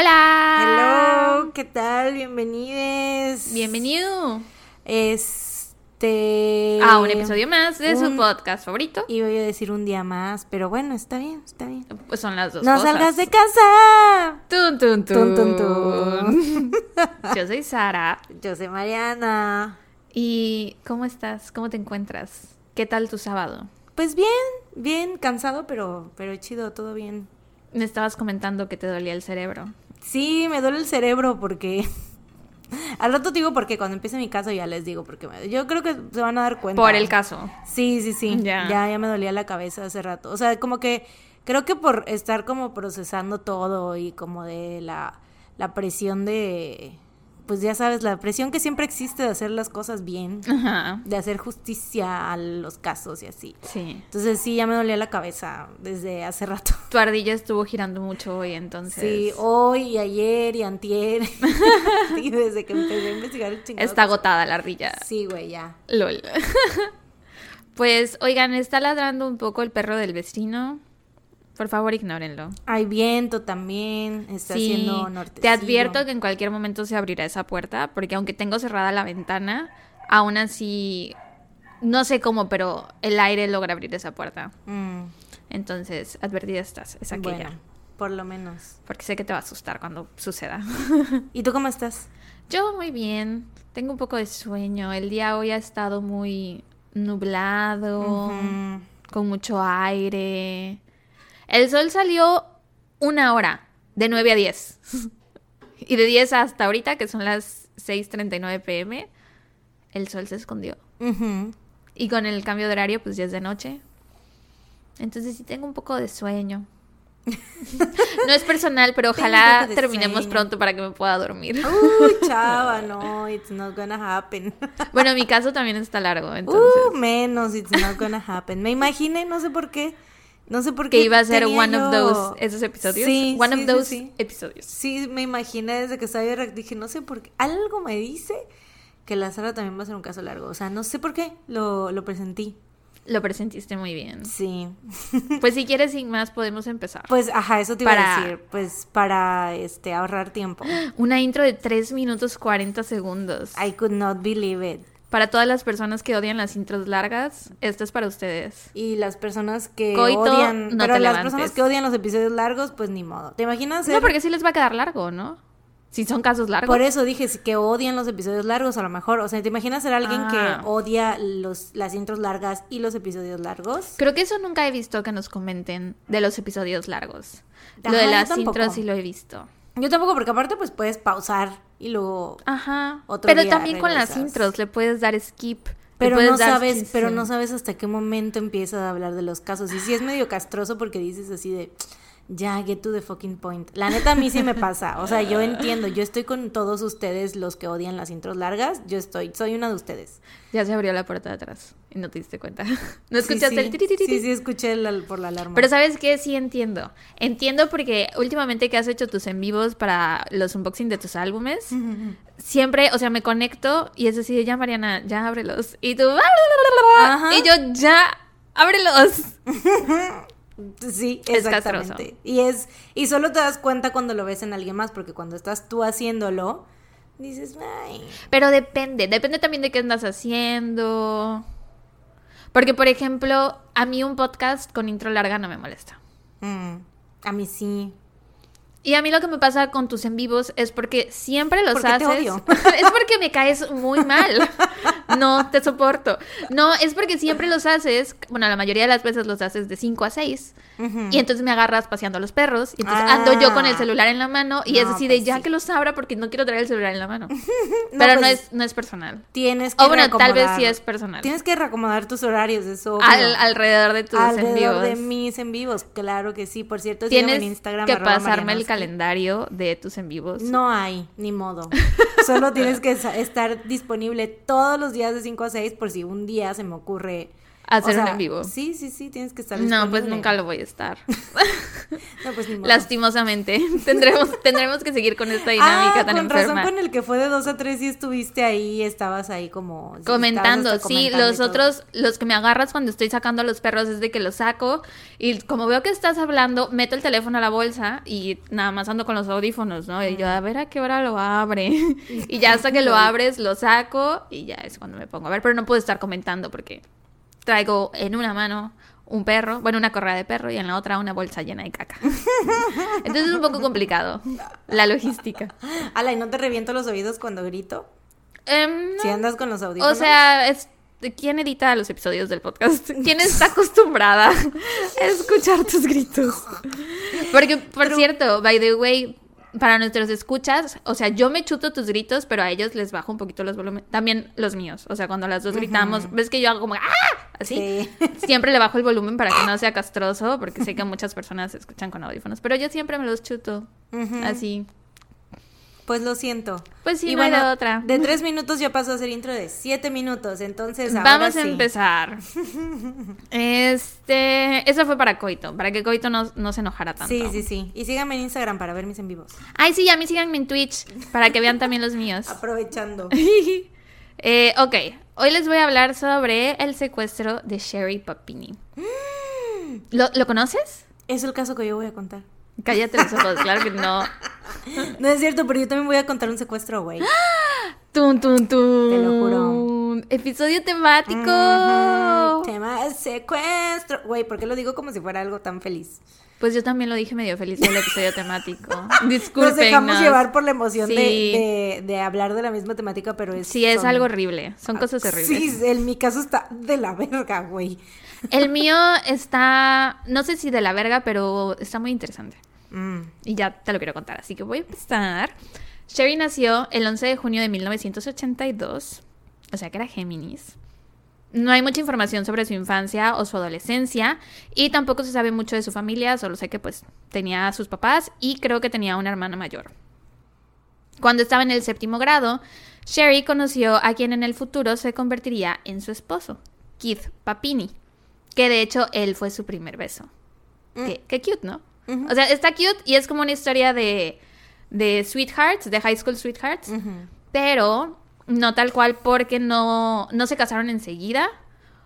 Hola. Hello, ¿qué tal? Bienvenidos. Bienvenido Este. a un episodio más de su podcast favorito. Iba a decir un día más, pero bueno, está bien, está bien. Pues son las dos ¡No cosas. salgas de casa! Tun, tun, Tun, tun. tun, tun. Yo soy Sara. Yo soy Mariana. ¿Y cómo estás? ¿Cómo te encuentras? ¿Qué tal tu sábado? Pues bien, bien, cansado, pero, pero chido, todo bien. Me estabas comentando que te dolía el cerebro. Sí, me duele el cerebro porque. Al rato te digo porque cuando empiece mi caso ya les digo porque me... yo creo que se van a dar cuenta. Por el caso. Sí, sí, sí. Ya. Ya. ya, me dolía la cabeza hace rato. O sea, como que creo que por estar como procesando todo y como de la, la presión de, pues ya sabes, la presión que siempre existe de hacer las cosas bien, Ajá. de hacer justicia a los casos y así. Sí. Entonces sí, ya me dolía la cabeza desde hace rato. Tu ardilla estuvo girando mucho hoy, entonces. Sí, hoy y ayer y antier. y desde que empecé a investigar el chingado. Está agotada la ardilla. Sí, güey, ya. LOL. pues, oigan, está ladrando un poco el perro del vecino. Por favor, ignórenlo. Hay viento también, está haciendo norte. te advierto que en cualquier momento se abrirá esa puerta, porque aunque tengo cerrada la ventana, aún así, no sé cómo, pero el aire logra abrir esa puerta. Mm, Entonces, advertida estás, es aquella. bueno, por lo menos. Porque sé que te va a asustar cuando suceda. ¿Y tú cómo estás? Yo muy bien, tengo un poco de sueño. El día hoy ha estado muy nublado, con mucho aire. El sol salió una hora, de 9 a 10. y de 10 hasta ahorita, que son las 6.39 pm, el sol se escondió. Y con el cambio de horario, pues ya es de noche. Entonces sí tengo un poco de sueño. no es personal, pero ojalá terminemos sueño. pronto para que me pueda dormir. Uy, chava, no, it's not gonna happen. Bueno, mi caso también está largo, entonces. Uh, menos, it's not gonna happen. Me imaginé, no sé por qué. No sé por qué. que iba a ser one of yo- those esos episodios. Sí, one sí, of sí, those sí. episodios. Sí, me imaginé desde que estaba dije, no sé por qué. Algo me dice que la Sara también va a ser un caso largo. O sea, no sé por qué lo, lo presentí. Lo presentiste muy bien. Sí. Pues si quieres sin más podemos empezar. Pues, ajá, eso te iba Para- a decir. Pues para este ahorrar tiempo. Una intro de 3 minutos 40 segundos. I could not believe it. Para todas las personas que odian las intros largas, esto es para ustedes. Y las personas que Coito, odian. no pero te las levantes. personas que odian los episodios largos, pues ni modo. ¿Te imaginas? No, porque sí les va a quedar largo, ¿no? Si son casos largos. Por eso dije que odian los episodios largos, a lo mejor. O sea, ¿te imaginas ser alguien Ah. que odia los, las intros largas y los episodios largos? Creo que eso nunca he visto que nos comenten de los episodios largos. Ajá, lo de las intros sí lo he visto. Yo tampoco, porque aparte, pues puedes pausar y luego. Ajá. Otro pero día también con las intros le puedes dar skip. Pero no sabes, 15. pero no sabes hasta qué momento empieza a hablar de los casos. Y sí es medio castroso porque dices así de ya, get to the fucking point. La neta a mí sí me pasa. O sea, yo entiendo, yo estoy con todos ustedes los que odian las intros largas. Yo estoy, soy una de ustedes. Ya se abrió la puerta de atrás y no te diste cuenta. ¿No Sí, escuchaste sí. el tiritiri? Sí, sí, escuché la- por la alarma. Pero ¿sabes qué? Sí entiendo. Entiendo porque últimamente que has hecho tus en vivos para los unboxing de tus álbumes, siempre, o sea, me conecto y es así ya, Mariana, ya ábrelos. Y tú, Ajá. y yo, ya, ábrelos. Sí, Es exactamente. castroso. Y es y solo te das cuenta cuando lo ves en alguien más, porque cuando estás tú haciéndolo, dices, ay, Pero depende, depende también de qué andas haciendo. Porque, por ejemplo, a mí un podcast con intro larga no me molesta. mm, a mí sí. Y a mí lo que me pasa con tus en vivos es porque siempre los Porque te haces. odio. es porque me caes muy mal. No te soporto. No, es porque siempre los haces. Bueno, la mayoría de las veces los haces de 5 a 6. Ujú. Y entonces me agarras paseando a los perros. Y entonces Ah. ando yo con el celular en la mano. Y es así de pues ya sí. que los abra porque no quiero traer el celular en la mano. No, Pero no, pues, es, no es personal. Tienes que O bueno, tal vez sí es personal. Tienes que reacomodar tus horarios, eso. Al- alrededor de tus en alrededor de vivos. mis en vivos, claro que sí. Por cierto, Tienes en Instagram. que pasarme el Marianoski. Calendario de tus en vivos. No hay, ni modo. Solo tienes que estar disponible todos los días de 5 a 6 por si un día se me ocurre hacer O un en vivo. Sí, sí, sí, tienes que estar No, pues disponible. nunca lo voy a estar. No, pues ni modo. Lastimosamente. tendremos, tendremos que seguir con esta dinámica ah, tan con enferma. razón con el que fue de dos a tres y estuviste ahí, estabas ahí como... sí, comentando, sí, comentando los otros, los que me agarras cuando estoy sacando a los perros es de que los saco y como veo que estás hablando, meto el teléfono a la bolsa y nada más ando con los audífonos, ¿no? Y yo, a ver a qué hora lo abre. y ya hasta que lo abres, lo saco y ya es cuando me pongo a ver, pero no puedo estar comentando porque traigo en una mano un perro, bueno, una correa de perro y en la otra una bolsa llena de caca. Entonces es un poco complicado la logística. Ala, ¿y no te reviento los oídos cuando grito? Em, no. Si andas con los audífonos. O sea, es, ¿quién edita los episodios del podcast? ¿Quién está acostumbrada a escuchar tus gritos? Porque, por cierto, by the way, para nuestros escuchas, o sea, yo me chuto tus gritos, pero a ellos les bajo un poquito los volúmenes. También los míos. O sea, cuando las dos gritamos, ves que yo hago como ¡ah! Así. Sí. Siempre le bajo el volumen para que no sea castroso, porque sé que muchas personas escuchan con audífonos. Pero yo siempre me los chuto. Así. Pues lo siento. Pues sí, y no bueno, de otra. de tres minutos ya pasó a ser intro de siete minutos, entonces ahora Vamos a sí. empezar. Este, eso fue para Coito, para que Coito no, no se enojara tanto. Sí, sí, sí. Y síganme en Instagram para ver mis en vivos. Ay, sí, a mí síganme en Twitch para que vean también los míos. Aprovechando. Eh, ok, hoy les voy a hablar sobre el secuestro de Sherry Papini. ¿Lo, ¿Lo conoces? Es el caso que yo voy a contar. Cállate los ojos, claro que no. No es cierto, pero yo también voy a contar un secuestro, güey. Tun, tun, tun. Te lo juro. Episodio temático. Tema de secuestro. Güey, ¿por qué lo digo como si fuera algo tan feliz? Pues yo también lo dije medio feliz del episodio temático. Nos Disculpen. dejamos llevar por la emoción de, Sí. de- de hablar de la misma temática, pero es... Sí, es son- algo horrible. Son cosas horribles. Sí, en mi caso está de la verga, güey. El mío está, no sé si de la verga, pero está muy interesante. Mm. Y ya te lo quiero contar, así que voy a empezar. Sherry nació el 11 de junio de 1982, o sea que era Géminis. No hay mucha información sobre su infancia o su adolescencia y tampoco se sabe mucho de su familia, solo sé que pues tenía a sus papás y creo que tenía una hermana mayor. Cuando estaba en el séptimo grado, Sherry conoció a quien en el futuro se convertiría en su esposo, Keith Papini, que de hecho él fue su primer beso. Qué, qué cute, ¿no? O sea, está cute y es como una historia de, de sweethearts, de high school sweethearts, pero no tal cual porque no, no se casaron enseguida.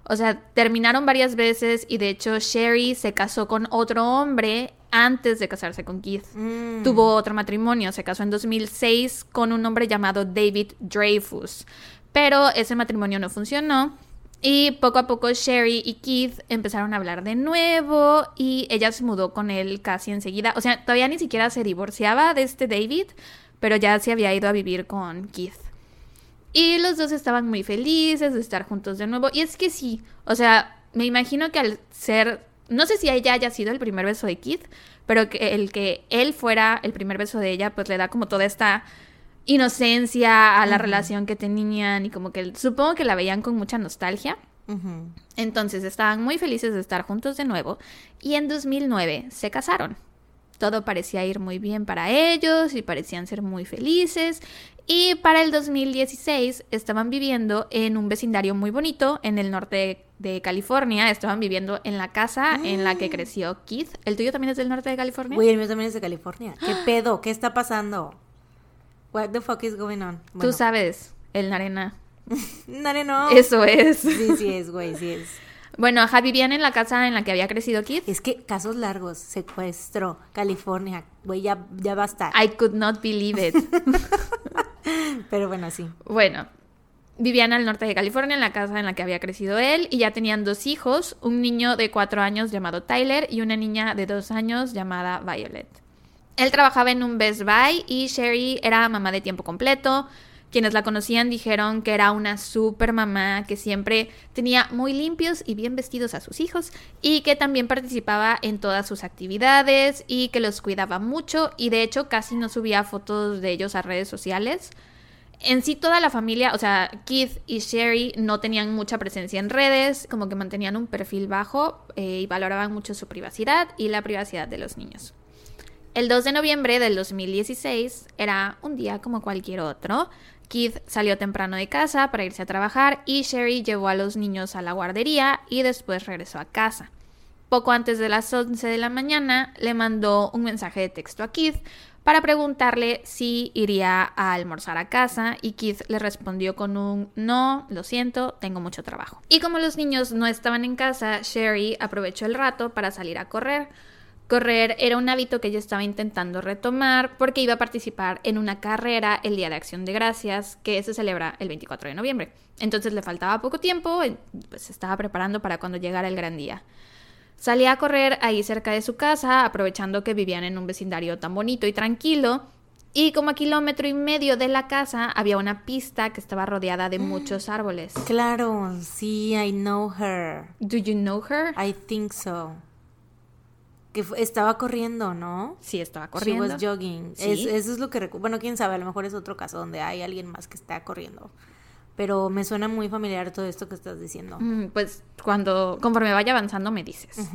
O sea, terminaron varias veces y de hecho Sherry se casó con otro hombre antes de casarse con Keith. Mm. Tuvo otro matrimonio, se casó en 2006 con un hombre llamado David Dreyfus, pero ese matrimonio no funcionó y poco a poco Sherry y Keith empezaron a hablar de nuevo y ella se mudó con él casi enseguida. O sea, todavía ni siquiera se divorciaba de este David, pero ya se había ido a vivir con Keith. Y los dos estaban muy felices de estar juntos de nuevo. Y es que sí, o sea, me imagino que al ser, no sé si ella haya sido el primer beso de Keith, pero que el que él fuera el primer beso de ella, pues le da como toda esta inocencia a la relación que tenían y como que supongo que la veían con mucha nostalgia. Entonces estaban muy felices de estar juntos de nuevo y en 2009 se casaron. Todo parecía ir muy bien para ellos y parecían ser muy felices. Y para el 2016 estaban viviendo en un vecindario muy bonito en el norte de, de California. Estaban viviendo en la casa en la que creció Keith. ¿El tuyo también es del norte de California? Güey, el mío también es de California. ¿Qué pedo? ¿Qué está pasando? What the fuck is going on? Tú sabes, el Narena. Nare, no. Eso es. Sí, sí es, güey, sí es. Bueno, ajá, vivían en la casa en la que había crecido Keith. Es que casos largos, secuestro, California, güey, ya, ya basta. I could not believe it. Pero bueno, sí. Bueno, vivían al norte de California, en la casa en la que había crecido él, y ya tenían dos hijos, un niño de cuatro años llamado Tyler y una niña de dos años llamada Violet. Él trabajaba en un Best Buy y Sherry era mamá de tiempo completo. Quienes la conocían dijeron que era una super mamá, que siempre tenía muy limpios y bien vestidos a sus hijos y que también participaba en todas sus actividades y que los cuidaba mucho y de hecho casi no subía fotos de ellos a redes sociales. En sí toda la familia, o sea, Keith y Sherry no tenían mucha presencia en redes, como que mantenían un perfil bajo eh, y valoraban mucho su privacidad y la privacidad de los niños. El 2 de noviembre del 2016 era un día como cualquier otro. Keith salió temprano de casa para irse a trabajar y Sherry llevó a los niños a la guardería y después regresó a casa. Poco antes de las 11 de la mañana le mandó un mensaje de texto a Keith para preguntarle si iría a almorzar a casa y Keith le respondió con un no, lo siento, tengo mucho trabajo. Y como los niños no estaban en casa, Sherry aprovechó el rato para salir a correr. Correr era un hábito que ella estaba intentando retomar porque iba a participar en una carrera el Día de Acción de Gracias que se celebra el 24 de noviembre. Entonces le faltaba poco tiempo, pues se estaba preparando para cuando llegara el gran día. Salía a correr ahí cerca de su casa, aprovechando que vivían en un vecindario tan bonito y tranquilo. Y como a kilómetro y medio de la casa había una pista que estaba rodeada de muchos árboles. Claro, sí, I know her. Do you know her? I think so. Que estaba corriendo, ¿no? Sí, estaba corriendo. She was jogging. eso es lo que Bueno, quién sabe, a lo mejor es otro caso donde hay alguien más que está corriendo pero me suena muy familiar todo esto que estás diciendo. Mm, pues cuando, conforme vaya avanzando, me dices.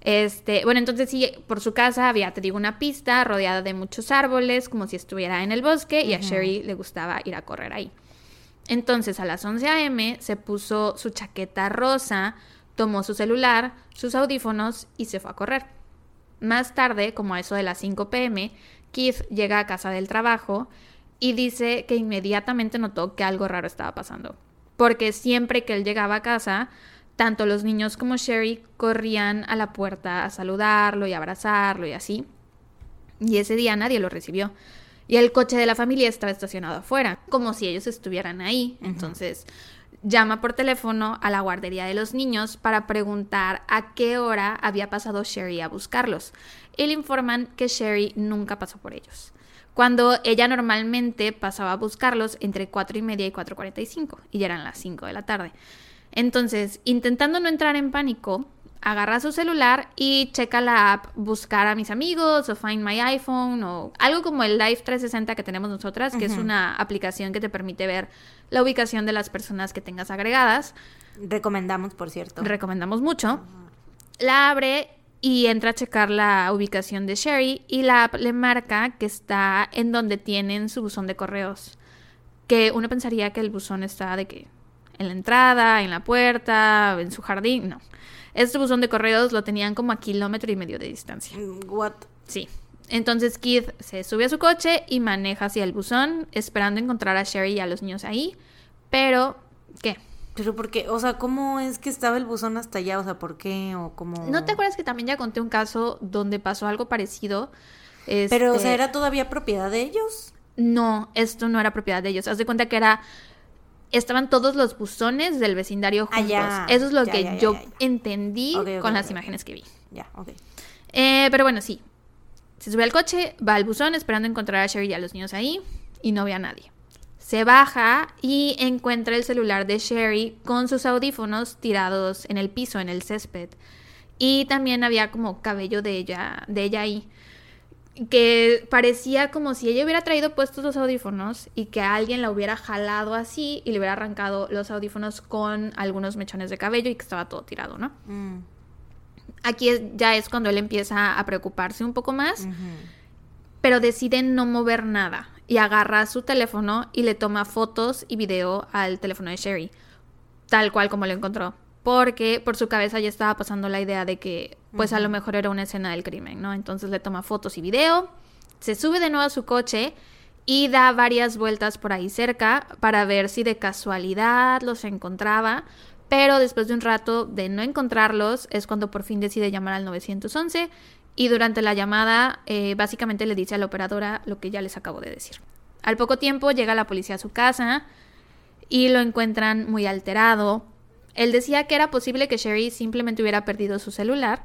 Este, bueno, entonces sí, por su casa había, te digo, una pista rodeada de muchos árboles, como si estuviera en el bosque, y a Sherry le gustaba ir a correr ahí. Entonces, a las 11 a.m. se puso su chaqueta rosa, tomó su celular, sus audífonos y se fue a correr. Más tarde, como a eso de las 5 p.m., Keith llega a casa del trabajo y dice que inmediatamente notó que algo raro estaba pasando. Porque siempre que él llegaba a casa, tanto los niños como Sherry corrían a la puerta a saludarlo y abrazarlo y así. Y ese día nadie lo recibió. Y el coche de la familia estaba estacionado afuera, como si ellos estuvieran ahí. Entonces llama por teléfono a la guardería de los niños para preguntar a qué hora había pasado Sherry a buscarlos. Y le informan que Sherry nunca pasó por ellos cuando ella normalmente pasaba a buscarlos entre 4 y media y 4.45 y ya eran las 5 de la tarde. Entonces, intentando no entrar en pánico, agarra su celular y checa la app Buscar a mis amigos o Find My iPhone o algo como el Live 360 que tenemos nosotras, que es una aplicación que te permite ver la ubicación de las personas que tengas agregadas. Recomendamos, por cierto. Recomendamos mucho. La abre y entra a checar la ubicación de Sherry y la app le marca que está en donde tienen su buzón de correos. Que uno pensaría que el buzón está de que en la entrada, en la puerta, en su jardín, no. Este buzón de correos lo tenían como a kilómetro y medio de distancia. What? Sí. Entonces Keith se sube a su coche y maneja hacia el buzón, esperando encontrar a Sherry y a los niños ahí. Pero, ¿qué? Pero porque, o sea, ¿cómo es que estaba el buzón hasta allá? O sea, ¿por qué? O cómo... ¿No te acuerdas que también ya conté un caso donde pasó algo parecido? Pero, o sea, ¿era todavía propiedad de ellos? No, esto no era propiedad de ellos. Haz de cuenta que era... Estaban todos los buzones del vecindario ah, juntos. Eso es lo que yo entendí con las imágenes que vi. Ya, ok. Eh, pero bueno, sí. Se sube al coche, va al buzón esperando encontrar a Sherry y a los niños ahí y no ve a nadie. Se baja y encuentra el celular de Sherry con sus audífonos tirados en el piso, en el césped. Y también había como cabello de ella, de ella ahí. Que parecía como si ella hubiera traído puestos los audífonos y que alguien la hubiera jalado así y le hubiera arrancado los audífonos con algunos mechones de cabello y que estaba todo tirado, ¿no? Mm. Aquí ya es cuando él empieza a preocuparse un poco más, pero decide no mover nada y agarra su teléfono y le toma fotos y video al teléfono de Sherry, tal cual como lo encontró. Porque por su cabeza ya estaba pasando la idea de que, pues a lo mejor era una escena del crimen, ¿no? Entonces le toma fotos y video, se sube de nuevo a su coche y da varias vueltas por ahí cerca para ver si de casualidad los encontraba. Pero después de un rato de no encontrarlos es cuando por fin decide llamar al 911 y durante la llamada eh, básicamente le dice a la operadora lo que ya les acabo de decir. Al poco tiempo llega la policía a su casa y lo encuentran muy alterado. Él decía que era posible que Sherry simplemente hubiera perdido su celular,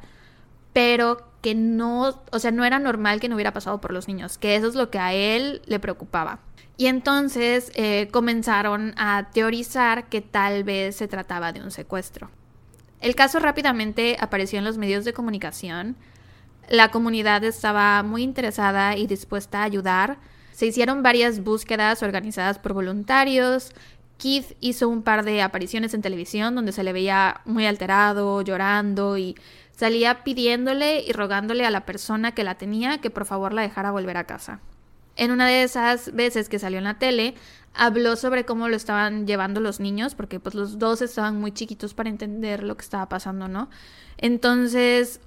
pero que no, o sea, no era normal que no hubiera pasado por los niños, que eso es lo que a él le preocupaba. Y entonces eh, comenzaron a teorizar que tal vez se trataba de un secuestro. El caso rápidamente apareció en los medios de comunicación, la comunidad estaba muy interesada y dispuesta a ayudar. Se hicieron varias búsquedas organizadas por voluntarios. Keith hizo un par de apariciones en televisión donde se le veía muy alterado, llorando y salía pidiéndole y rogándole a la persona que la tenía que por favor la dejara volver a casa. En una de esas veces que salió en la tele, habló sobre cómo lo estaban llevando los niños, porque pues los dos estaban muy chiquitos para entender lo que estaba pasando, ¿no? Entonces,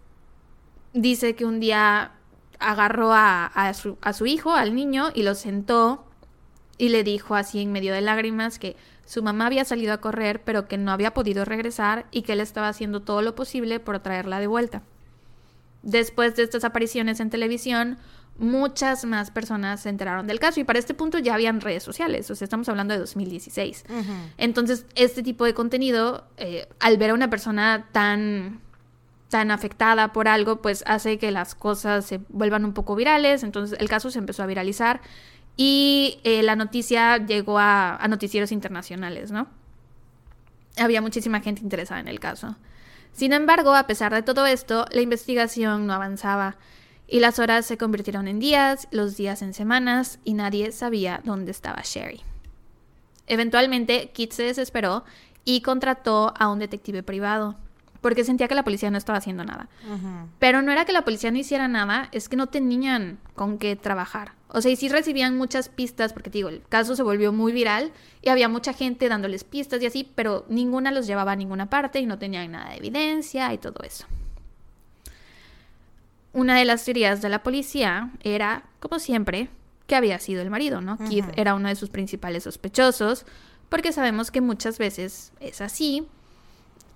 dice que un día agarró a, a, su, a su hijo, al niño, y lo sentó y le dijo así en medio de lágrimas que su mamá había salido a correr, pero que no había podido regresar y que él estaba haciendo todo lo posible por traerla de vuelta. Después de estas apariciones en televisión, muchas más personas se enteraron del caso y para este punto ya habían redes sociales, o sea, estamos hablando de 2016. Entonces, este tipo de contenido, eh, al ver a una persona tan tan afectada por algo, pues hace que las cosas se vuelvan un poco virales, entonces el caso se empezó a viralizar y eh, la noticia llegó a, a noticieros internacionales, ¿no? Había muchísima gente interesada en el caso. Sin embargo, a pesar de todo esto, la investigación no avanzaba y las horas se convirtieron en días, los días en semanas y nadie sabía dónde estaba Sherry. Eventualmente, Kit se desesperó y contrató a un detective privado porque sentía que la policía no estaba haciendo nada. Pero no era que la policía no hiciera nada, es que no tenían con qué trabajar. O sea, y sí recibían muchas pistas, porque te digo, el caso se volvió muy viral y había mucha gente dándoles pistas y así, pero ninguna los llevaba a ninguna parte y no tenían nada de evidencia y todo eso. Una de las teorías de la policía era, como siempre, que había sido el marido, ¿no? Keith era uno de sus principales sospechosos, porque sabemos que muchas veces es así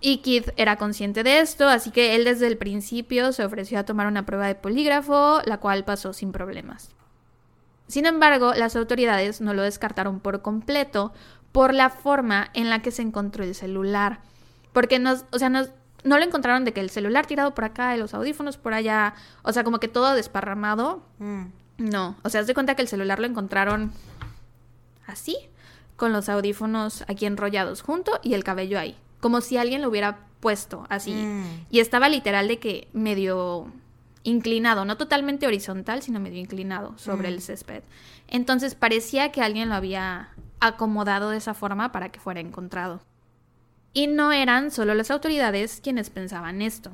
y Keith era consciente de esto, así que él desde el principio se ofreció a tomar una prueba de polígrafo, la cual pasó sin problemas. Sin embargo, las autoridades no lo descartaron por completo por la forma en la que se encontró el celular. Porque nos, o sea, no lo encontraron de que el celular tirado por acá los audífonos por allá, o sea, como que todo desparramado. Mm. No, o sea, haz de cuenta que el celular lo encontraron así, con los audífonos aquí enrollados junto y el cabello ahí como si alguien lo hubiera puesto así. Mm. Y estaba literal de que medio inclinado, no totalmente horizontal, sino medio inclinado sobre el mm. césped. Entonces parecía que alguien lo había acomodado de esa forma para que fuera encontrado. Y no eran solo las autoridades quienes pensaban esto.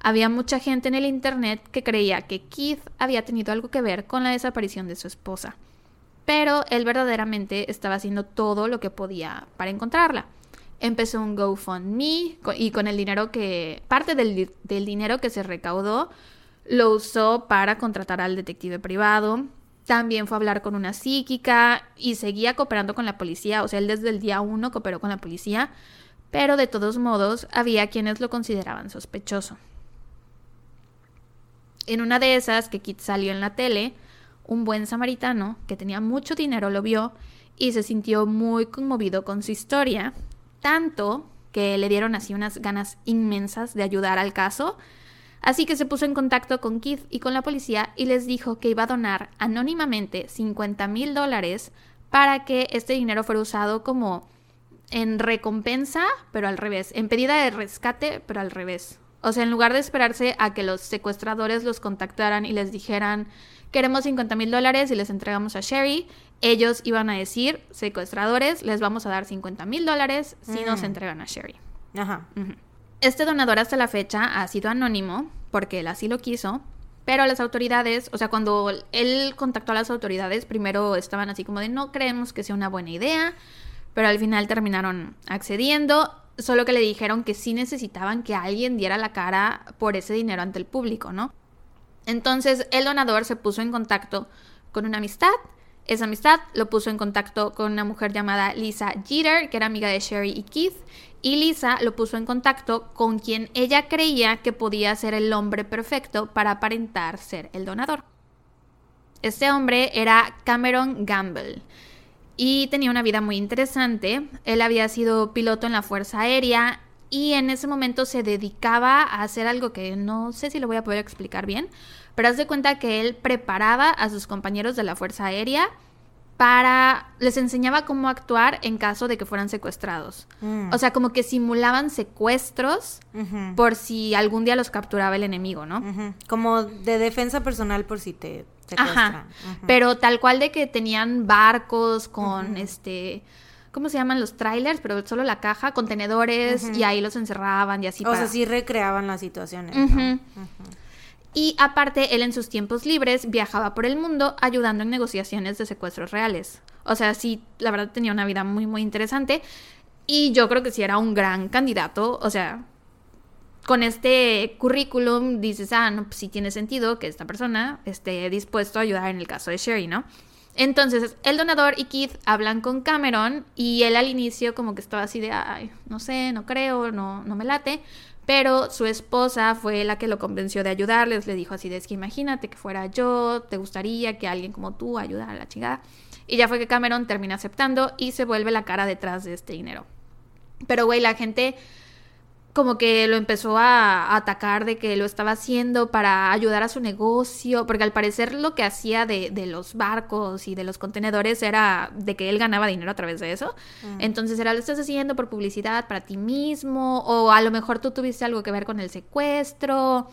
Había mucha gente en el Internet que creía que Keith había tenido algo que ver con la desaparición de su esposa. Pero él verdaderamente estaba haciendo todo lo que podía para encontrarla empezó un GoFundMe y con el dinero que, parte del, dinero que se recaudó, lo usó para contratar al detective privado. También fue a hablar con una psíquica y seguía cooperando con la policía. O sea, él desde el día uno cooperó con la policía, pero de todos modos había quienes lo consideraban sospechoso. En una de esas que Kit salió en la tele, un buen samaritano que tenía mucho dinero lo vio y se sintió muy conmovido con su historia tanto que le dieron así unas ganas inmensas de ayudar al caso. Así que se puso en contacto con Keith y con la policía y les dijo que iba a donar anónimamente 50 mil dólares para que este dinero fuera usado como en recompensa, pero al revés, en pedida de rescate, pero al revés. O sea, en lugar de esperarse a que los secuestradores los contactaran y les dijeran, queremos 50 mil dólares y les entregamos a Sherry, ellos iban a decir, secuestradores, les vamos a dar 50 mil dólares si nos mm. entregan a Sherry. Ajá. Este donador hasta la fecha ha sido anónimo, porque él así lo quiso, pero las autoridades, o sea, cuando él contactó a las autoridades, primero estaban así como de no creemos que sea una buena idea, pero al final terminaron accediendo, solo que le dijeron que sí necesitaban que alguien diera la cara por ese dinero ante el público, ¿no? Entonces el donador se puso en contacto con una amistad esa amistad lo puso en contacto con una mujer llamada Lisa Jeter, que era amiga de Sherry y Keith, y Lisa lo puso en contacto con quien ella creía que podía ser el hombre perfecto para aparentar ser el donador. Este hombre era Cameron Gamble y tenía una vida muy interesante. Él había sido piloto en la Fuerza Aérea y en ese momento se dedicaba a hacer algo que no sé si lo voy a poder explicar bien, pero haz de cuenta que él preparaba a sus compañeros de la Fuerza Aérea para les enseñaba cómo actuar en caso de que fueran secuestrados. Mm. O sea, como que simulaban secuestros por si algún día los capturaba el enemigo, ¿no? Como de defensa personal por si te secuestran. Ajá. Pero tal cual de que tenían barcos con este ¿cómo se llaman los trailers? Pero solo la caja, contenedores y ahí los encerraban y así. O sea, sí recreaban las situaciones. Y aparte, él en sus tiempos libres viajaba por el mundo ayudando en negociaciones de secuestros reales. O sea, sí, la verdad tenía una vida muy, muy interesante. Y yo creo que sí era un gran candidato. O sea, con este currículum dices, ah, no, pues sí tiene sentido que esta persona esté dispuesto a ayudar en el caso de Sherry, ¿no? Entonces, el donador y Keith hablan con Cameron y él al inicio como que estaba así de, ay, no sé, no creo, no, no me late. Pero su esposa fue la que lo convenció de ayudarles. Le dijo así de, es que imagínate que fuera yo, te gustaría que alguien como tú ayudara a la chingada. Y ya fue que Cameron termina aceptando y se vuelve la cara detrás de este dinero. Pero, güey, la gente como que lo empezó a, atacar de que lo estaba haciendo para ayudar a su negocio, porque al parecer lo que hacía de, los barcos y de los contenedores era de que él ganaba dinero a través de eso. Mm. Entonces era, lo estás haciendo por publicidad para ti mismo, o a lo mejor tú tuviste algo que ver con el secuestro,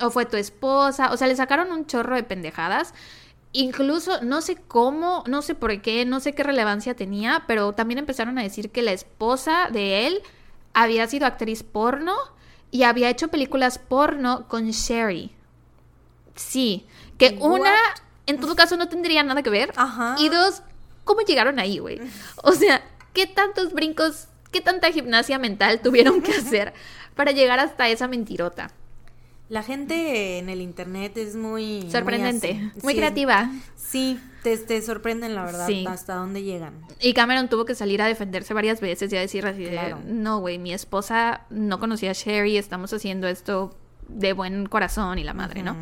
o fue tu esposa, o sea, le sacaron un chorro de pendejadas. Incluso no sé cómo, no sé por qué, no sé qué relevancia tenía, pero también empezaron a decir que la esposa de él había sido actriz porno y había hecho películas porno con Sherry. Sí, que una, en todo caso, no tendría nada que ver. Ajá. Y dos, ¿cómo llegaron ahí, güey? O sea, ¿qué tantos brincos, qué tanta gimnasia mental tuvieron que hacer para llegar hasta esa mentirota? La gente en el internet es muy... Sorprendente, muy, creativa. sí, te, sorprenden, la verdad, hasta dónde llegan. Y Cameron tuvo que salir a defenderse varias veces y a decir así no, güey, mi esposa no conocía a Sherry, estamos haciendo esto de buen corazón y la madre, ¿no?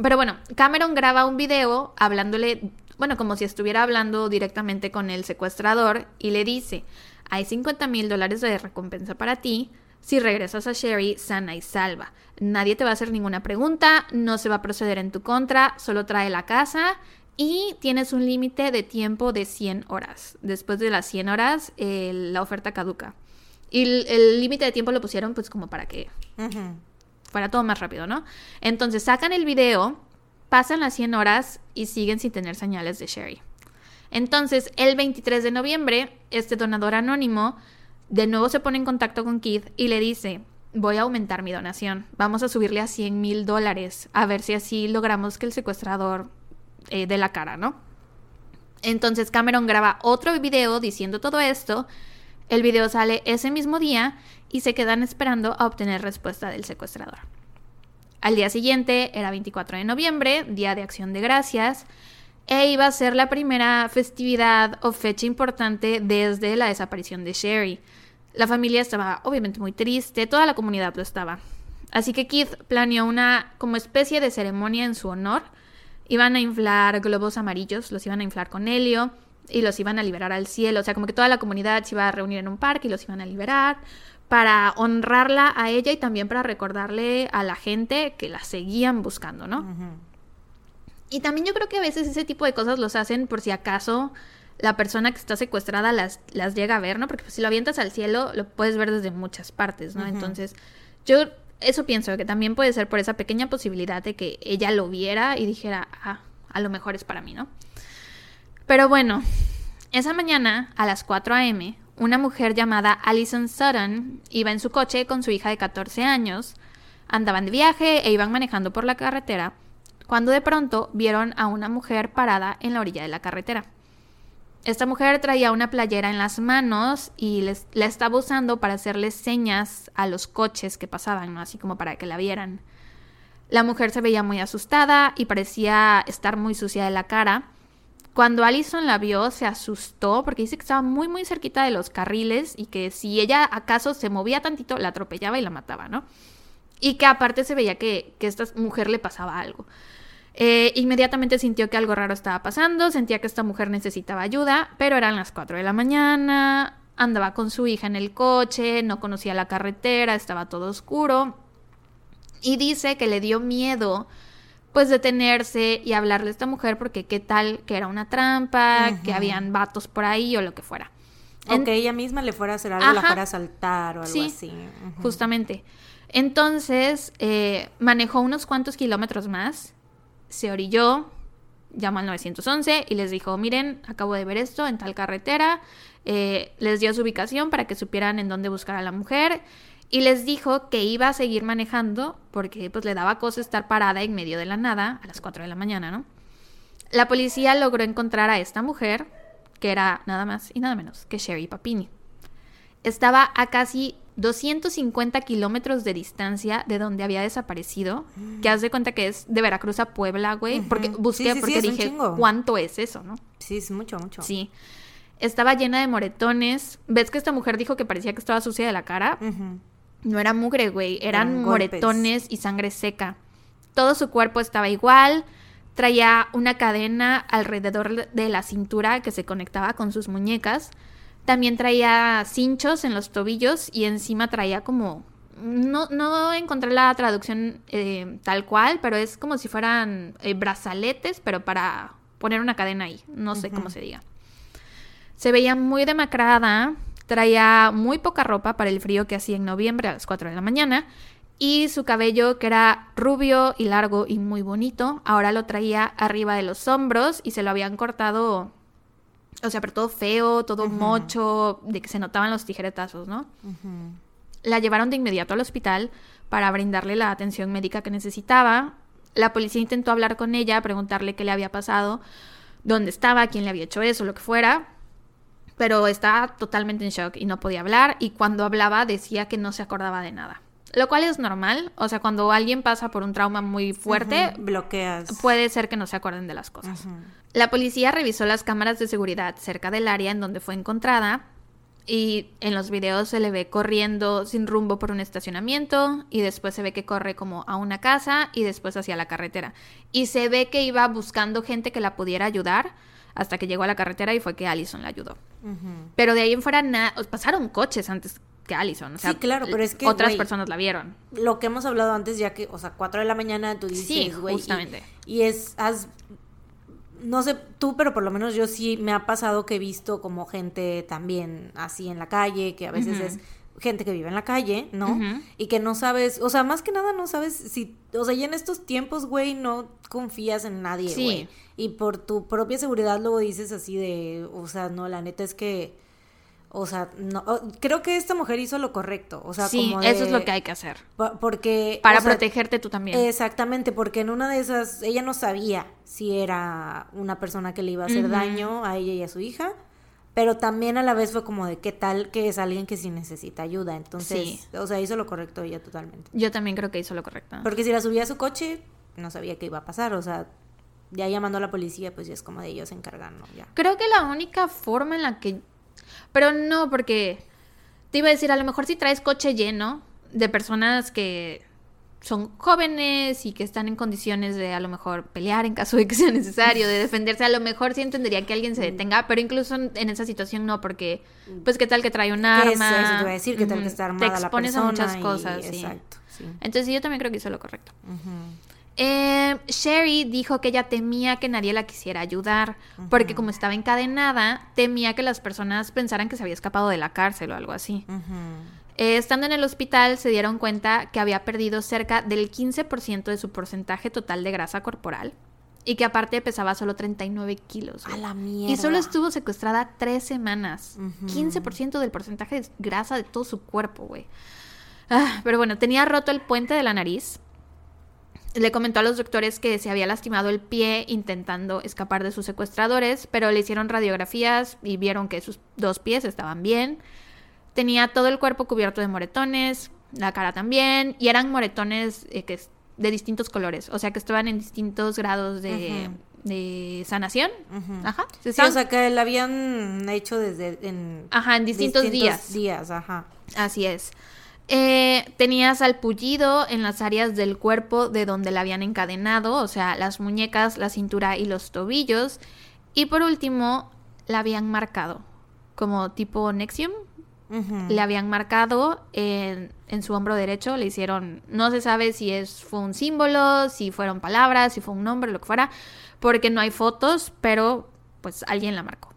Pero bueno, Cameron graba un video hablándole, bueno, como si estuviera hablando directamente con el secuestrador y le dice, hay 50 mil dólares de recompensa para ti si regresas a Sherry sana y salva. Nadie te va a hacer ninguna pregunta, no se va a proceder en tu contra, solo trae la casa y tienes un límite de tiempo de 100 horas. Después de las 100 horas, la oferta caduca. Y el límite de tiempo lo pusieron pues como para que fuera todo más rápido, ¿no? Entonces sacan el video, pasan las 100 horas y siguen sin tener señales de Sherry. Entonces, el 23 de noviembre, este donador anónimo de nuevo se pone en contacto con Keith y le dice, voy a aumentar mi donación, vamos a subirle a 100 mil dólares, a ver si así logramos que el secuestrador eh, dé la cara, ¿no? Entonces Cameron graba otro video diciendo todo esto, el video sale ese mismo día y se quedan esperando a obtener respuesta del secuestrador. Al día siguiente, era 24 de noviembre, Día de Acción de Gracias, e iba a ser la primera festividad o fecha importante desde la desaparición de Sherry. La familia estaba obviamente muy triste, toda la comunidad lo estaba. Así que Keith planeó una como especie de ceremonia en su honor. Iban a inflar globos amarillos, los iban a inflar con helio y los iban a liberar al cielo. O sea, como que toda la comunidad se iba a reunir en un parque y los iban a liberar para honrarla a ella y también para recordarle a la gente que la seguían buscando, ¿no? Y también yo creo que a veces ese tipo de cosas los hacen por si acaso la persona que está secuestrada las, las llega a ver, ¿no? Porque pues, si lo avientas al cielo, lo puedes ver desde muchas partes, ¿no? Entonces, yo eso pienso, que también puede ser por esa pequeña posibilidad de que ella lo viera y dijera, ah, a lo mejor es para mí, ¿no? Pero bueno, esa mañana, a las 4 a.m., una mujer llamada Alison Sutton iba en su coche con su hija de 14 años, andaban de viaje e iban manejando por la carretera, cuando de pronto vieron a una mujer parada en la orilla de la carretera. Esta mujer traía una playera en las manos y la estaba usando para hacerles señas a los coches que pasaban, ¿no? así como para que la vieran. La mujer se veía muy asustada y parecía estar muy sucia de la cara. Cuando Allison la vio, se asustó porque dice que estaba muy, muy cerquita de los carriles y que si ella acaso se movía tantito, la atropellaba y la mataba, ¿no? Y que aparte se veía que, que esta mujer le pasaba algo. Eh, inmediatamente sintió que algo raro estaba pasando, sentía que esta mujer necesitaba ayuda, pero eran las 4 de la mañana, andaba con su hija en el coche, no conocía la carretera, estaba todo oscuro. Y dice que le dio miedo pues detenerse y hablarle a esta mujer porque qué tal que era una trampa, que habían vatos por ahí o lo que fuera. O que ella misma le fuera a hacer algo, la fuera a saltar o algo así. Justamente. Entonces, eh, manejó unos cuantos kilómetros más se orilló, llamó al 911 y les dijo, miren, acabo de ver esto en tal carretera, eh, les dio su ubicación para que supieran en dónde buscar a la mujer y les dijo que iba a seguir manejando porque pues le daba cosa estar parada en medio de la nada a las 4 de la mañana, ¿no? La policía logró encontrar a esta mujer, que era nada más y nada menos que Sherry Papini. Estaba a casi 250 kilómetros de distancia de donde había desaparecido, que haz de cuenta que es de Veracruz a Puebla, güey, porque busqué, porque dije, ¿cuánto es eso, no? Sí, es mucho, mucho. Sí. Estaba llena de moretones. ¿Ves que esta mujer dijo que parecía que estaba sucia de la cara? No era mugre, güey, eran, moretones y sangre seca. Todo su cuerpo estaba igual, traía una cadena alrededor de la cintura que se conectaba con sus muñecas. También traía cinchos en los tobillos y encima traía como... No, no encontré la traducción eh, tal cual, pero es como si fueran eh, brazaletes, pero para poner una cadena ahí. No sé cómo se diga. Se veía muy demacrada, Traía muy poca ropa para el frío que hacía en noviembre a las 4 de la mañana. Y su cabello, que era rubio y largo y muy bonito, ahora lo traía arriba de los hombros y se lo habían cortado, o sea, pero todo feo, todo mocho, de que se notaban los tijeretazos, ¿no? La llevaron de inmediato al hospital para brindarle la atención médica que necesitaba. La policía intentó hablar con ella, preguntarle qué le había pasado, dónde estaba, quién le había hecho eso, lo que fuera, pero estaba totalmente en shock y no podía hablar y cuando hablaba decía que no se acordaba de nada. Lo cual es normal, o sea, cuando alguien pasa por un trauma muy fuerte, bloqueas. Puede ser que no se acuerden de las cosas. La policía revisó las cámaras de seguridad cerca del área en donde fue encontrada y en los videos se le ve corriendo sin rumbo por un estacionamiento y después se ve que corre como a una casa y después hacia la carretera. Y se ve que iba buscando gente que la pudiera ayudar hasta que llegó a la carretera y fue que Allison la ayudó. Pero de ahí en fuera nada, pasaron coches antes que Allison. O sea, sí, claro, pero es que otras personas la vieron. Lo que hemos hablado antes, ya que, o sea, 4 de la mañana tú dices, sí, justamente. Y, es, no sé tú, pero por lo menos yo sí me ha pasado que he visto como gente también así en la calle, que a veces es gente que vive en la calle, ¿no? Y que no sabes, o sea, más que nada no sabes si, o sea, ya en estos tiempos, güey, no confías en nadie, güey. Y por tu propia seguridad luego dices así de, o sea, no, la neta es que, o sea, no, creo que esta mujer hizo lo correcto, o sea, sí, eso es lo que hay que hacer. Porque... Para protegerte tú también. Exactamente, porque en una de esas, ella no sabía si era una persona que le iba a hacer daño a ella y a su hija pero también a la vez fue como de qué tal que es alguien que sí necesita ayuda. Entonces, o sea, hizo lo correcto ella totalmente. Yo también creo que hizo lo correcto. Porque si la subía a su coche, no sabía qué iba a pasar, o sea, ya llamando a la policía, pues ya es como de ellos se encargan, ¿no? Ya. Creo que la única forma en la que... Pero no, porque te iba a decir, a lo mejor si traes coche lleno de personas que son jóvenes y que están en condiciones de a lo mejor pelear en caso de que sea necesario, de defenderse, a lo mejor sí entendería que alguien se detenga, pero incluso en esa situación no, porque pues qué tal que trae un arma. Eso, te voy a decir, que tal que está armada Te expones a muchas cosas, sí. Exacto, Entonces yo también creo que hizo lo correcto. Eh, Sherry dijo que ella temía que nadie la quisiera ayudar, porque como estaba encadenada, temía que las personas pensaran que se había escapado de la cárcel o algo así. Eh, estando en el hospital se dieron cuenta que había perdido cerca del 15% de su porcentaje total de grasa corporal y que aparte pesaba solo 39 kilos. A la mierda. Y solo estuvo secuestrada tres semanas. 15% del porcentaje de grasa de todo su cuerpo, güey. Ah, pero bueno, tenía roto el puente de la nariz. Le comentó a los doctores que se había lastimado el pie intentando escapar de sus secuestradores, pero le hicieron radiografías y vieron que sus dos pies estaban bien. Tenía todo el cuerpo cubierto de moretones, la cara también, y eran moretones eh, que, de distintos colores, o sea que estaban en distintos grados de, sanación. Ajá. Sí, o sea que la habían hecho desde en, ajá, en distintos, días. días. Ajá. Así es. Eh, tenía salpullido en las áreas del cuerpo de donde la habían encadenado, o sea, las muñecas, la cintura y los tobillos. Y por último, la habían marcado, como tipo Nexium, le habían marcado en, su hombro derecho, le hicieron, no se sabe si es, fue un símbolo, si fueron palabras, si fue un nombre, lo que fuera, porque no hay fotos, pero pues alguien la marcó.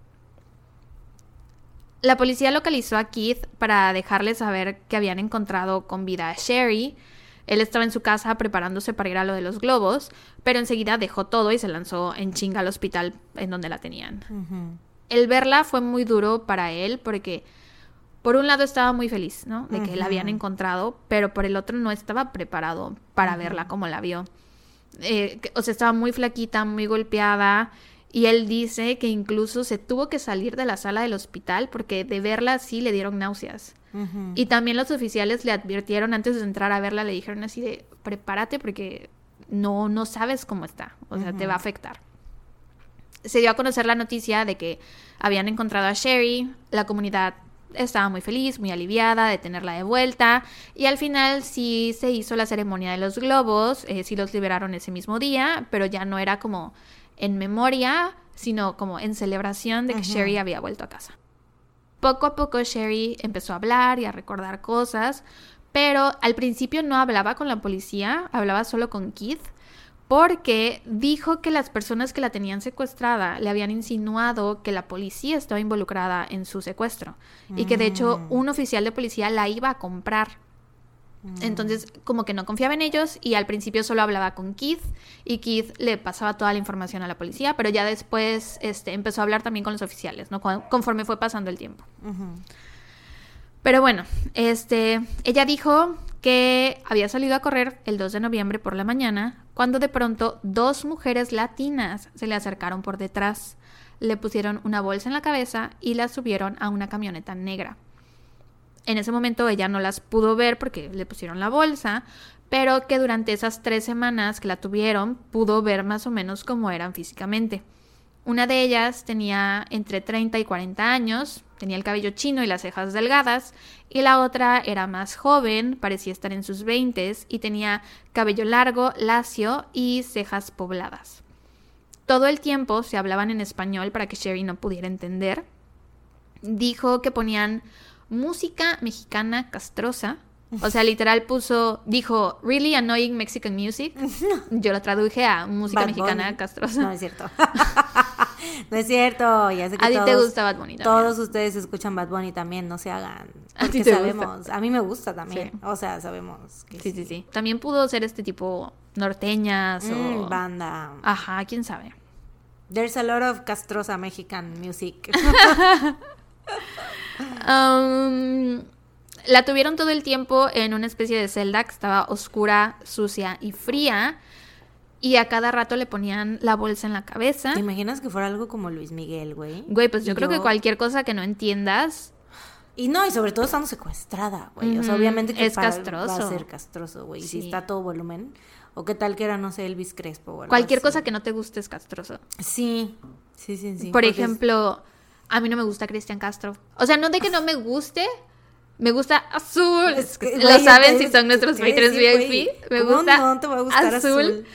La policía localizó a Keith para dejarle saber que habían encontrado con vida a Sherry. Él estaba en su casa preparándose para ir a lo de los globos, pero enseguida dejó todo y se lanzó en chinga al hospital en donde la tenían. El verla fue muy duro para él porque por un lado estaba muy feliz, ¿no? De que la habían encontrado, pero por el otro no estaba preparado para verla como la vio. Eh, o sea, estaba muy flaquita, muy golpeada. Y él dice que incluso se tuvo que salir de la sala del hospital porque de verla así le dieron náuseas. Y también los oficiales le advirtieron antes de entrar a verla, le dijeron así de, prepárate porque no, no sabes cómo está, o sea, te va a afectar. Se dio a conocer la noticia de que habían encontrado a Sherry, la comunidad estaba muy feliz, muy aliviada de tenerla de vuelta y al final sí se hizo la ceremonia de los globos, eh, sí los liberaron ese mismo día, pero ya no era como en memoria, sino como en celebración de que. Sherry había vuelto a casa. Poco a poco Sherry empezó a hablar y a recordar cosas, pero al principio no hablaba con la policía, hablaba solo con Keith, porque dijo que las personas que la tenían secuestrada le habían insinuado que la policía estaba involucrada en su secuestro y que de hecho Mm. un oficial de policía la iba a comprar. Entonces, como que no confiaba en ellos y al principio solo hablaba con Keith y Keith le pasaba toda la información a la policía, pero ya después este, empezó a hablar también con los oficiales, ¿no? Con- Conforme fue pasando el tiempo. Pero bueno, este, ella dijo que había salido a correr el 2 de noviembre por la mañana, cuando de pronto dos mujeres latinas se le acercaron por detrás, le pusieron una bolsa en la cabeza y la subieron a una camioneta negra. En ese momento ella no las pudo ver porque le pusieron la bolsa, pero que durante esas tres semanas que la tuvieron pudo ver más o menos cómo eran físicamente. Una de ellas tenía entre 30 y 40 años, tenía el cabello chino y las cejas delgadas, y la otra era más joven, parecía estar en sus 20 y tenía cabello largo, lacio y cejas pobladas. Todo el tiempo se hablaban en español para que Sherry no pudiera entender. Dijo que ponían música mexicana castrosa. O sea, literal puso, dijo, really annoying Mexican music. Yo lo traduje a música Bad mexicana Bunny. castrosa. No es cierto. no es cierto. Ya sé que A ti te gusta Bad Bunny también. Todos ustedes escuchan Bad Bunny también, no se hagan. A ti te sabemos. gusta. A mí me gusta también. Sí. O sea, sabemos que Sí, sí, sí. También pudo ser este tipo norteñas Mm, o... banda. Ajá, quién sabe. There's a lot of castrosa Mexican music. Um, la tuvieron todo el tiempo en una especie de celda que estaba oscura, sucia y fría. Y a cada rato le ponían la bolsa en la cabeza. ¿Te imaginas que fuera algo como Luis Miguel, güey? Güey, pues yo creo que cualquier cosa que no entiendas, Y no, y sobre todo estando secuestrada, güey. O sea, obviamente que es para- castroso. va a ser castroso, güey. Y Si Sí. está a todo volumen. O qué tal que era, no sé, Elvis Crespo o algo cualquier así. cosa que no te guste es castroso. Sí, sí, sí, sí. Por es- ejemplo, a mí no me gusta Cristian Castro. O sea, no de que no me guste, me gusta azul. Es que, Lo saben si son nuestros decir, VIP. Me ¿cómo gusta no te va a gustar azul?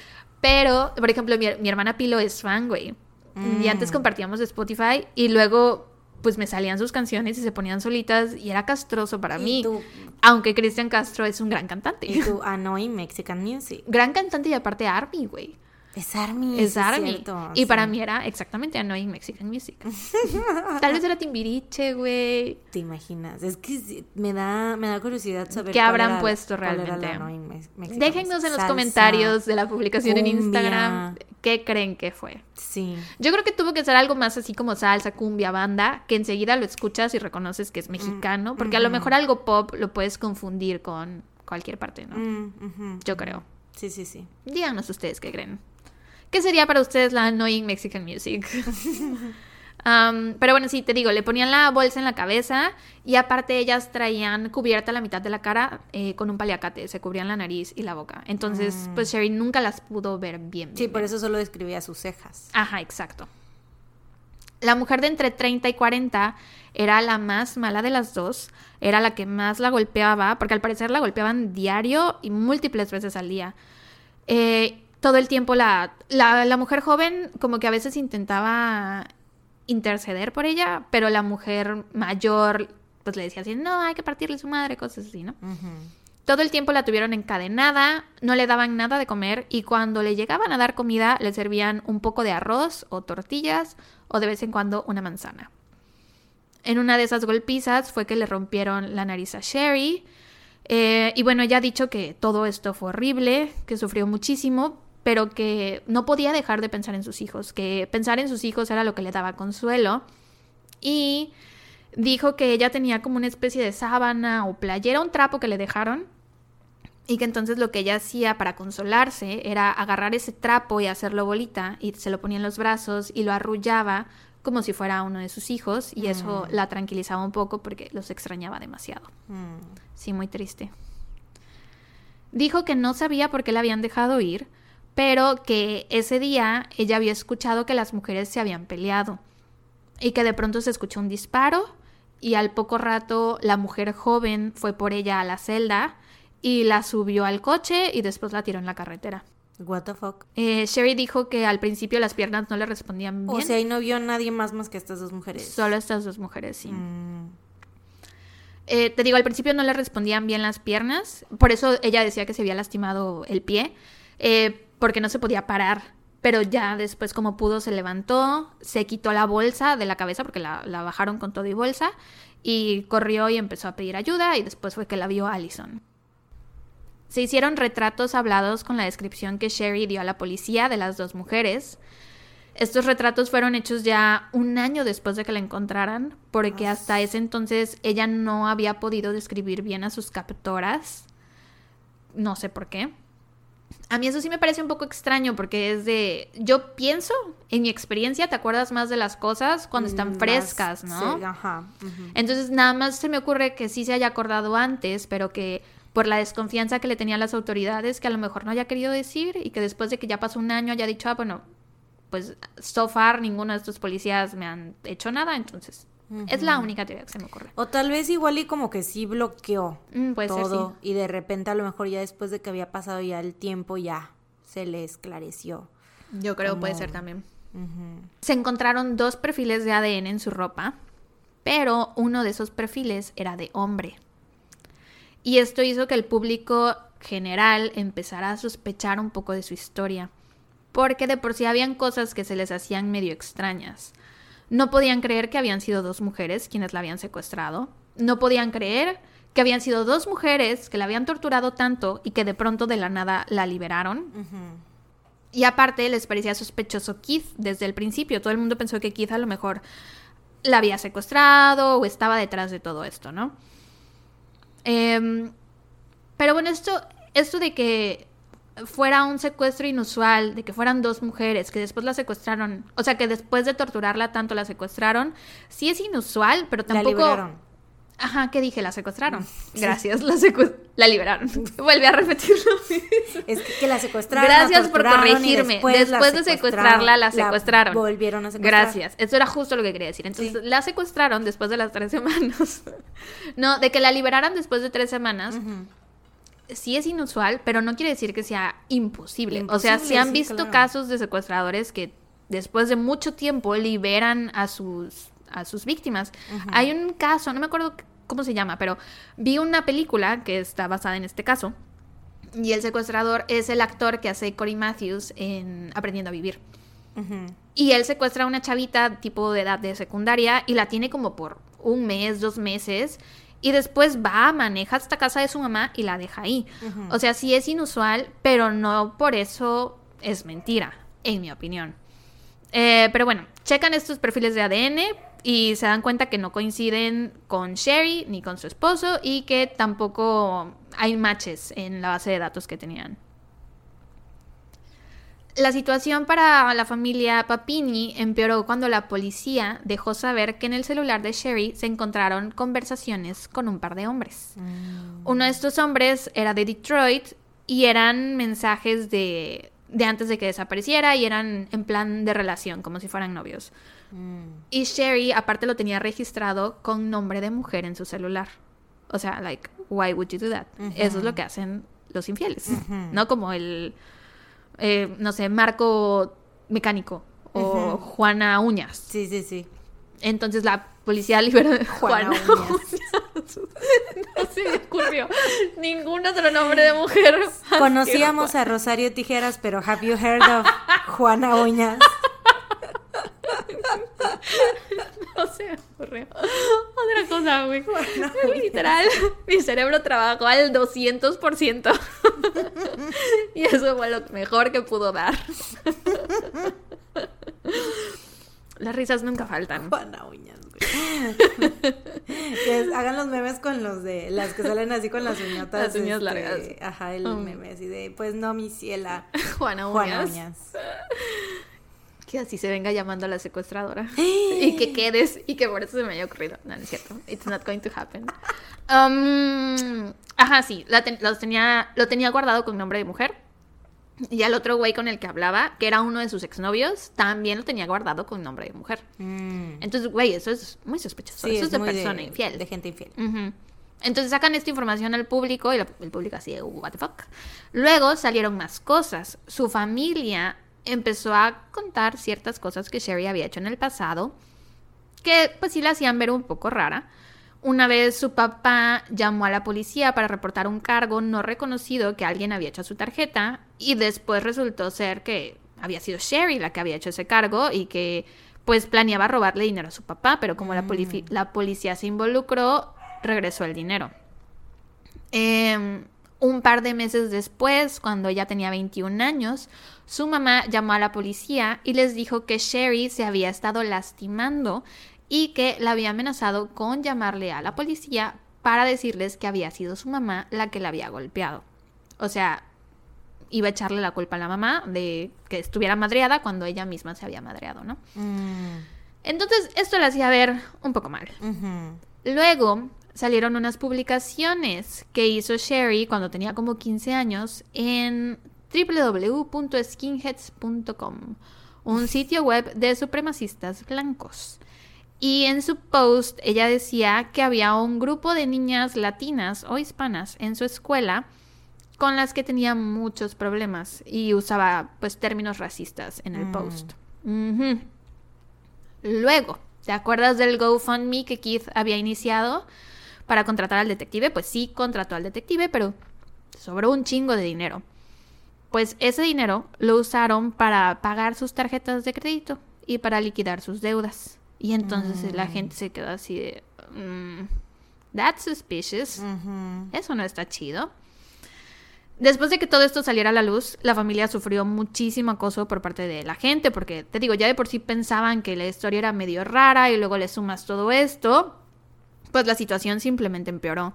Pero, por ejemplo, mi, mi hermana Pilo es fan, güey. Y Mm. antes compartíamos Spotify y luego pues me salían sus canciones y se ponían solitas y era castroso para Y mí. tú- Aunque Cristian Castro es un gran cantante. Y tu annoying Mexican music. gran cantante y aparte Army, güey. Es Army. Es Army. cierto, y para mí era exactamente Annoying Mexican Music. Tal vez era Timbiriche, güey. ¿Te imaginas? Es que me da, me da curiosidad saber ¿Qué habrán era- puesto realmente? Déjennos en los Salsa. comentarios de la publicación en. Instagram qué creen que fue. Sí. Yo creo que tuvo que ser algo más así como salsa, cumbia, banda, que enseguida lo escuchas y reconoces que es mexicano, porque a lo mejor algo pop lo puedes confundir con cualquier parte, ¿no? Mm, Yo creo. Sí, sí, sí. Díganos ustedes qué creen. ¿Qué sería para ustedes la annoying Mexican music? Um, pero bueno, sí, te digo, le ponían la bolsa en la cabeza y aparte ellas traían cubierta la mitad de la cara eh, con un paliacate, se cubrían la nariz y la boca. Entonces, pues Sherry nunca las pudo ver bien. Mm. Sí, bien, por bien. eso solo describía sus cejas. Ajá, exacto. La mujer de entre 30 y 40 era la más mala de las dos, era la que más la golpeaba, porque al parecer la golpeaban diario y múltiples veces al día. Eh, todo el tiempo la, la, la mujer joven como que a veces intentaba interceder por ella, pero la mujer mayor pues le decía así, no, hay que partirle su madre, cosas así, ¿no? Todo el tiempo la tuvieron encadenada, no le daban nada de comer y cuando le llegaban a dar comida le servían un poco de arroz o tortillas o de vez en cuando una manzana. En una de esas golpizas fue que le rompieron la nariz a Sherry. eh, y bueno, ella ha dicho que todo esto fue horrible, que sufrió muchísimo, pero que no podía dejar de pensar en sus hijos, que pensar en sus hijos era lo que le daba consuelo. Y dijo que ella tenía como una especie de sábana o playera, un trapo que le dejaron. Y que entonces lo que ella hacía para consolarse era agarrar ese trapo y hacerlo bolita y se lo ponía en los brazos y lo arrullaba como si fuera uno de sus hijos y eso la tranquilizaba un poco porque los extrañaba demasiado. Mm. Sí, muy triste. Dijo que no sabía por qué la habían dejado ir, pero que ese día ella había escuchado que las mujeres se habían peleado y que de pronto se escuchó un disparo y al poco rato la mujer joven fue por ella a la celda y la subió al coche y después la tiró en la carretera. What the fuck. Eh, Sherry dijo que al principio las piernas no le respondían bien. O sea, y no vio a nadie más más que estas dos mujeres. Solo estas dos mujeres, sí. Mm. Eh, te digo, al principio no le respondían bien las piernas, por eso ella decía que se había lastimado el pie, eh, porque no se podía parar. Pero ya después, como pudo, se levantó, se quitó la bolsa de la cabeza, porque la, la bajaron con todo y bolsa, y corrió y empezó a pedir ayuda, y después fue que la vio Allison. Se hicieron retratos hablados con la descripción que Sherry dio a la policía de las dos mujeres. Estos retratos fueron hechos ya un año después de que la encontraran, porque hasta ese entonces ella no había podido describir bien a sus captoras. No sé por qué. A mí eso sí me parece un poco extraño porque es de, yo pienso, en mi experiencia, te acuerdas más de las cosas cuando están Más- frescas, ¿no? sí, ajá. Entonces nada más se me ocurre que sí se haya acordado antes, pero que por la desconfianza que le tenían las autoridades, que a lo mejor no haya querido decir y que después de que ya pasó un año haya dicho, ah, bueno, pues so far ninguno de estos policías me han hecho nada, entonces es la única teoría que se me ocurre. O tal vez igual y como que sí bloqueó Mm, puede ser, todo sí. y de repente a lo mejor ya después de que había pasado ya el tiempo ya se le esclareció. Yo creo puede Como- ser también. Se encontraron dos perfiles de ADN en su ropa, pero uno de esos perfiles era de hombre. Y esto hizo que el público general empezara a sospechar un poco de su historia, porque de por sí habían cosas que se les hacían medio extrañas. No podían creer que habían sido dos mujeres quienes la habían secuestrado. No podían creer que habían sido dos mujeres que la habían torturado tanto y que de pronto de la nada la liberaron. Y aparte les parecía sospechoso Keith desde el principio. Todo el mundo pensó que Keith a lo mejor la había secuestrado o estaba detrás de todo esto, ¿no? Em, pero bueno, esto, esto de que fuera un secuestro inusual, de que fueran dos mujeres que después la secuestraron, o sea, que después de torturarla tanto la secuestraron, sí es inusual, pero La tampoco... liberaron. Ajá, ¿qué dije? La secuestraron. Gracias, la, secu- la liberaron. Vuelve a repetirlo. Es que, que la secuestraron. la Gracias por corregirme. Después, Después, la de secuestrarla, la secuestraron, volvieron a secuestrar. Gracias. Eso era justo lo que quería decir. Entonces, Sí. la secuestraron después de las tres semanas. no, de que la liberaran después de tres semanas. Ujú. Sí es inusual, pero no quiere decir que sea imposible. o sea, se han visto claro. casos de secuestradores que después de mucho tiempo liberan a sus, a sus víctimas. Hay un caso, no me acuerdo cómo se llama, pero vi una película que está basada en este caso. Y el secuestrador es el actor que hace Cory Matthews en Aprendiendo a Vivir. Ujú. Y él secuestra a una chavita tipo de edad de secundaria y la tiene como por un mes, dos meses. Y después va, maneja hasta casa de su mamá y la deja ahí. O sea, sí es inusual, pero no por eso es mentira, en mi opinión. Eh, pero bueno, checan estos perfiles de ADN y se dan cuenta que no coinciden con Sherry ni con su esposo y que tampoco hay matches en la base de datos que tenían. La situación para la familia Papini empeoró cuando la policía dejó saber que en el celular de Sherry se encontraron conversaciones con un par de hombres. Uno de estos hombres era de Detroit y eran mensajes de, de antes de que desapareciera y eran en plan de relación, como si fueran novios. Y Sherry aparte lo tenía registrado con nombre de mujer en su celular. O sea, like, why would you do that? Eso es lo que hacen los infieles, ¿no? Como el, eh, no sé, Marco Mecánico o Juana Uñas. Sí, sí, sí. Entonces la policía liberó Juana Juana, Uñas. Uñas. no se me ocurrió ningún otro nombre de mujer. Conocíamos a Rosario Tijeras, pero have you heard of Juana Uñas? No se me ocurrió. Otra cosa, güey. Literal, mi cerebro trabajó al 200%. y eso fue lo mejor que pudo dar. Las risas nunca faltan. Juana Uñas, güey. hagan los memes con los de las que salen así con las uñotas. Las uñas este, largas. Ajá, el Mm. meme así de, pues no, mi ciela. Juana Juana Uñas. Que así se venga llamando a la secuestradora. y que quedes. Y que por eso se me haya ocurrido. No, no es cierto. It's not going to happen. Um, ajá, sí. la ten- los tenía, lo tenía guardado con nombre de mujer. Y al otro güey con el que hablaba, que era uno de sus exnovios, también lo tenía guardado con nombre de mujer. Mm. Entonces, güey, eso es muy sospechoso. Sí, eso es de persona infiel. De gente infiel. Ujú. Entonces sacan esta información al público y el público así, de, what the fuck. Luego salieron más cosas. Su familia empezó a contar ciertas cosas que Sherry había hecho en el pasado que pues sí la hacían ver un poco rara. Una vez su papá llamó a la policía para reportar un cargo no reconocido que alguien había hecho a su tarjeta y después resultó ser que había sido Sherry la que había hecho ese cargo y que pues planeaba robarle dinero a su papá, pero como la, polici- la policía se involucró, regresó el dinero. Em, un par de meses después, cuando ella tenía 21 años, su mamá llamó a la policía y les dijo que Sherry se había estado lastimando y que la había amenazado con llamarle a la policía para decirles que había sido su mamá la que la había golpeado. O sea, iba a echarle la culpa a la mamá de que estuviera madreada cuando ella misma se había madreado, ¿no? Mm. Entonces, esto la hacía ver un poco mal. Luego salieron unas publicaciones que hizo Sherry cuando tenía como 15 años en www.skinheads.com, un sitio web de supremacistas blancos. Y en su post ella decía que había un grupo de niñas latinas o hispanas en su escuela con las que tenía muchos problemas y usaba pues términos racistas en el Mm. post. Luego, ¿te acuerdas del GoFundMe que Keith había iniciado para contratar al detective? Pues sí, contrató al detective, pero sobró un chingo de dinero. Pues ese dinero lo usaron para pagar sus tarjetas de crédito y para liquidar sus deudas. Y entonces la Mm. gente se quedó así de... "Mm, that's suspicious. Eso no está chido. Después de que todo esto saliera a la luz, la familia sufrió muchísimo acoso por parte de la gente, porque te digo, ya de por sí pensaban que la historia era medio rara y luego le sumas todo esto, pues la situación simplemente empeoró.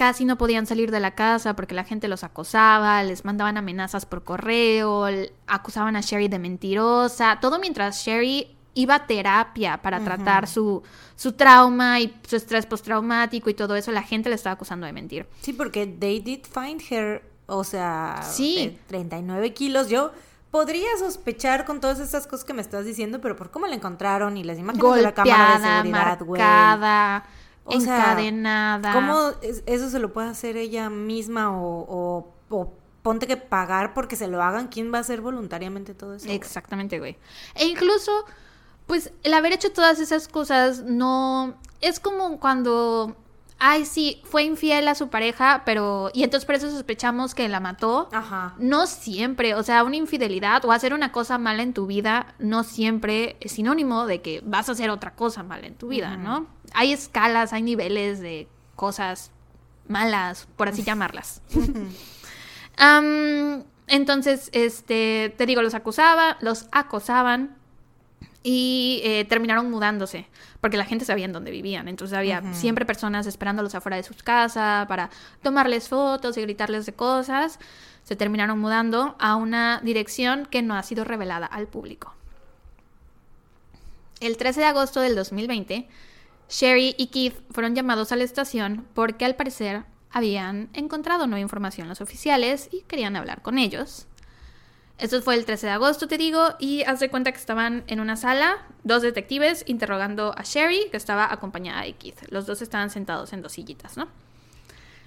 Casi no podían salir de la casa porque la gente los acosaba, les mandaban amenazas por correo, acusaban a Sherry de mentirosa, todo mientras Sherry iba a terapia para tratar su, su trauma y su estrés postraumático y todo eso, la gente le estaba acusando de mentir. Sí, porque they did find her, o sea, Sí. de 39 kilos. Yo podría sospechar con todas estas cosas que me estás diciendo, pero por cómo la encontraron y las imágenes de la cámara de golpeada, seguridad, marcada, O sea, encadenada. ¿Cómo es- eso se lo puede hacer ella misma o, o, o ponte que pagar porque se lo hagan? ¿Quién va a hacer voluntariamente todo eso? Exactamente, güey. E incluso, pues, el haber hecho todas esas cosas no... Es como cuando... Ay, sí, fue infiel a su pareja, pero... Y entonces por eso sospechamos que la mató. Ajá. No siempre, o sea, una infidelidad o hacer una cosa mala en tu vida no siempre es sinónimo de que vas a hacer otra cosa mala en tu vida, ¿no? Hay escalas, hay niveles de cosas malas, por así llamarlas. Am, entonces, este, te digo, los acusaba, los acosaban y eh, terminaron mudándose porque la gente sabía en dónde vivían. Entonces había siempre personas esperándolos afuera de sus casas para tomarles fotos y gritarles de cosas. Se terminaron mudando a una dirección que no ha sido revelada al público. El 13 de agosto del 2020, Sherry y Keith fueron llamados a la estación porque al parecer habían encontrado nueva información los oficiales y querían hablar con ellos. Esto fue el 13 de agosto, te digo, y haz de cuenta que estaban en una sala, dos detectives interrogando a Sherry, que estaba acompañada de Keith. Los dos estaban sentados en dos sillitas, ¿no?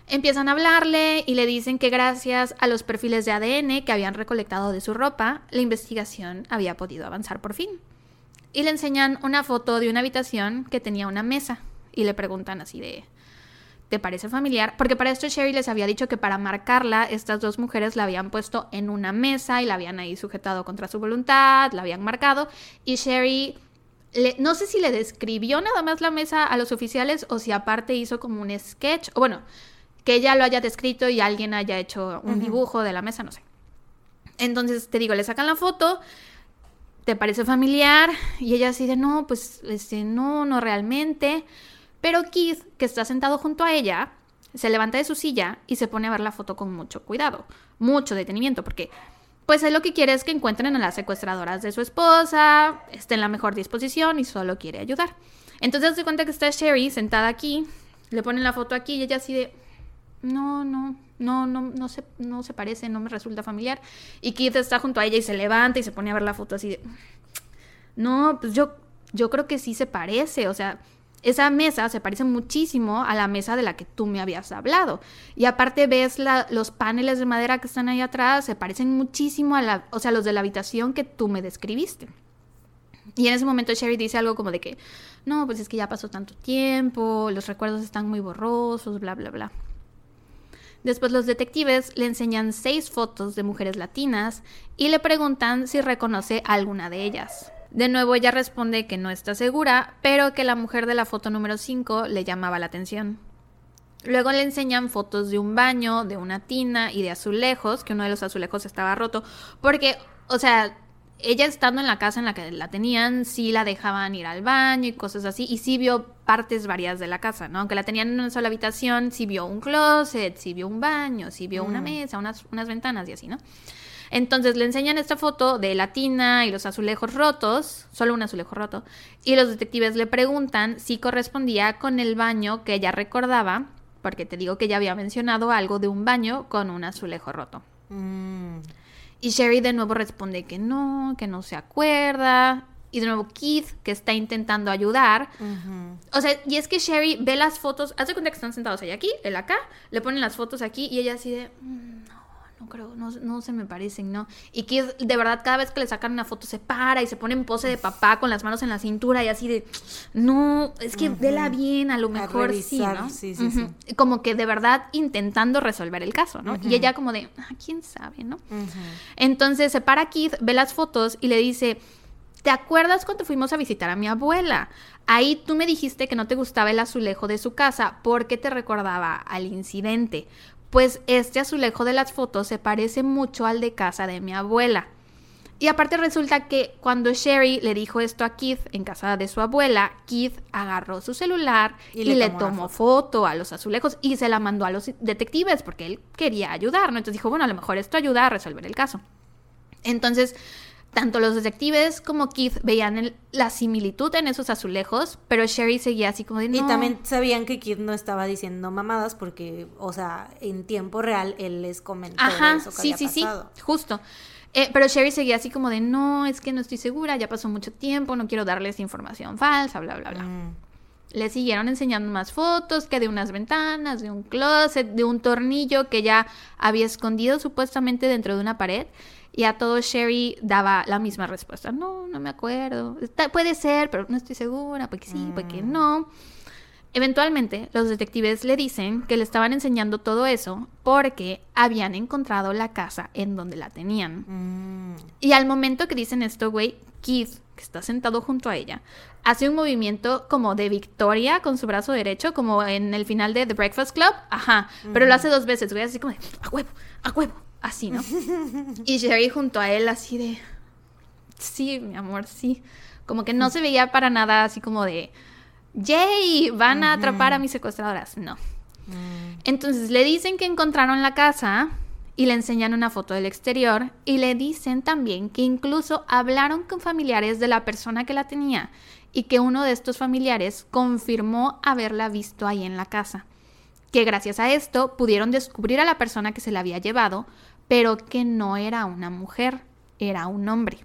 Empiezan a hablarle y le dicen que gracias a los perfiles de ADN que habían recolectado de su ropa, la investigación había podido avanzar por fin. Y le enseñan una foto de una habitación que tenía una mesa y le preguntan así de, ¿te parece familiar? Porque para esto Sherry les había dicho que para marcarla, estas dos mujeres la habían puesto en una mesa y la habían ahí sujetado contra su voluntad, la habían marcado. Y Sherry, le- no sé si le describió nada más la mesa a los oficiales o si aparte hizo como un sketch, o bueno, que ella lo haya descrito y alguien haya hecho un dibujo de la mesa, no sé. Entonces, te digo, le sacan la foto. ¿te parece familiar? Y ella así de, no, pues, este, no, no realmente. Pero Keith, que está sentado junto a ella, se levanta de su silla y se pone a ver la foto con mucho cuidado, mucho detenimiento, porque pues él lo que quiere es que encuentren a las secuestradoras de su esposa, esté en la mejor disposición y solo quiere ayudar. Entonces se cuenta que está Sherry sentada aquí, le ponen la foto aquí y ella así de, no, no, no, no, no se, no se parece, no me resulta familiar. Y Keith está junto a ella y se levanta y se pone a ver la foto así de, no, pues yo, yo creo que sí se parece, o sea, esa mesa se parece muchísimo a la mesa de la que tú me habías hablado. Y aparte ves los paneles de madera que están ahí atrás, se parecen muchísimo a la, o sea, los de la habitación que tú me describiste. Y en ese momento Sherry dice algo como de que, no, pues es que ya pasó tanto tiempo, los recuerdos están muy borrosos, bla, bla, bla. Después los detectives le enseñan seis fotos de mujeres latinas y le preguntan si reconoce a alguna de ellas. De nuevo ella responde que no está segura, pero que la mujer de la foto número 5 le llamaba la atención. Luego le enseñan fotos de un baño, de una tina y de azulejos, que uno de los azulejos estaba roto, porque, o sea, ella estando en la casa en la que la tenían, sí la dejaban ir al baño y cosas así, y sí vio partes varias de la casa, ¿no? Aunque la tenían en una sola habitación, sí vio un closet, sí vio un baño, sí vio una mm. mesa, unas, unas ventanas y así, ¿no? Entonces le enseñan esta foto de la tina y los azulejos rotos, solo un azulejo roto, y los detectives le preguntan si correspondía con el baño que ella recordaba, porque te digo que ella había mencionado algo de un baño con un azulejo roto. Mm. Y Sherry de nuevo responde que no, que no se acuerda. Y de nuevo Keith, que está intentando ayudar. O sea, y es que Sherry ve las fotos, hace cuenta que están sentados ahí aquí, él acá, le ponen las fotos aquí y ella así de, mm, no, no creo, no, se me parecen, ¿no? Y que de verdad cada vez que le sacan una foto se para y se pone en pose de papá con las manos en la cintura y así de, no, es que vela bien, a lo mejor sí, ¿no? Sí, sí, sí. Como que de verdad intentando resolver el caso, ¿no? Y ella como de, ah, quién sabe, ¿no? Entonces se para Keith, ve las fotos y le dice, ¿te acuerdas cuando fuimos a visitar a mi abuela? Ahí tú me dijiste que no te gustaba el azulejo de su casa porque te recordaba al incidente pues este azulejo de las fotos se parece mucho al de casa de mi abuela. Y aparte resulta que cuando Sherry le dijo esto a Keith en casa de su abuela, Keith agarró su celular y, le, tomó, foto. a los azulejos y se la mandó a los detectives porque él quería ayudar, ¿no? Entonces dijo, bueno, a lo mejor esto ayuda a resolver el caso. Entonces tanto los detectives como Keith veían la similitud en esos azulejos, pero Sherry seguía así como de Y también sabían que Keith no estaba diciendo mamadas porque, o sea, en tiempo real él les comentó Ajá, eso que sí, sí, sí, justo. Eh, pero Sherry seguía así como de, no, es que no estoy segura, ya pasó mucho tiempo, no quiero darles información falsa, bla, bla, bla. Mm. Le siguieron enseñando más fotos, que de unas ventanas, de un closet, de un tornillo que ya había escondido supuestamente dentro de una pared. Y a todo Sherry daba la misma respuesta. No, no me acuerdo. puede ser, pero no estoy segura, porque sí, porque mm. no. Eventualmente, los detectives le dicen que le estaban enseñando todo eso porque habían encontrado la casa en donde la tenían. Mm. Y al momento que dicen esto, güey, Keith, que está sentado junto a ella, hace un movimiento como de victoria con su brazo derecho, como en el final de The Breakfast Club. Ajá, pero lo hace dos veces, güey, así como de, a huevo, a huevo, así, ¿no? y Jerry junto a él así de, sí, mi amor, sí. Como que no se veía para nada así como de, ¡yay! Van a atrapar a mis secuestradoras. No. Mm. Entonces le dicen que encontraron la casa y le enseñan una foto del exterior y le dicen también que incluso hablaron con familiares de la persona que la tenía y que uno de estos familiares confirmó haberla visto ahí en la casa. Que gracias a esto pudieron descubrir a la persona que se la había llevado, pero que no era una mujer, era un hombre.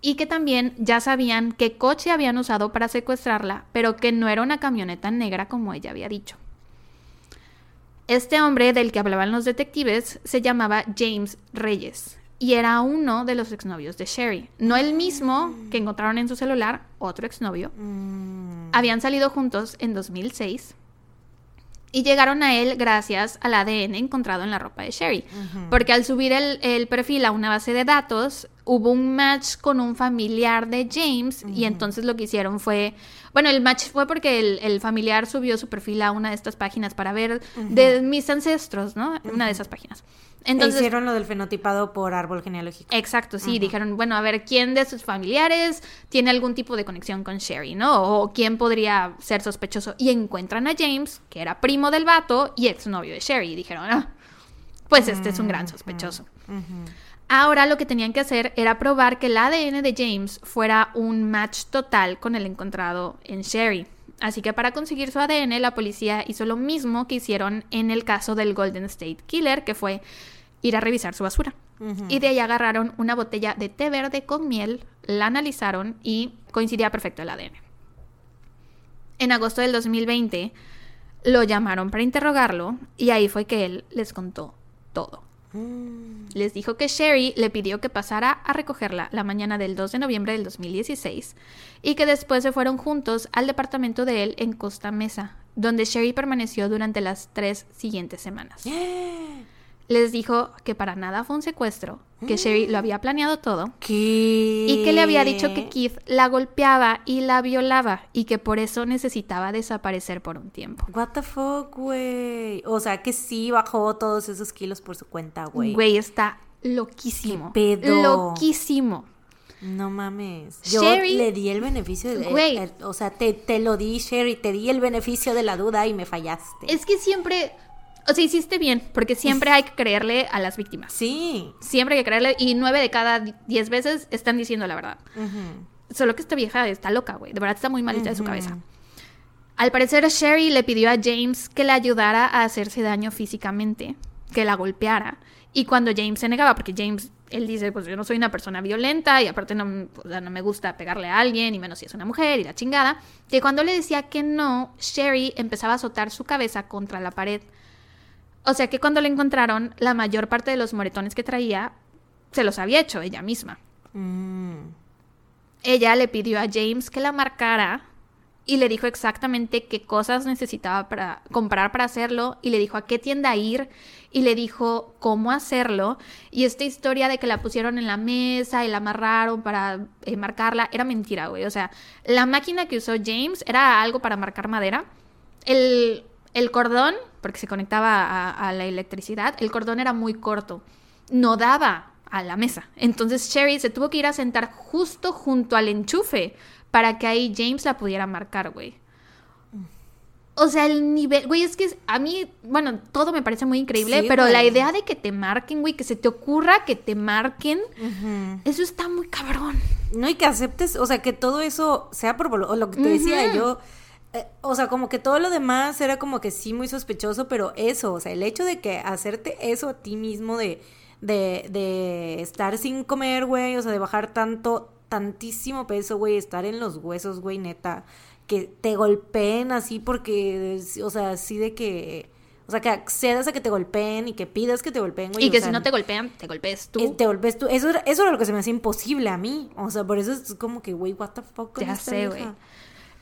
Y que también ya sabían qué coche habían usado para secuestrarla, pero que no era una camioneta negra como ella había dicho. Este hombre del que hablaban los detectives se llamaba James Reyes y era uno de los exnovios de Sherry. No el mismo que encontraron en su celular, otro exnovio. Mm. Habían salido juntos en 2006 y llegaron a él gracias al ADN encontrado en la ropa de Sherry. Porque al subir el, perfil a una base de datos, hubo un match con un familiar de James y entonces lo que hicieron fue, bueno, el match fue porque el, familiar subió su perfil a una de estas páginas para ver de mis ancestros, ¿no? Una de esas páginas. Entonces, Hicieron lo del fenotipado por árbol genealógico. Exacto, sí, dijeron, bueno, a ver, ¿quién de sus familiares tiene algún tipo de conexión con Sherry, ¿no? O quién podría ser sospechoso. Y encuentran a James, que era primo del vato y exnovio de Sherry, y dijeron, ah, pues este es un gran sospechoso. Ahora lo que tenían que hacer era probar que el ADN de James fuera un match total con el encontrado en Sherry. Así que para conseguir su ADN, la policía hizo lo mismo que hicieron en el caso del Golden State Killer, que fue ir a revisar su basura. Y de ahí agarraron una botella de té verde con miel, la analizaron y coincidía perfecto el ADN. En agosto del 2020 lo llamaron para interrogarlo y ahí fue que él les contó todo. Les dijo que Sherry le pidió que pasara a recogerla la mañana del 2 de noviembre del 2016 y que después se fueron juntos al departamento de él en Costa Mesa, donde Sherry permaneció durante las tres siguientes semanas. Les dijo que para nada fue un secuestro, que Sherry lo había planeado todo ¿Qué? y que le había dicho que Keith la golpeaba y la violaba y que por eso necesitaba desaparecer por un tiempo. What the fuck, güey. O sea que sí bajó todos esos kilos por su cuenta, güey. Güey, está loquísimo. ¿Qué pedo? Loquísimo. No mames. Yo Sherry- le di el beneficio de Güey. eh, o sea, te, te lo di, Sherry, te di el beneficio de la duda y me fallaste. Es que siempre, o sea, hiciste bien, porque siempre hay que creerle a las víctimas. Sí. Siempre hay que creerle y nueve de cada di- diez veces están diciendo la verdad. Ujú. Solo que esta vieja está loca, güey. De verdad está muy malita de su cabeza. Al parecer, Sherry le pidió a James que la ayudara a hacerse daño físicamente, que la golpeara. Y cuando James se negaba, porque James, él dice, pues yo no soy una persona violenta y aparte no, o sea, no me gusta pegarle a alguien, y menos si es una mujer y la chingada, que cuando le decía que no, Sherry empezaba a azotar su cabeza contra la pared. O sea que cuando la encontraron, la mayor parte de los moretones que traía se los había hecho ella misma. Mm. Ella le pidió a James que la marcara y le dijo exactamente qué cosas necesitaba para comprar para hacerlo y le dijo a qué tienda ir y le dijo cómo hacerlo y esta historia de que la pusieron en la mesa y la amarraron para eh, marcarla era mentira, güey. O sea, la máquina que usó James era algo para marcar madera. El, el cordón, porque se conectaba a, a la electricidad, el cordón era muy corto. No daba a la mesa. Entonces Sherry se tuvo que ir a sentar justo junto al enchufe para que ahí James la pudiera marcar, güey. O sea, el nivel, güey, es que a mí, bueno, todo me parece muy increíble, Sí, pero la idea de que te marquen, güey, que se te ocurra que te marquen, eso está muy cabrón. No, y que aceptes, o sea, que todo eso sea por lo que te decía yo. Eh, o sea, como que todo lo demás era como que sí muy sospechoso, pero eso, o sea, el hecho de que hacerte eso a ti mismo de, de, de estar sin comer, güey, o sea, de bajar tanto, tantísimo peso, güey, estar en los huesos, güey, neta, que te golpeen así porque, o sea, así de que, o sea, que accedas a que te golpeen y que pidas que te golpeen, güey. y o que sea, si no te golpean, te golpees tú. Te golpes tú. Eso, era- eso era lo que se me hace imposible a mí. O sea, por eso es como que, güey, what the fuck. con Ya esta sé, vieja? güey.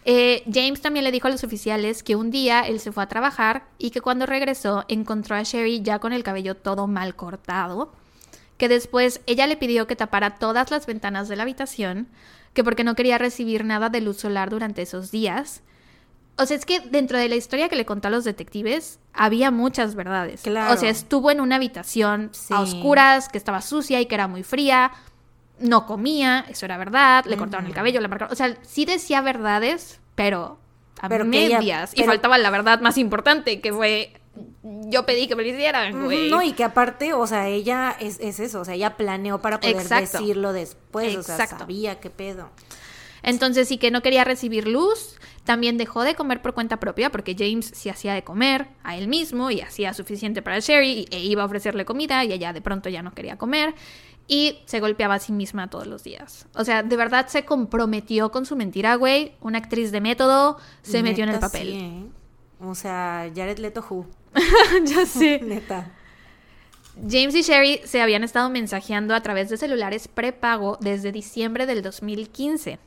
Eh, James también le dijo a los oficiales que un día él se fue a trabajar y que cuando regresó encontró a Sherry ya con el cabello todo mal cortado, que después ella le pidió que tapara todas las ventanas de la habitación, que porque no quería recibir nada de luz solar durante esos días. O sea, es que dentro de la historia que le contó a los detectives había muchas verdades. Claro. O sea, estuvo en una habitación Sí. a oscuras, que estaba sucia y que era muy fría, no comía, eso era verdad, le cortaron el cabello, le marcaron. O sea, sí decía verdades, pero a Pero que ella- medias. y faltaba la verdad más importante, que fue yo pedí que me lo hicieran, güey. No, y que aparte, o sea, ella es, es eso, o sea, ella planeó para poder Exacto. decirlo después, o sea, Exacto. sabía qué pedo. Entonces sí que no quería recibir luz, también dejó de comer por cuenta propia porque James se hacía de comer a él mismo y hacía suficiente para Sherry e iba a ofrecerle comida y ella de pronto ya no quería comer y se golpeaba a sí misma todos los días. O sea, de verdad se comprometió con su mentira, güey. Una actriz de método se metió en el papel. sí, ¿eh? O sea, Jared Leto who. ya sé. Neta. James y Sherry se habían estado mensajeando a través de celulares prepago desde diciembre del 2015.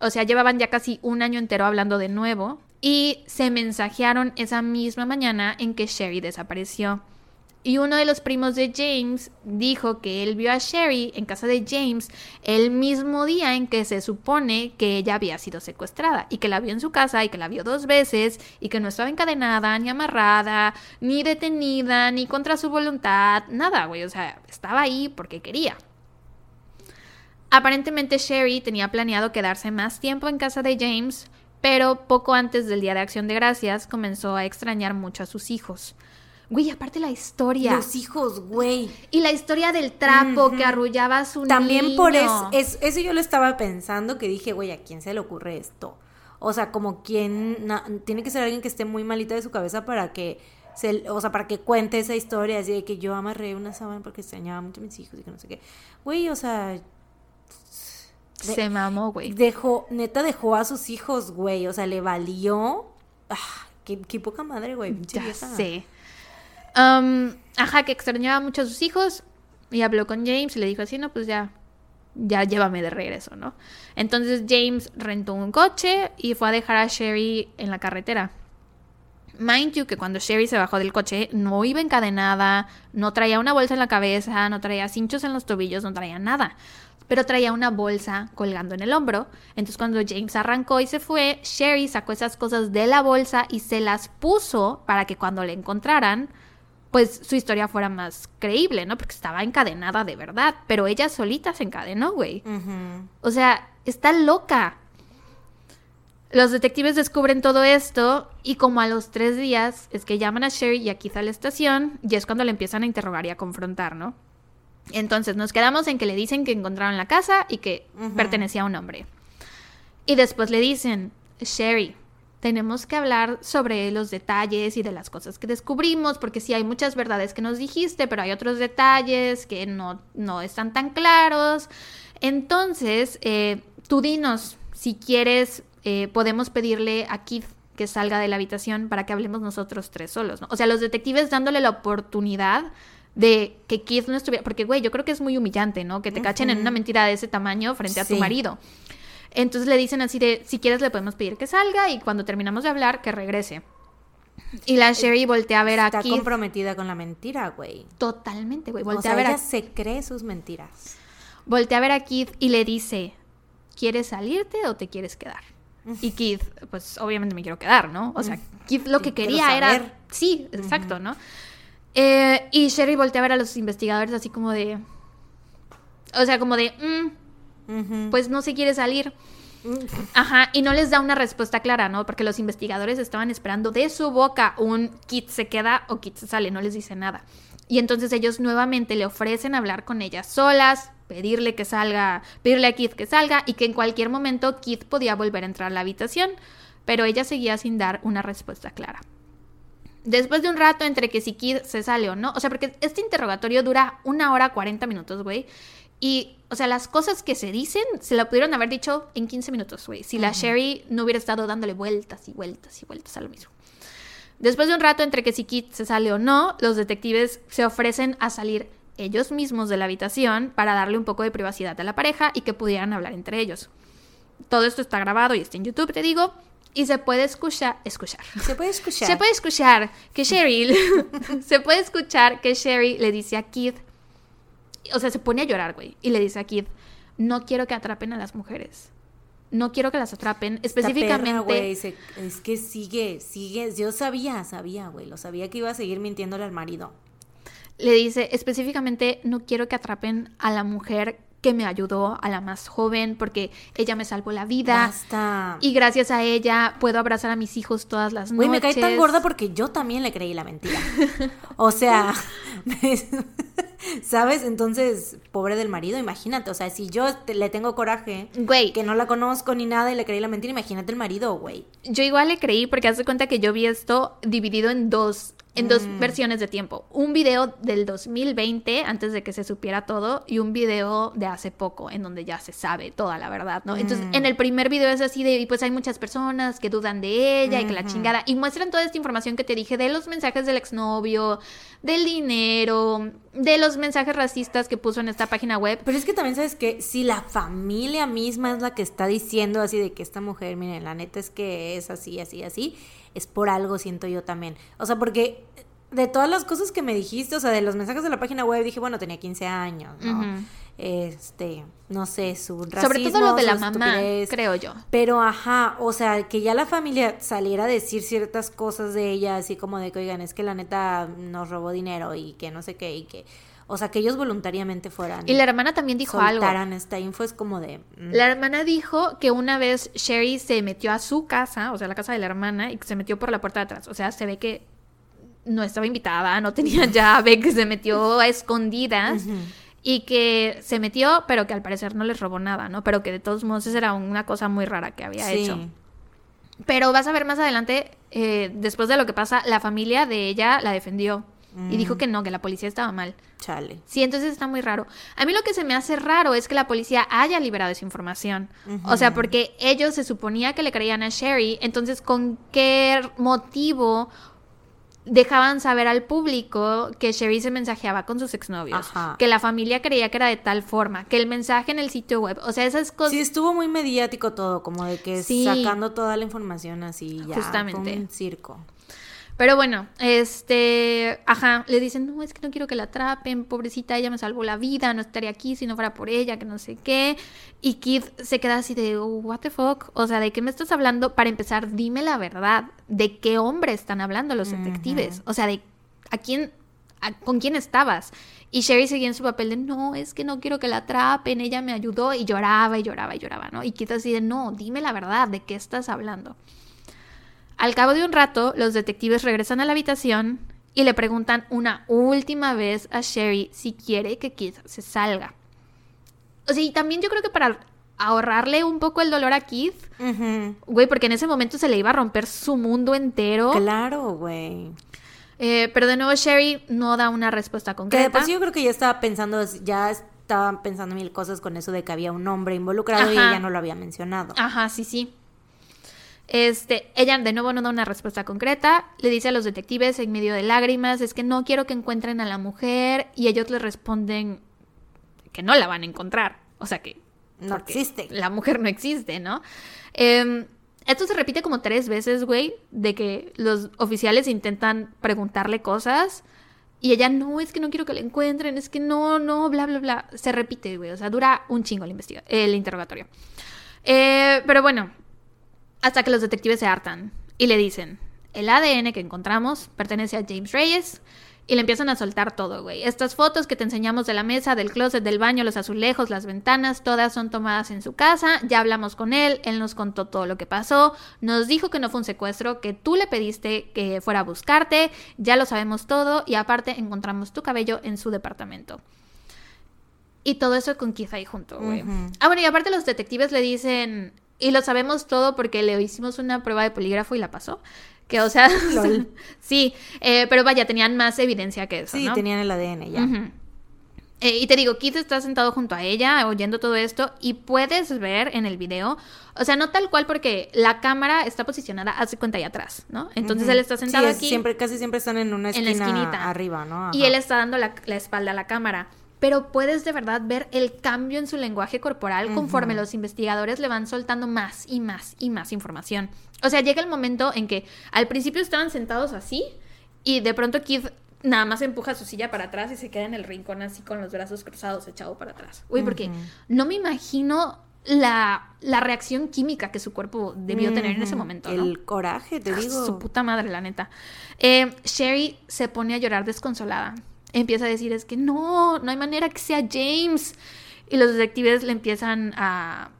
O sea, llevaban ya casi un año entero hablando de nuevo y se mensajearon esa misma mañana en que Sherry desapareció. Y uno de los primos de James dijo que él vio a Sherry en casa de James el mismo día en que se supone que ella había sido secuestrada y que la vio en su casa y que la vio dos veces y que no estaba encadenada, ni amarrada, ni detenida, ni contra su voluntad, nada, güey. O sea, estaba ahí porque quería. Aparentemente Sherry tenía planeado quedarse más tiempo en casa de James, pero poco antes del Día de Acción de Gracias comenzó a extrañar mucho a sus hijos. Güey, aparte la historia. Los hijos, güey. Y la historia del trapo que arrullaba a su También por eso, eso yo lo estaba pensando, que dije, güey, ¿a quién se le ocurre esto? O sea, como quien, tiene que ser alguien que esté muy malita de su cabeza para que, se, o sea, para que cuente esa historia, así de que yo amarré una sábana porque extrañaba mucho a mis hijos y que no sé qué. Güey, o sea... se mamó, güey. Dejó, neta dejó a sus hijos, güey, o sea, le valió... Ah, qué, poca madre, güey. Ya sé ajá, que extrañaba mucho a sus hijos y habló con James y le dijo así, no, pues ya, ya llévame de regreso, ¿no? Entonces James rentó un coche y fue a dejar a Sherry en la carretera. Mind you que cuando Sherry se bajó del coche no iba encadenada, no traía una bolsa en la cabeza, no traía cinchos en los tobillos, no traía nada. Pero traía una bolsa colgando en el hombro. Entonces cuando James arrancó y se fue, Sherry sacó esas cosas de la bolsa y se las puso para que cuando le encontraran, pues su historia fuera más creíble, ¿no? Porque estaba encadenada de verdad, pero ella solita se encadenó, güey. O sea, está loca. Los detectives descubren todo esto y como a los tres días es que llaman a Sherry y a Keith a la estación y es cuando le empiezan a interrogar y a confrontar, ¿no? Entonces nos quedamos en que le dicen que encontraron la casa y que pertenecía a un hombre. Y después le dicen, Sherry, tenemos que hablar sobre los detalles y de las cosas que descubrimos, porque sí hay muchas verdades que nos dijiste, pero hay otros detalles que no, no están tan claros. Entonces, eh, tú dinos, si quieres, eh, podemos pedirle a Keith que salga de la habitación para que hablemos nosotros tres solos, ¿no? O sea, los detectives dándole la oportunidad de que Keith no estuviera, porque güey, yo creo que es muy humillante, ¿no? Que te cachen en una mentira de ese tamaño frente a tu marido. Entonces le dicen así de, si quieres le podemos pedir que salga y cuando terminamos de hablar, que regrese. Y la Sherry voltea a ver a Está comprometida con la mentira, güey. Totalmente, güey. Voltea a ver ella se cree sus mentiras. Voltea a ver a Keith y le dice, ¿quieres salirte o te quieres quedar? Y Keith, pues obviamente me quiero quedar, ¿no? O sea, Keith lo que quería era... Sí, exacto, ¿no? Eh, y Sherry voltea a ver a los investigadores así como de... O sea, como de... Mm, pues no se quiere salir. Ajá, y no les da una respuesta clara, ¿no? Porque los investigadores estaban esperando de su boca un kit se queda o kit se sale, no les dice nada. Y entonces ellos nuevamente le ofrecen hablar con ellas solas, pedirle que salga, pedirle a Kit que salga y que en cualquier momento Kit podía volver a entrar a la habitación, pero ella seguía sin dar una respuesta clara. Después de un rato entre que si Kid se sale o no, o sea, porque este interrogatorio dura una hora 40 minutos, güey, y, o sea, las cosas que se dicen se la pudieron haber dicho en 15 minutos, güey. Si la Sherry no hubiera estado dándole vueltas y vueltas y vueltas a lo mismo. Después de un rato entre que si Kit se sale o no, los detectives se ofrecen a salir ellos mismos de la habitación para darle un poco de privacidad a la pareja y que pudieran hablar entre ellos. Todo esto está grabado y está en YouTube, te digo, y se puede escuchar, escuchar. Se puede escuchar. Se puede escuchar que Sherry, se puede escuchar que Sherry le dice a Kid o sea, se pone a llorar, güey. Y le dice a Kid, no quiero que atrapen a las mujeres. No quiero que las atrapen. Específicamente. es que sigue, sigue. Yo sabía, sabía, güey. Lo sabía que iba a seguir mintiéndole al marido. Le dice, específicamente, no quiero que atrapen a la mujer que me ayudó, a la más joven, porque ella me salvó la vida. Basta. Y gracias a ella puedo abrazar a mis hijos todas las noches. Güey, me cae tan gorda porque yo también le creí la mentira. o sea, ¿sabes? Entonces, pobre del marido, imagínate. O sea, si yo le tengo coraje, güey, que no la conozco ni nada y le creí la mentira, imagínate el marido, güey. Yo igual le creí porque hace cuenta que yo vi esto dividido en dos en dos mm. versiones de tiempo. Un video del 2020, antes de que se supiera todo, y un video de hace poco, en donde ya se sabe toda la verdad, ¿no? Entonces, mm. en el primer video es así de, y pues hay muchas personas que dudan de ella y que la chingada, y muestran toda esta información que te dije de los mensajes del exnovio, del dinero, de los mensajes racistas que puso en esta página web. Pero es que también sabes que si la familia misma es la que está diciendo así de que esta mujer, miren, la neta es que es así, así, así es por algo, siento yo también. O sea, porque de todas las cosas que me dijiste, o sea, de los mensajes de la página web, dije, bueno, tenía 15 años, ¿no? Este, no sé, su racismo, Sobre todo lo de la mamá, creo yo. Pero ajá, o sea, que ya la familia saliera a decir ciertas cosas de ella, así como de que, oigan, es que la neta nos robó dinero y que no sé qué, y que, o sea, que ellos voluntariamente fueran. Y la hermana también dijo algo. esta info, es como de. mm, La hermana dijo que una vez Sherry se metió a su casa, o sea, la casa de la hermana, y que se metió por la puerta de atrás. O sea, se ve que no estaba invitada, no tenía llave, que se metió a escondidas. Y que se metió, pero que al parecer no les robó nada, ¿no? Pero que de todos modos esa era una cosa muy rara que había Sí. hecho. Pero vas a ver más adelante, eh, después de lo que pasa, la familia de ella la defendió. Y Mm. dijo que no, que la policía estaba mal. Chale. Sí, entonces está muy raro. A mí lo que se me hace raro es que la policía haya liberado esa información. O sea, porque ellos se suponía que le creían a Sherry, entonces ¿con qué motivo dejaban saber al público que Sherry se mensajeaba con sus exnovios? Ajá. Que la familia creía que era de tal forma, que el mensaje en el sitio web, o sea, esas cosas... Sí, estuvo muy mediático todo, como de que Sí. sacando toda la información así, ya. Justamente. Fue un circo. Pero bueno, este, ajá, le dicen, no, es que no quiero que la atrapen, pobrecita, ella me salvó la vida, no estaría aquí si no fuera por ella, que no sé qué. Y Kid se queda así de, "Oh, what the fuck, o sea, ¿de qué me estás hablando? Para empezar, dime la verdad, ¿de qué hombre están hablando los detectives? O sea, de a quién, a- con quién estabas. Y Sherry seguía en su papel de, no, es que no quiero que la atrapen, ella me ayudó, y lloraba y lloraba y lloraba, ¿no? Y Kid así de, no, dime la verdad, ¿de qué estás hablando? Al cabo de un rato, los detectives regresan a la habitación y le preguntan una última vez a Sherry si quiere que Kid se salga. O sea, y también yo creo que para ahorrarle un poco el dolor a Ujú. güey, porque en ese momento se le iba a romper su mundo entero. Claro, güey. Eh, pero de nuevo Sherry no da una respuesta Que concreta. de por sí yo creo que ya estaba pensando, ya estaban pensando mil cosas con eso de que había un hombre involucrado y ella no lo había mencionado. Ajá, sí, sí. Este, ella de nuevo no da una respuesta concreta, le dice a los detectives en medio de lágrimas, es que no quiero que encuentren a la mujer y ellos le responden que no la van a encontrar, o sea que No existe. La mujer no existe, ¿no? Em, esto se repite como tres veces, güey, de que los oficiales intentan preguntarle cosas y ella, no, es que no quiero que la encuentren, es que no, no, bla, bla, bla. Se repite, güey, o sea, dura un chingo el, el interrogatorio. Eh, pero bueno, hasta que los detectives se hartan y le dicen, el ADN que encontramos pertenece a James Reyes. Y le empiezan a soltar todo, güey. Estas fotos que te enseñamos de la mesa, del closet, del baño, los azulejos, las ventanas, todas son tomadas en su casa. Ya hablamos con él, él nos contó todo lo que pasó. Nos dijo que no fue un secuestro, que tú le pediste que fuera a buscarte. Ya lo sabemos todo. Y aparte encontramos tu cabello en su departamento. Y todo eso con Keith ahí junto, güey. Ah, bueno, y aparte los detectives le dicen, y lo sabemos todo porque le hicimos una prueba de polígrafo y la pasó. Que, o sea, Lol. sí, eh, pero vaya, tenían más evidencia que eso, Sí, ¿no? tenían el ADN ya. Eh, y te digo, Keith está sentado junto a ella, oyendo todo esto, y puedes ver en el video, o sea, no tal cual porque la cámara está posicionada, hace cuenta ahí atrás, ¿no? Entonces él está sentado Sí, es- aquí. Siempre, casi siempre están en una En la esquina esquinita. arriba, ¿no? Y él está dando la, la espalda a la cámara. Pero puedes de verdad ver el cambio en su lenguaje corporal conforme los investigadores le van soltando más y más y más información. O sea, llega el momento en que al principio estaban sentados así y de pronto Keith nada más empuja su silla para atrás y se queda en el rincón así con los brazos cruzados echado para atrás. Uy, porque no me imagino la, la reacción química que su cuerpo debió tener en ese momento. ¿no? El coraje, te Ah, digo. Su puta madre, la neta. Eh, Sherry se pone a llorar desconsolada. Empieza a decir, es que no, no hay manera que sea James. Y los detectives le empiezan a...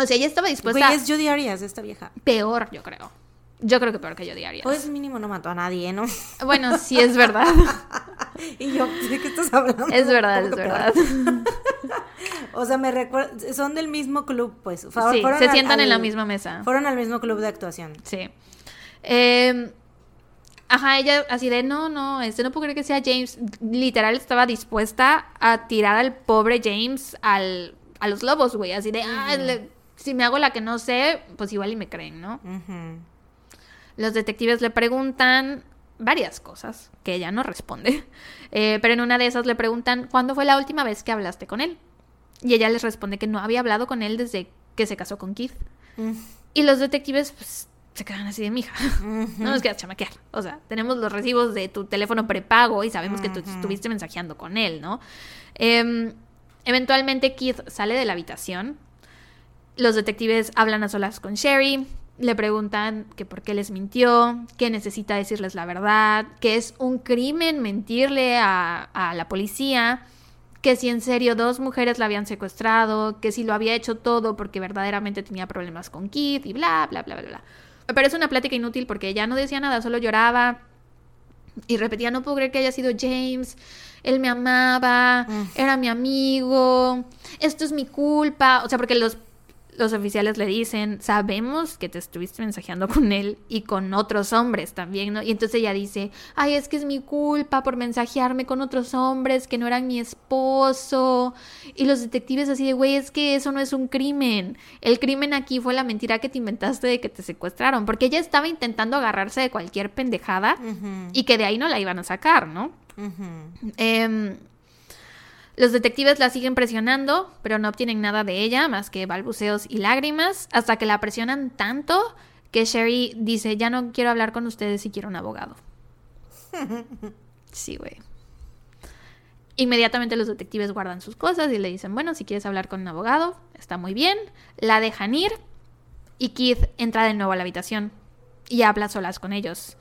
O sea, ella estaba dispuesta Güey, es Jodie Arias, esta vieja. peor, yo creo. Yo creo que peor que yo diaria. Pues mínimo no mató a nadie, ¿no? Bueno, sí es verdad. y yo, ¿de qué estás hablando? es verdad, es verdad. O sea, me recuerdo, son del mismo club, pues. Sí, se al- sientan en la misma mesa. Fueron al mismo club de actuación. Sí. Eh, ajá, ella así de, no, no, este no puedo creer que sea James. Literal estaba dispuesta a tirar al pobre James al, a los lobos, güey. Así de, ah, le- si me hago la que no sé, pues igual y me creen, ¿no? Los detectives le preguntan varias cosas que ella no responde. Eh, pero en una de esas le preguntan, ¿cuándo fue la última vez que hablaste con él? Y ella les responde que no había hablado con él desde que se casó con Keith. Mm. Y los detectives, pues, se quedan así de mija. No nos quieras chamaquear. O sea, tenemos los recibos de tu teléfono prepago y sabemos que tú estuviste mensajeando con él, ¿no? Em, eventualmente Keith sale de la habitación. Los detectives hablan a solas con Sherry. Le preguntan que por qué les mintió, que necesita decirles la verdad, que es un crimen mentirle a, a la policía que si en serio dos mujeres la habían secuestrado, que si lo había hecho todo porque verdaderamente tenía problemas con Keith y bla, bla, bla, bla, bla. Pero es una plática inútil porque ella no decía nada, solo lloraba y repetía, no puedo creer que haya sido James, él me amaba, era mi amigo, esto es mi culpa, o sea, porque los los oficiales le dicen, sabemos que te estuviste mensajeando con él y con otros hombres también, ¿no? Y entonces ella dice, ay, es que es mi culpa por mensajearme con otros hombres que no eran mi esposo. Y los detectives así de, güey, es que eso no es un crimen. El crimen aquí fue la mentira que te inventaste de que te secuestraron, porque ella estaba intentando agarrarse de cualquier pendejada y que de ahí no la iban a sacar, ¿no? eh, los detectives la siguen presionando, pero no obtienen nada de ella más que balbuceos y lágrimas, hasta que la presionan tanto que Sherry dice, ya no quiero hablar con ustedes y quiero un abogado. Sí, güey. Inmediatamente los detectives guardan sus cosas y le dicen, bueno, si quieres hablar con un abogado, está muy bien. La dejan ir y Keith entra de nuevo a la habitación y habla solas con ellos.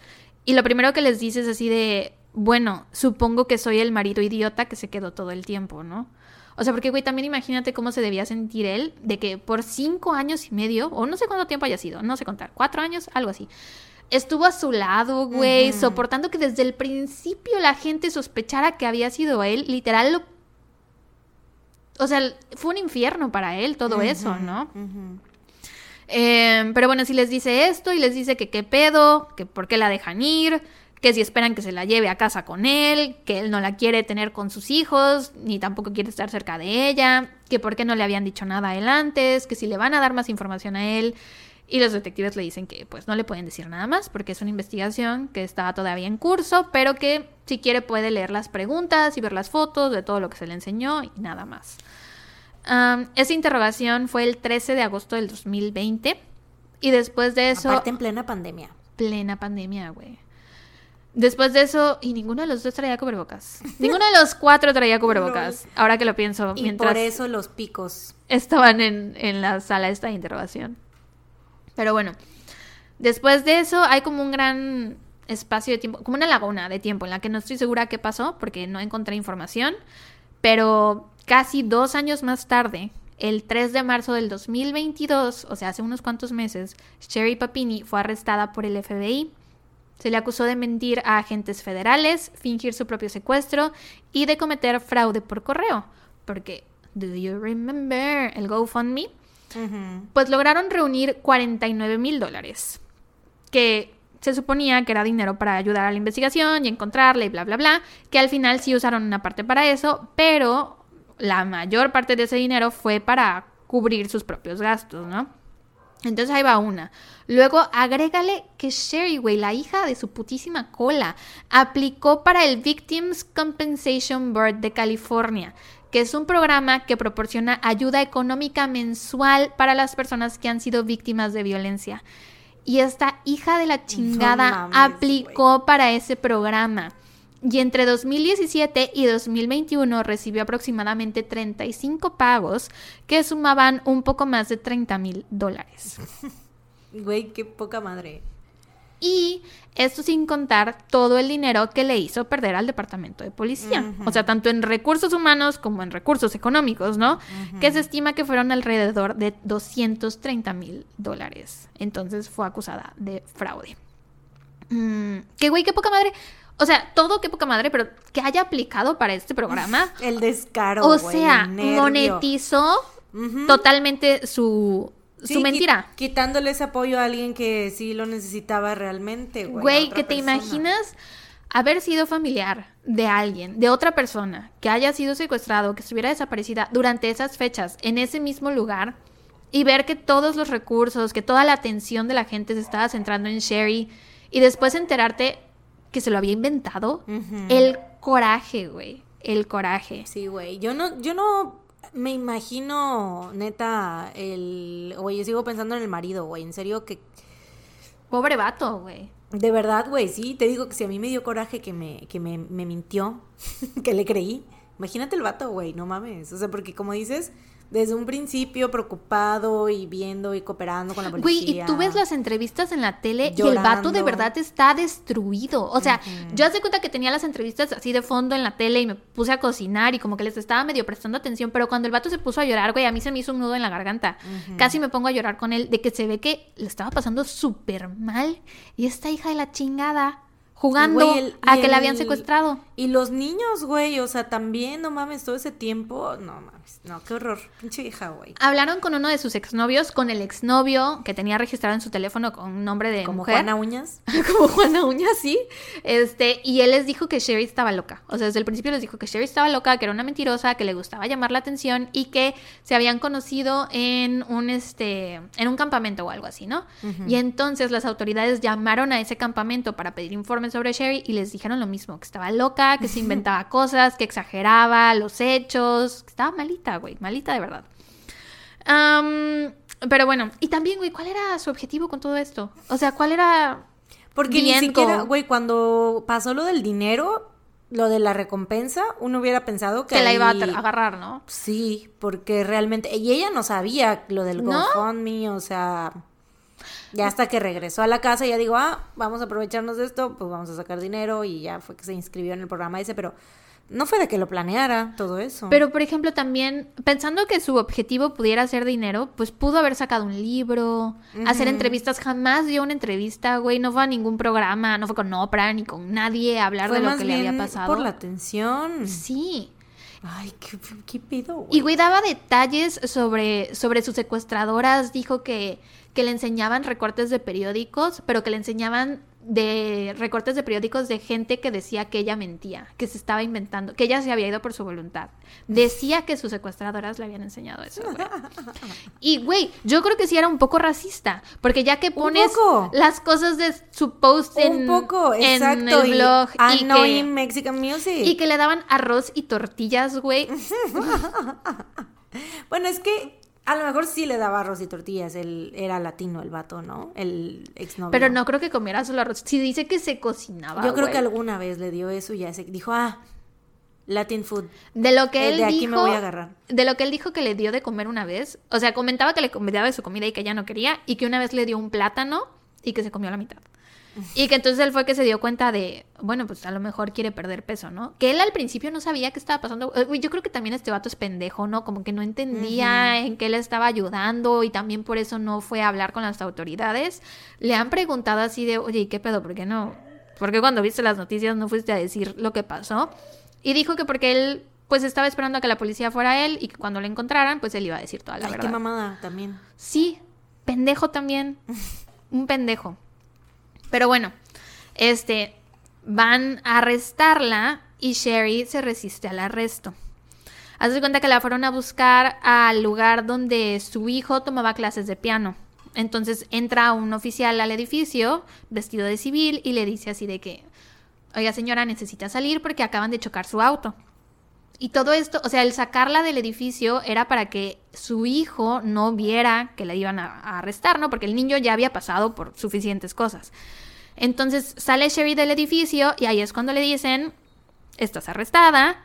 Y lo primero que les dice es así de, bueno, supongo que soy el marido idiota que se quedó todo el tiempo, ¿no? O sea, porque, güey, también imagínate cómo se debía sentir él de que por cinco años y medio, o no sé cuánto tiempo haya sido, no sé contar, cuatro años, algo así. Estuvo a su lado, güey, soportando que desde el principio la gente sospechara que había sido él. Literal, lo... o sea, fue un infierno para él todo eso, ¿no? Em, pero bueno, si les dice esto y les dice que qué pedo, que por qué la dejan ir, que si esperan que se la lleve a casa con él, que él no la quiere tener con sus hijos, ni tampoco quiere estar cerca de ella, que por qué no le habían dicho nada a él antes, que si le van a dar más información a él. Y los detectives le dicen que pues no le pueden decir nada más porque es una investigación que está todavía en curso, pero que si quiere puede leer las preguntas y ver las fotos de todo lo que se le enseñó y nada más. esa interrogación fue el 13 de agosto del 2020 y después de eso... Aparte en plena pandemia. Plena pandemia, güey. Después de eso, y ninguno de los dos traía cubrebocas. ninguno de los cuatro traía cubrebocas. Ahora que lo pienso. Y por eso los picos. Estaban en, en la sala esta interrogación. Pero bueno, después de eso hay como un gran espacio de tiempo, como una laguna de tiempo en la que no estoy segura qué pasó porque no encontré información. Pero casi dos años más tarde, el 3 de marzo del 2022, o sea, hace unos cuantos meses, Sherry Papini fue arrestada por el FBI se le acusó de mentir a agentes federales, fingir su propio secuestro y de cometer fraude por correo. Porque, ¿do you remember el GoFundMe? Pues lograron reunir 49 mil dólares, que se suponía que era dinero para ayudar a la investigación y encontrarla y bla, bla, bla, que al final sí usaron una parte para eso, pero la mayor parte de ese dinero fue para cubrir sus propios gastos, ¿no? Entonces ahí va una. Luego agrégale que Sherry, güey, la hija de su putísima cola, aplicó para el Victims Compensation Board de California, que es un programa que proporciona ayuda económica mensual para las personas que han sido víctimas de violencia. Y esta hija de la chingada aplicó para ese programa y entre 2017 y 2021 recibió aproximadamente 35 pagos que sumaban un poco más de 30 mil dólares. Güey, qué poca madre. Y esto sin contar todo el dinero que le hizo perder al departamento de policía. O sea, tanto en recursos humanos como en recursos económicos, ¿no? Que se estima que fueron alrededor de 230 mil dólares. Entonces fue acusada de fraude. Mm, qué güey, qué poca madre. O sea, todo qué poca madre, pero que haya aplicado para este programa. El descaro. O sea, monetizó totalmente su, su mentira. quitándole ese apoyo a alguien que sí lo necesitaba realmente, güey. Güey, que te imaginas haber sido familiar de alguien, de otra persona, que haya sido secuestrado, que estuviera desaparecida durante esas fechas, en ese mismo lugar, y ver que todos los recursos, que toda la atención de la gente se estaba centrando en Sherry, y después enterarte que se lo había inventado. El coraje, güey. El coraje. Sí, güey. Yo no, yo no me imagino, neta, el. Oye, sigo pensando en el marido, güey. En serio que. Pobre vato, güey. De verdad, güey, sí, te digo que si a mí me dio coraje que me, que me, me mintió, que le creí. Imagínate el vato, güey, no mames. O sea, porque como dices, desde un principio preocupado y viendo y cooperando con la policía. Güey, y tú ves las entrevistas en la tele y el vato de verdad está destruido. O sea, yo hace cuenta que tenía las entrevistas así de fondo en la tele y me puse a cocinar y como que les estaba medio prestando atención, pero cuando el vato se puso a llorar, güey, a mí se me hizo un nudo en la garganta. Casi me pongo a llorar con él de que se ve que le estaba pasando súper mal y esta hija de la chingada jugando Güey, el- a que la habían el- secuestrado. Y los niños, güey, o sea, también, no mames, todo ese tiempo, no mames, no, qué horror, pinche hija, güey. Hablaron con uno de sus exnovios, con el exnovio que tenía registrado en su teléfono con un nombre de Como mujer. Juana Uñas. como Juana Uña, sí. Este, y él les dijo que Sherry estaba loca. O sea, desde el principio les dijo que Sherry estaba loca, que era una mentirosa, que le gustaba llamar la atención y que se habían conocido en un este en un campamento o algo así, ¿no? Y entonces las autoridades llamaron a ese campamento para pedir informes sobre Sherry y les dijeron lo mismo, que estaba loca, que se inventaba cosas, que exageraba los hechos, que estaba malita, güey, malita de verdad. Pero bueno, y también, güey, ¿cuál era su objetivo con todo esto? O sea, ¿cuál era Porque ni siquiera, güey, cuando pasó lo del dinero, lo de la recompensa, uno hubiera pensado que que la iba a agarrar, ¿no? Sí, porque realmente, y ella no sabía lo del ¿No? GoFundMe, o sea, ya hasta que regresó a la casa, ya digo, ah, vamos a aprovecharnos de esto, pues vamos a sacar dinero, y ya fue que se inscribió en el programa ese, pero no fue de que lo planeara todo eso. Pero, por ejemplo, también, pensando que su objetivo pudiera ser dinero, pues pudo haber sacado un libro, hacer entrevistas. Jamás dio una entrevista, güey. No fue a ningún programa, no fue con Oprah ni con nadie a hablar fue de lo que le había pasado. por la atención. Sí. Ay, qué, pido, Y, güey, daba detalles sobre, sobre sus secuestradoras. Dijo que, que le enseñaban recortes de periódicos, pero que le enseñaban de recortes de periódicos de gente que decía que ella mentía, que se estaba inventando, que ella se había ido por su voluntad. Decía que sus secuestradoras le habían enseñado eso, güey. Y, güey, yo creo que sí era un poco racista, porque ya que pones las cosas de su post en, Un poco, en el blog y, y, que, Mexican Music. y que le daban arroz y tortillas, güey, Bueno, es que a lo mejor sí le daba arroz y tortillas. Él era latino, el vato, ¿no? El exnovio. Pero no creo que comiera solo arroz. Si dice que se cocinaba. Yo creo güey. que alguna vez le dio eso y ya se dijo, ah, Latin food. De lo que Eh, él de aquí dijo. me voy a agarrar. De lo que él dijo que le dio de comer una vez. O sea, comentaba que le convidaba de su comida y que ella no quería. Y que una vez le dio un plátano y que se comió la mitad. Y que entonces él fue que se dio cuenta de, bueno, pues a lo mejor quiere perder peso, ¿no? Que él al principio no sabía qué estaba pasando. Eh, Yo creo que también este vato es pendejo, ¿no? Como que no entendía en qué le estaba ayudando y también por eso no fue a hablar con las autoridades. Le han preguntado así de, oye, ¿y qué pedo? ¿Por qué no? ¿Por qué cuando viste las noticias no fuiste a decir lo que pasó? Y dijo que porque él, pues estaba esperando a que la policía fuera a él y que cuando lo encontraran, pues él iba a decir toda la Ay, verdad. qué mamada también. Sí, pendejo también. Un pendejo. Pero bueno, este, van a arrestarla y Sherry se resiste al arresto. Haz de cuenta que la fueron a buscar al lugar donde su hijo tomaba clases de piano. Entonces entra un oficial al edificio vestido de civil y le dice así de que, oiga señora, necesita salir porque acaban de chocar su auto. Y todo esto, o sea, el sacarla del edificio era para que su hijo no viera que la iban a, a arrestar, ¿no? Porque el niño ya había pasado por suficientes cosas. Entonces sale Sherry del edificio y ahí es cuando le dicen, estás arrestada.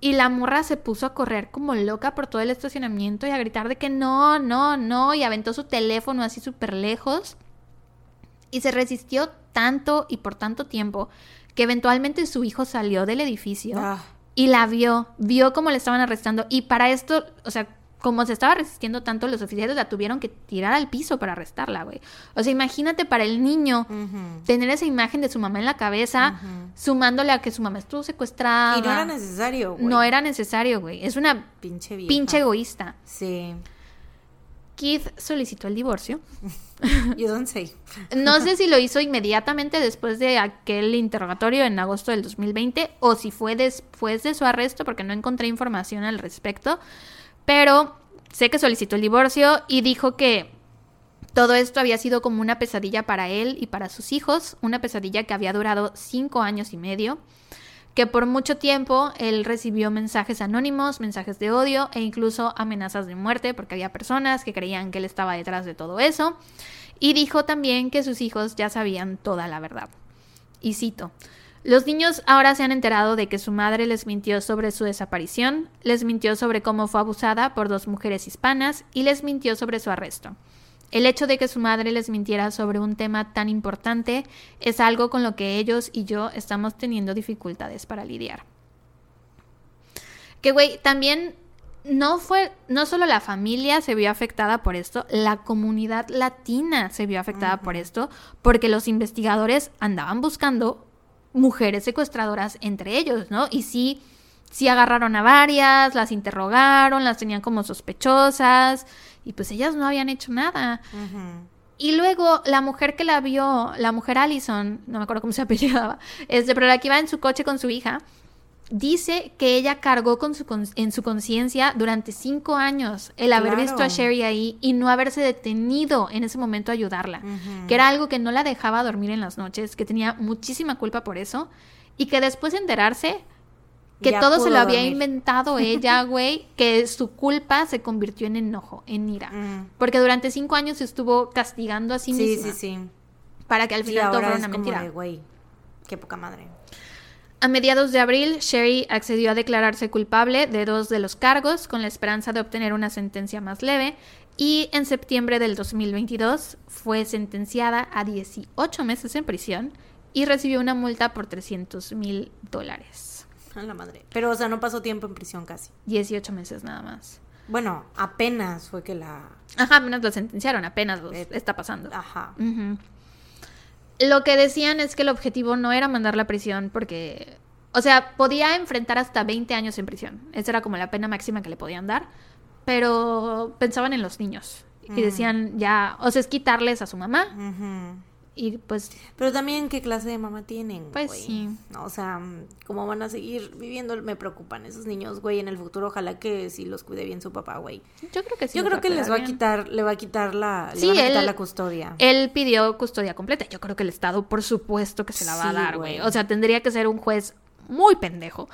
Y la morra se puso a correr como loca por todo el estacionamiento y a gritar de que no, no, no. Y aventó su teléfono así súper lejos. Y se resistió tanto y por tanto tiempo que eventualmente su hijo salió del edificio Ah, y la vio, vio cómo le estaban arrestando. Y para esto, o sea, como se estaba resistiendo tanto, los oficiales la tuvieron que tirar al piso para arrestarla, güey. O sea, imagínate para el niño tener esa imagen de su mamá en la cabeza, sumándole a que su mamá estuvo secuestrada. Y no era necesario, güey. No era necesario, güey. Es una Pinche vieja. pinche egoísta. Sí. Keith solicitó el divorcio. You don't say. No sé si lo hizo inmediatamente después de aquel interrogatorio en agosto del 2020 o si fue después de su arresto porque no encontré información al respecto. Pero sé que solicitó el divorcio y dijo que todo esto había sido como una pesadilla para él y para sus hijos, una pesadilla que había durado cinco años y medio, que por mucho tiempo él recibió mensajes anónimos, mensajes de odio e incluso amenazas de muerte porque había personas que creían que él estaba detrás de todo eso. Y dijo también que sus hijos ya sabían toda la verdad. Y cito, los niños ahora se han enterado de que su madre les mintió sobre su desaparición, les mintió sobre cómo fue abusada por dos mujeres hispanas y les mintió sobre su arresto. El hecho de que su madre les mintiera sobre un tema tan importante es algo con lo que ellos y yo estamos teniendo dificultades para lidiar. Que, güey, también no fue, no solo la familia se vio afectada por esto, la comunidad latina se vio afectada por esto, porque los investigadores andaban buscando mujeres secuestradoras entre ellos, ¿no? Y sí, sí agarraron a varias, las interrogaron, las tenían como sospechosas, y pues ellas no habían hecho nada. Y luego la mujer que la vio, la mujer Allison, no me acuerdo cómo se apellidaba, este, pero la que iba en su coche con su hija, dice que ella cargó con su en su conciencia durante cinco años el haber visto a Sherry ahí y no haberse detenido en ese momento a ayudarla, que era algo que no la dejaba dormir en las noches, que tenía muchísima culpa por eso y que después de enterarse que todo se lo había inventado ella, güey, que su culpa se convirtió en enojo, en ira. Porque durante cinco años estuvo castigando a sí, misma. Sí, sí, sí. Para que al final todo fuera una mentira. güey, qué poca madre. A mediados de abril, Sherry accedió a declararse culpable de dos de los cargos con la esperanza de obtener una sentencia más leve y en septiembre del 2022 fue sentenciada a 18 meses en prisión y recibió una multa por 300 mil dólares. A la madre. Pero, o sea, no pasó tiempo en prisión casi. 18 meses nada más. Bueno, apenas fue que la... Ajá, apenas lo sentenciaron, apenas eh, está pasando. Ajá. Lo que decían es que el objetivo no era mandarla a prisión porque... O sea, podía enfrentar hasta 20 años en prisión. Esa era como la pena máxima que le podían dar. Pero pensaban en los niños. Y decían ya, o sea, es quitarles a su mamá. Y pues... Pero también qué clase de mamá tienen. Pues sí. O sea, cómo van a seguir viviendo, me preocupan esos niños, güey, en el futuro. Ojalá que sí los cuide bien su papá, güey. Yo creo que sí. Yo creo que les va a quitar, le va a quitar la, sí, la custodia. Él pidió custodia completa. Yo creo que el Estado, por supuesto, que se la va a dar, güey. O sea, tendría que ser un juez muy pendejo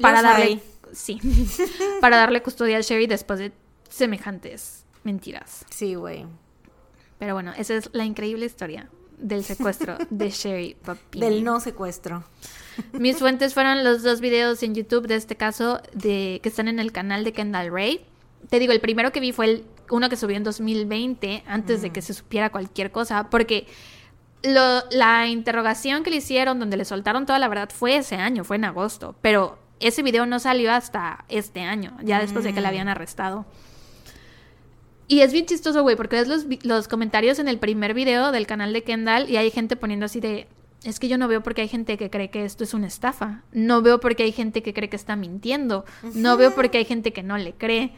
para darle... Sí. para darle custodia a Sherry después de semejantes mentiras. Sí, güey. Pero bueno, esa es la increíble historia del secuestro de Sherry Papini. Del no secuestro. Mis fuentes fueron los dos videos en YouTube de este caso de que están en el canal de Kendall Ray. Te digo, el primero que vi fue el uno que subió en 2020, antes de que se supiera cualquier cosa, porque lo, la interrogación que le hicieron, donde le soltaron toda la verdad, fue ese año, fue en agosto, pero ese video no salió hasta este año, ya después de que la habían arrestado. Y es bien chistoso, güey, porque ves los, los comentarios en el primer video del canal de Kendall y hay gente poniendo así de, es que yo no veo porque hay gente que cree que esto es una estafa. No veo porque hay gente que cree que está mintiendo. No veo porque hay gente que no le cree.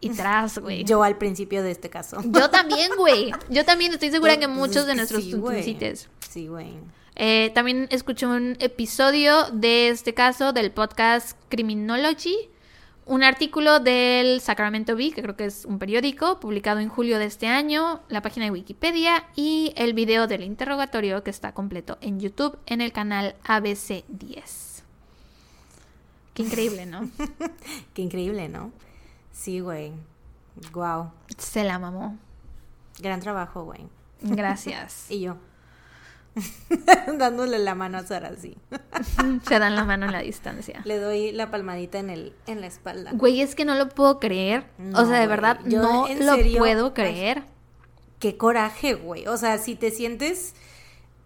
Y tras, güey. Yo al principio de este caso. Yo también, güey. Yo también estoy segura que muchos de nuestros sí, Sí, güey. Eh, también escuché un episodio de este caso del podcast Criminology un artículo del Sacramento Bee, que creo que es un periódico, publicado en julio de este año, la página de Wikipedia y el video del interrogatorio que está completo en YouTube en el canal ABC10. Qué increíble, ¿no? Qué increíble, ¿no? Sí, güey. Wow. Se la mamó. Gran trabajo, güey. Gracias. y yo. Dándole la mano a Sara, sí. Se dan la mano en la distancia. Le doy la palmadita en, el, en la espalda. Güey, es que no lo puedo creer. o sea, de verdad, no lo puedo creer. qué coraje, güey. O sea, si te sientes...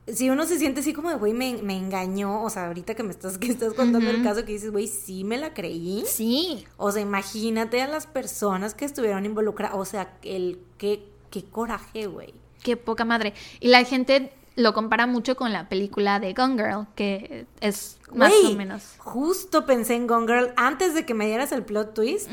Si uno se siente así como de, güey, me, engañó, o sea, ahorita que me estás, que estás contando el caso que dices, güey, sí me la creí. Sí. O sea, imagínate a las personas que estuvieron involucradas, o sea, el qué, qué coraje, güey. Qué poca madre. Y la gente lo compara mucho con la película de Gone Girl, que es más o menos. Justo pensé en Gone Girl antes de que me dieras el plot twist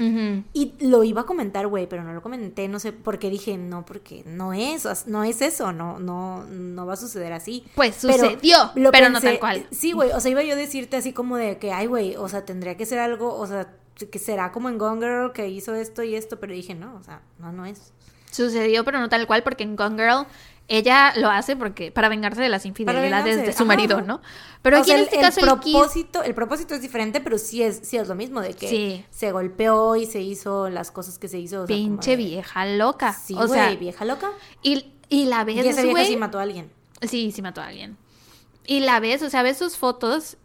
y lo iba a comentar, güey, pero no lo comenté, no sé por qué dije no, porque no es, no es eso, no, no, no va a suceder así. Pues sucedió, pero, no tal cual. Sí, güey, o sea, iba yo a decirte así como de que, ay, güey, o sea, tendría que ser algo, o sea, que será como en Gone Girl que hizo esto y esto, pero dije no, o sea, no, no es. Sucedió, pero no tal cual, porque en Gone Girl ella lo hace porque para vengarse de las infidelidades de su ajá. marido, ¿no? Pero O aquí sea, en el- este el, caso el propósito, el propósito es diferente, pero sí es, sí es lo mismo, de que Sí. se golpeó y se hizo las cosas que se hizo. o sea, como pinche de- vieja loca. Sí, o güey, sea, vieja loca. y, y la Y ves, esa vieja güey. sí mató a alguien. Sí, sí mató a alguien. Y la ves, o sea, ves sus fotos.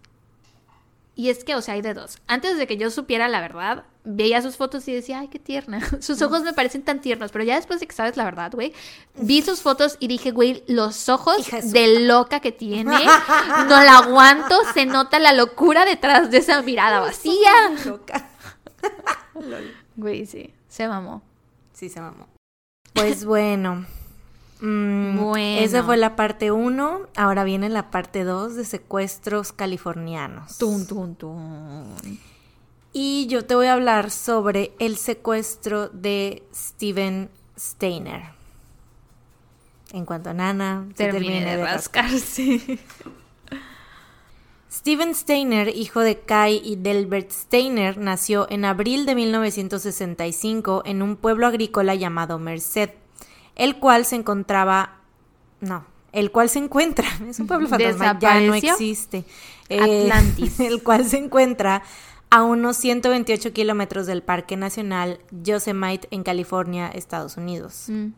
Y es que, o sea, hay de dos. Antes de que yo supiera la verdad, veía sus fotos y decía, ay, qué tierna. Sus ojos me parecen tan tiernos. Pero ya después de que sabes la verdad, güey, vi sus fotos y dije, güey, los ojos de loca que tiene, no la aguanto. Se nota la locura detrás de esa mirada vacía. Loca. Güey, sí, se mamó. Sí, se mamó. Pues bueno. Mm, Bueno. Esa fue la parte 1. Ahora viene la parte 2 de secuestros californianos. Tun, tun, tun. Y yo te voy a hablar sobre el secuestro de Steven Steiner. En cuanto a Nana, se Terminé de rascarse. Steven Steiner, hijo de Kai y Delbert Steiner, nació en abril de 1965 en un pueblo agrícola llamado Merced, el cual se encontraba... No, el cual se encuentra... Es un pueblo fantasma, ya no existe. Eh, Atlantis. El cual se encuentra a unos 128 kilómetros del Parque Nacional Yosemite en California, Estados Unidos. Mm.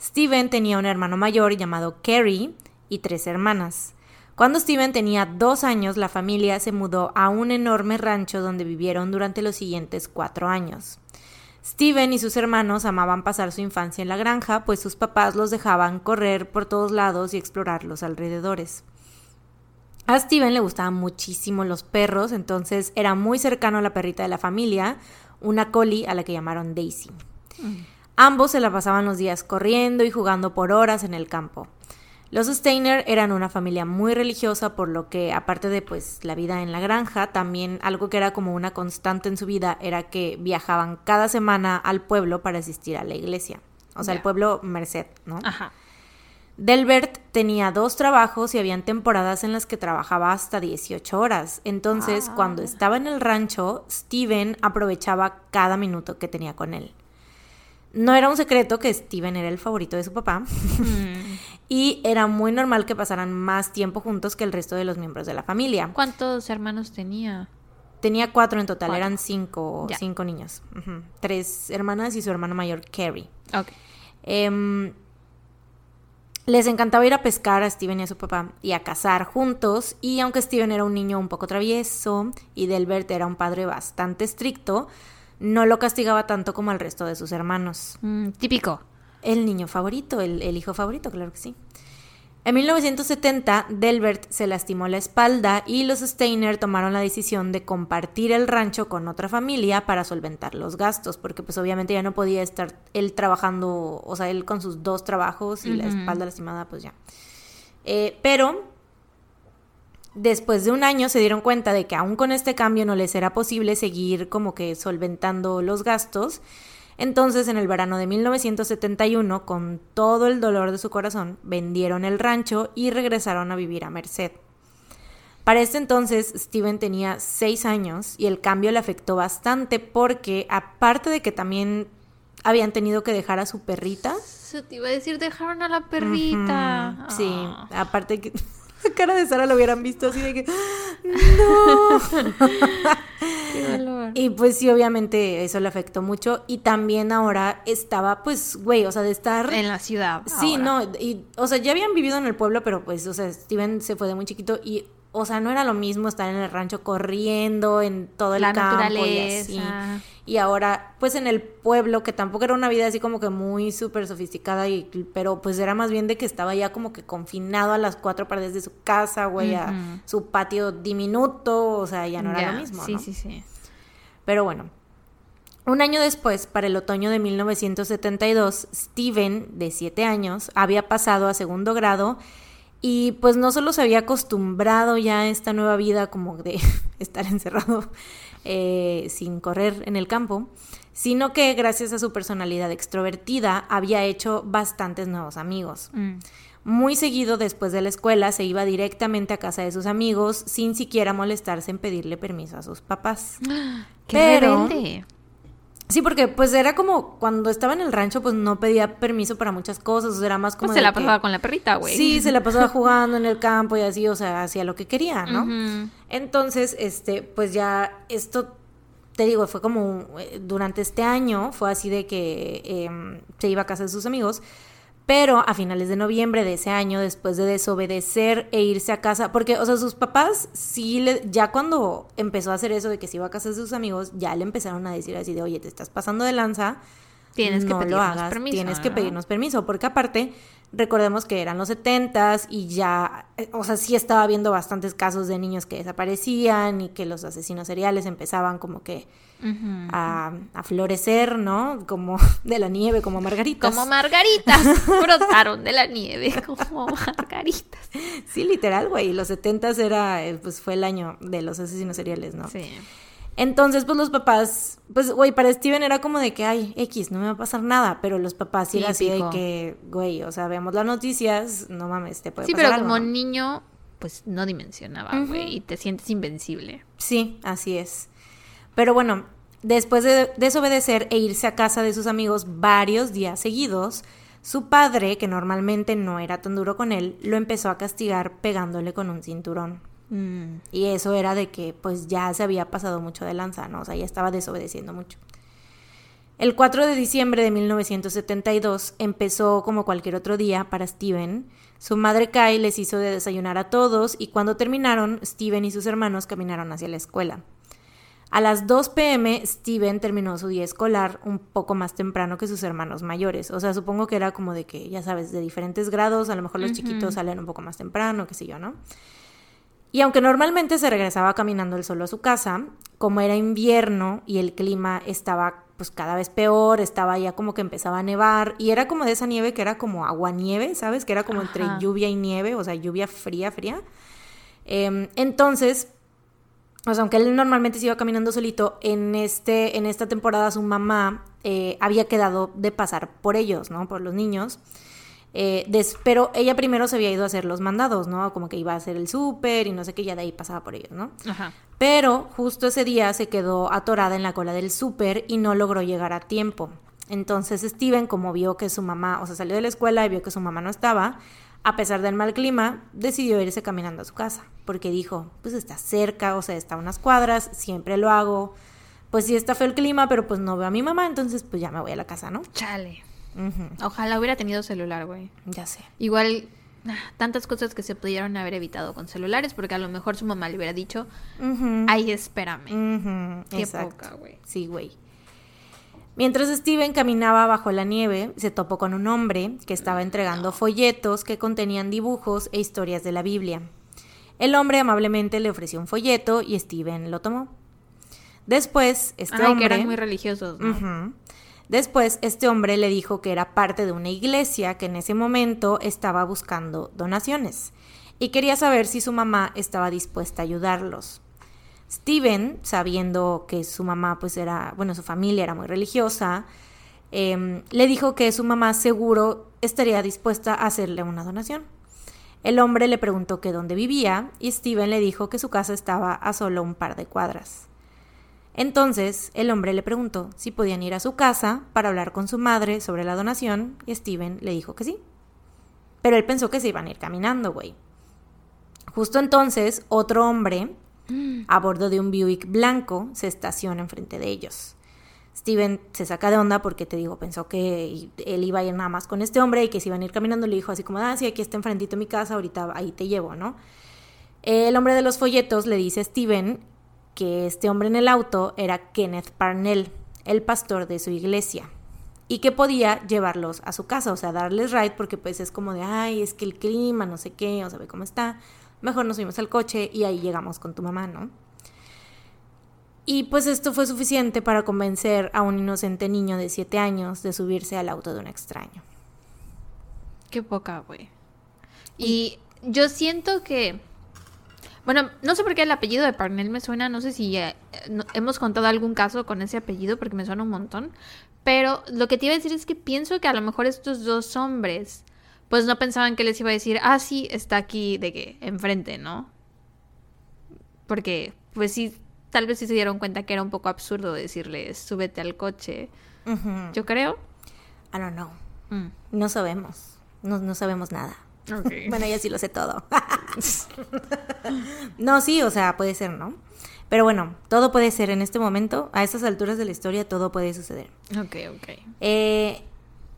Steven tenía un hermano mayor llamado Kerry y tres hermanas. Cuando Steven tenía dos años, la familia se mudó a un enorme rancho donde vivieron durante los siguientes cuatro años. Steven y sus hermanos amaban pasar su infancia en la granja, pues sus papás los dejaban correr por todos lados y explorar los alrededores. A Steven le gustaban muchísimo los perros, entonces era muy cercano a la perrita de la familia, una collie a la que llamaron Daisy. Ambos se la pasaban los días corriendo y jugando por horas en el campo. Los Steiner eran una familia muy religiosa, por lo que, aparte de pues la vida en la granja, también algo que era como una constante en su vida era que viajaban cada semana al pueblo para asistir a la iglesia. O sea, el pueblo Merced, ¿no? Ajá. Delbert tenía dos trabajos y habían temporadas en las que trabajaba hasta 18 horas. Entonces, Wow. cuando estaba en el rancho, Steven aprovechaba cada minuto que tenía con él. No era un secreto que Steven era el favorito de su papá Mm. Y era muy normal que pasaran más tiempo juntos que el resto de los miembros de la familia. ¿Cuántos hermanos tenía? Tenía cuatro en total, Cuatro. eran cinco, Ya. cinco niños. Tres hermanas y su hermano mayor, Carrie. Em, les encantaba ir a pescar a Steven y a su papá y a cazar juntos. Y aunque Steven era un niño un poco travieso y Delbert era un padre bastante estricto, no lo castigaba tanto como al resto de sus hermanos. Mm, típico. El niño favorito, el, el hijo favorito, claro que sí. En 1970, Delbert se lastimó la espalda y los Steiner tomaron la decisión de compartir el rancho con otra familia para solventar los gastos, porque pues obviamente ya no podía estar él trabajando, o sea, él con sus dos trabajos y la espalda lastimada, pues ya. Eh, pero después de un año se dieron cuenta de que aún con este cambio no les era posible seguir como que solventando los gastos. Entonces, en el verano de 1971, con todo el dolor de su corazón, vendieron el rancho y regresaron a vivir a Merced. Para este entonces, Steven tenía seis años y el cambio le afectó bastante porque, aparte de que también habían tenido que dejar a su perrita, Eso te iba a decir, dejaron a la perrita. Sí, Ah. aparte que la cara de Sara lo hubieran visto así de que no. Qué dolor. Y pues sí, obviamente eso le afectó mucho y también ahora estaba pues, güey, o sea, de estar En la ciudad. Sí, ahora. no, y o sea, ya habían vivido en el pueblo, pero pues, o sea, Steven se fue de muy chiquito y o sea, no era lo mismo estar en el rancho corriendo en todo el La campo y naturaleza. así. Y ahora, pues en el pueblo, que tampoco era una vida así como que muy súper sofisticada, y, pero pues era más bien de que estaba ya como que confinado a las cuatro paredes de su casa, güey, a su patio diminuto, o sea, ya no era lo mismo, Sí, ¿no? sí, sí. Pero bueno. Un año después, para el otoño de 1972, Steven, de 7 años, había pasado a segundo grado y pues no solo se había acostumbrado ya a esta nueva vida como de estar encerrado eh, sin correr en el campo, sino que gracias a su personalidad extrovertida había hecho bastantes nuevos amigos. Mm. Muy seguido después de la escuela se iba directamente a casa de sus amigos sin siquiera molestarse en pedirle permiso a sus papás. Qué Pero- rebelde. Sí, porque pues era como cuando estaba en el rancho, pues no pedía permiso para muchas cosas, o sea, era más como... Pues se la que- pasaba con la perrita, güey. Sí, se la pasaba jugando en el campo y así, o sea, hacía lo que quería, ¿no? Entonces, este, pues ya esto, te digo, fue como eh, durante este año, fue así de que em, se iba a casa de sus amigos, pero a finales de noviembre de ese año, después de desobedecer e irse a casa, porque, o sea, sus papás sí, le, ya cuando empezó a hacer eso de que se iba a casa de sus amigos, ya le empezaron a decir así de, oye, te estás pasando de lanza, Tienes que no lo pedirnos hagas, permiso, tienes que ¿no? pedirnos permiso, porque aparte, recordemos que eran los setentas y ya, eh, o sea, sí estaba habiendo bastantes casos de niños que desaparecían y que los asesinos seriales empezaban como que A, a florecer, ¿no? Como de la nieve, como margaritas. Como margaritas. Brotaron de la nieve como margaritas. Sí, literal, güey. Los setentas era, eh, pues fue el año de los asesinos seriales, ¿no? Sí. Entonces, pues los papás, pues, güey, para Steven era como de que, ay, X, no me va a pasar nada, pero los papás sí era así de que, güey, o sea, veamos las noticias, no mames, te puede Sí, pasar pero algo, como ¿no? niño, pues no dimensionaba, güey. Y te sientes invencible. Sí, así es. Pero bueno, después de desobedecer e irse a casa de sus amigos varios días seguidos, su padre, que normalmente no era tan duro con él, lo empezó a castigar pegándole con un cinturón. Mm. Y eso era de que pues ya se había pasado mucho de lanza, ¿no? O sea, ya estaba desobedeciendo mucho. El 4 de diciembre de 1972 empezó como cualquier otro día para Steven. Su madre Kai les hizo de desayunar a todos y cuando terminaron, Steven y sus hermanos caminaron hacia la escuela. A las 2 pm, Steven terminó su día escolar un poco más temprano que sus hermanos mayores. O sea, supongo que era como de que, ya sabes, de diferentes grados, a lo mejor los chiquitos salen un poco más temprano, qué sé yo, ¿no? Y aunque normalmente se regresaba caminando él solo a su casa, como era invierno y el clima estaba pues cada vez peor, estaba ya como que empezaba a nevar y era como de esa nieve que era como agua-nieve, ¿sabes? Que era como entre lluvia y nieve, o sea, lluvia fría, fría. Em, entonces, o sea, aunque él normalmente se iba caminando solito, en, este, en esta temporada su mamá eh, había quedado de pasar por ellos, ¿no? Por los niños. Eh, des- pero ella primero se había ido a hacer los mandados, ¿no? Como que iba a hacer el súper y no sé qué, ya de ahí pasaba por ellos, ¿no? Ajá. Pero justo ese día se quedó atorada en la cola del súper y no logró llegar a tiempo. Entonces Steven, como vio que su mamá, o sea, salió de la escuela y vio que su mamá no estaba, a pesar del mal clima, decidió irse caminando a su casa, porque dijo, pues está cerca, o sea, está a unas cuadras, siempre lo hago, pues sí está feo el clima, pero pues no veo a mi mamá, entonces pues ya me voy a la casa, ¿no? Chale. Ojalá hubiera tenido celular, güey. ya sé. Igual, ah, tantas cosas que se pudieron haber evitado con celulares, porque a lo mejor su mamá le hubiera dicho, Ujú, ay, espérame. ujú, Qué exacto. poca, güey. Sí, güey. Mientras Steven caminaba bajo la nieve, se topó con un hombre que estaba entregando folletos que contenían dibujos e historias de la Biblia. El hombre amablemente le ofreció un folleto y Steven lo tomó. Después, este Ay, hombre... que eran muy religiosos, ¿no? Después, este hombre le dijo que era parte de una iglesia que en ese momento estaba buscando donaciones y quería saber si su mamá estaba dispuesta a ayudarlos. Steven, sabiendo que su mamá, pues era, bueno, su familia era muy religiosa, em, le dijo que su mamá seguro estaría dispuesta a hacerle una donación. El hombre le preguntó que dónde vivía y Steven le dijo que su casa estaba a solo un par de cuadras. Entonces, el hombre le preguntó si podían ir a su casa para hablar con su madre sobre la donación y Steven le dijo que sí. Pero él pensó que se iban a ir caminando, güey. Justo entonces, otro hombre, a bordo de un Buick blanco, se estaciona enfrente de ellos. Steven se saca de onda porque te digo, pensó que él iba a ir nada más con este hombre y que se iban a ir caminando. Le dijo así como, ah, sí, aquí está enfrentito mi casa, ahorita ahí te llevo, ¿no? El hombre de los folletos le dice a Steven que este hombre en el auto era Kenneth Parnell, el pastor de su iglesia, y que podía llevarlos a su casa, o sea, darles ride, porque pues es como de, ay, es que el clima, no sé qué, o sabe cómo está, mejor nos subimos al coche y ahí llegamos con tu mamá, ¿no? Y pues esto fue suficiente para convencer a un inocente niño de 7 años de subirse al auto de un extraño. Qué poca, güey. Y yo siento que. Bueno, no sé por qué el apellido de Parnell me suena. No sé si eh, no- hemos contado algún caso con ese apellido porque me suena un montón. Pero lo que te iba a decir es que pienso que a lo mejor estos dos hombres, pues no pensaban que les iba a decir, ah, sí, está aquí de que enfrente, ¿no? Porque, pues sí, tal vez sí se dieron cuenta que era un poco absurdo decirle, súbete al coche. Yo creo. I don't know. Mm, No sabemos. No, no sabemos nada. Bueno, yo sí lo sé todo. no, sí, o sea, puede ser, ¿no? Pero bueno, todo puede ser en este momento, a estas alturas de la historia, todo puede suceder. ok, ok. Eh,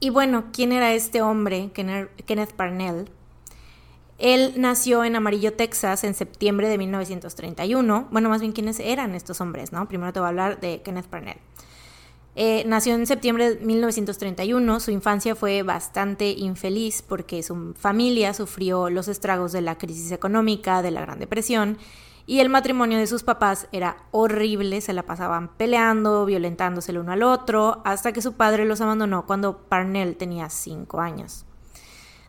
y bueno, ¿quién era este hombre, Kenneth Parnell? Él nació en Amarillo, Texas, en septiembre de 1931. Bueno, más bien, ¿quiénes eran estos hombres, no? Primero te voy a hablar de Kenneth Parnell. Eh, nació en septiembre de 1931. Su infancia fue bastante infeliz porque su familia sufrió los estragos de la crisis económica, de la Gran Depresión, y el matrimonio de sus papás era horrible, se la pasaban peleando, violentándose el uno al otro, hasta que su padre los abandonó cuando Parnell tenía 5 años.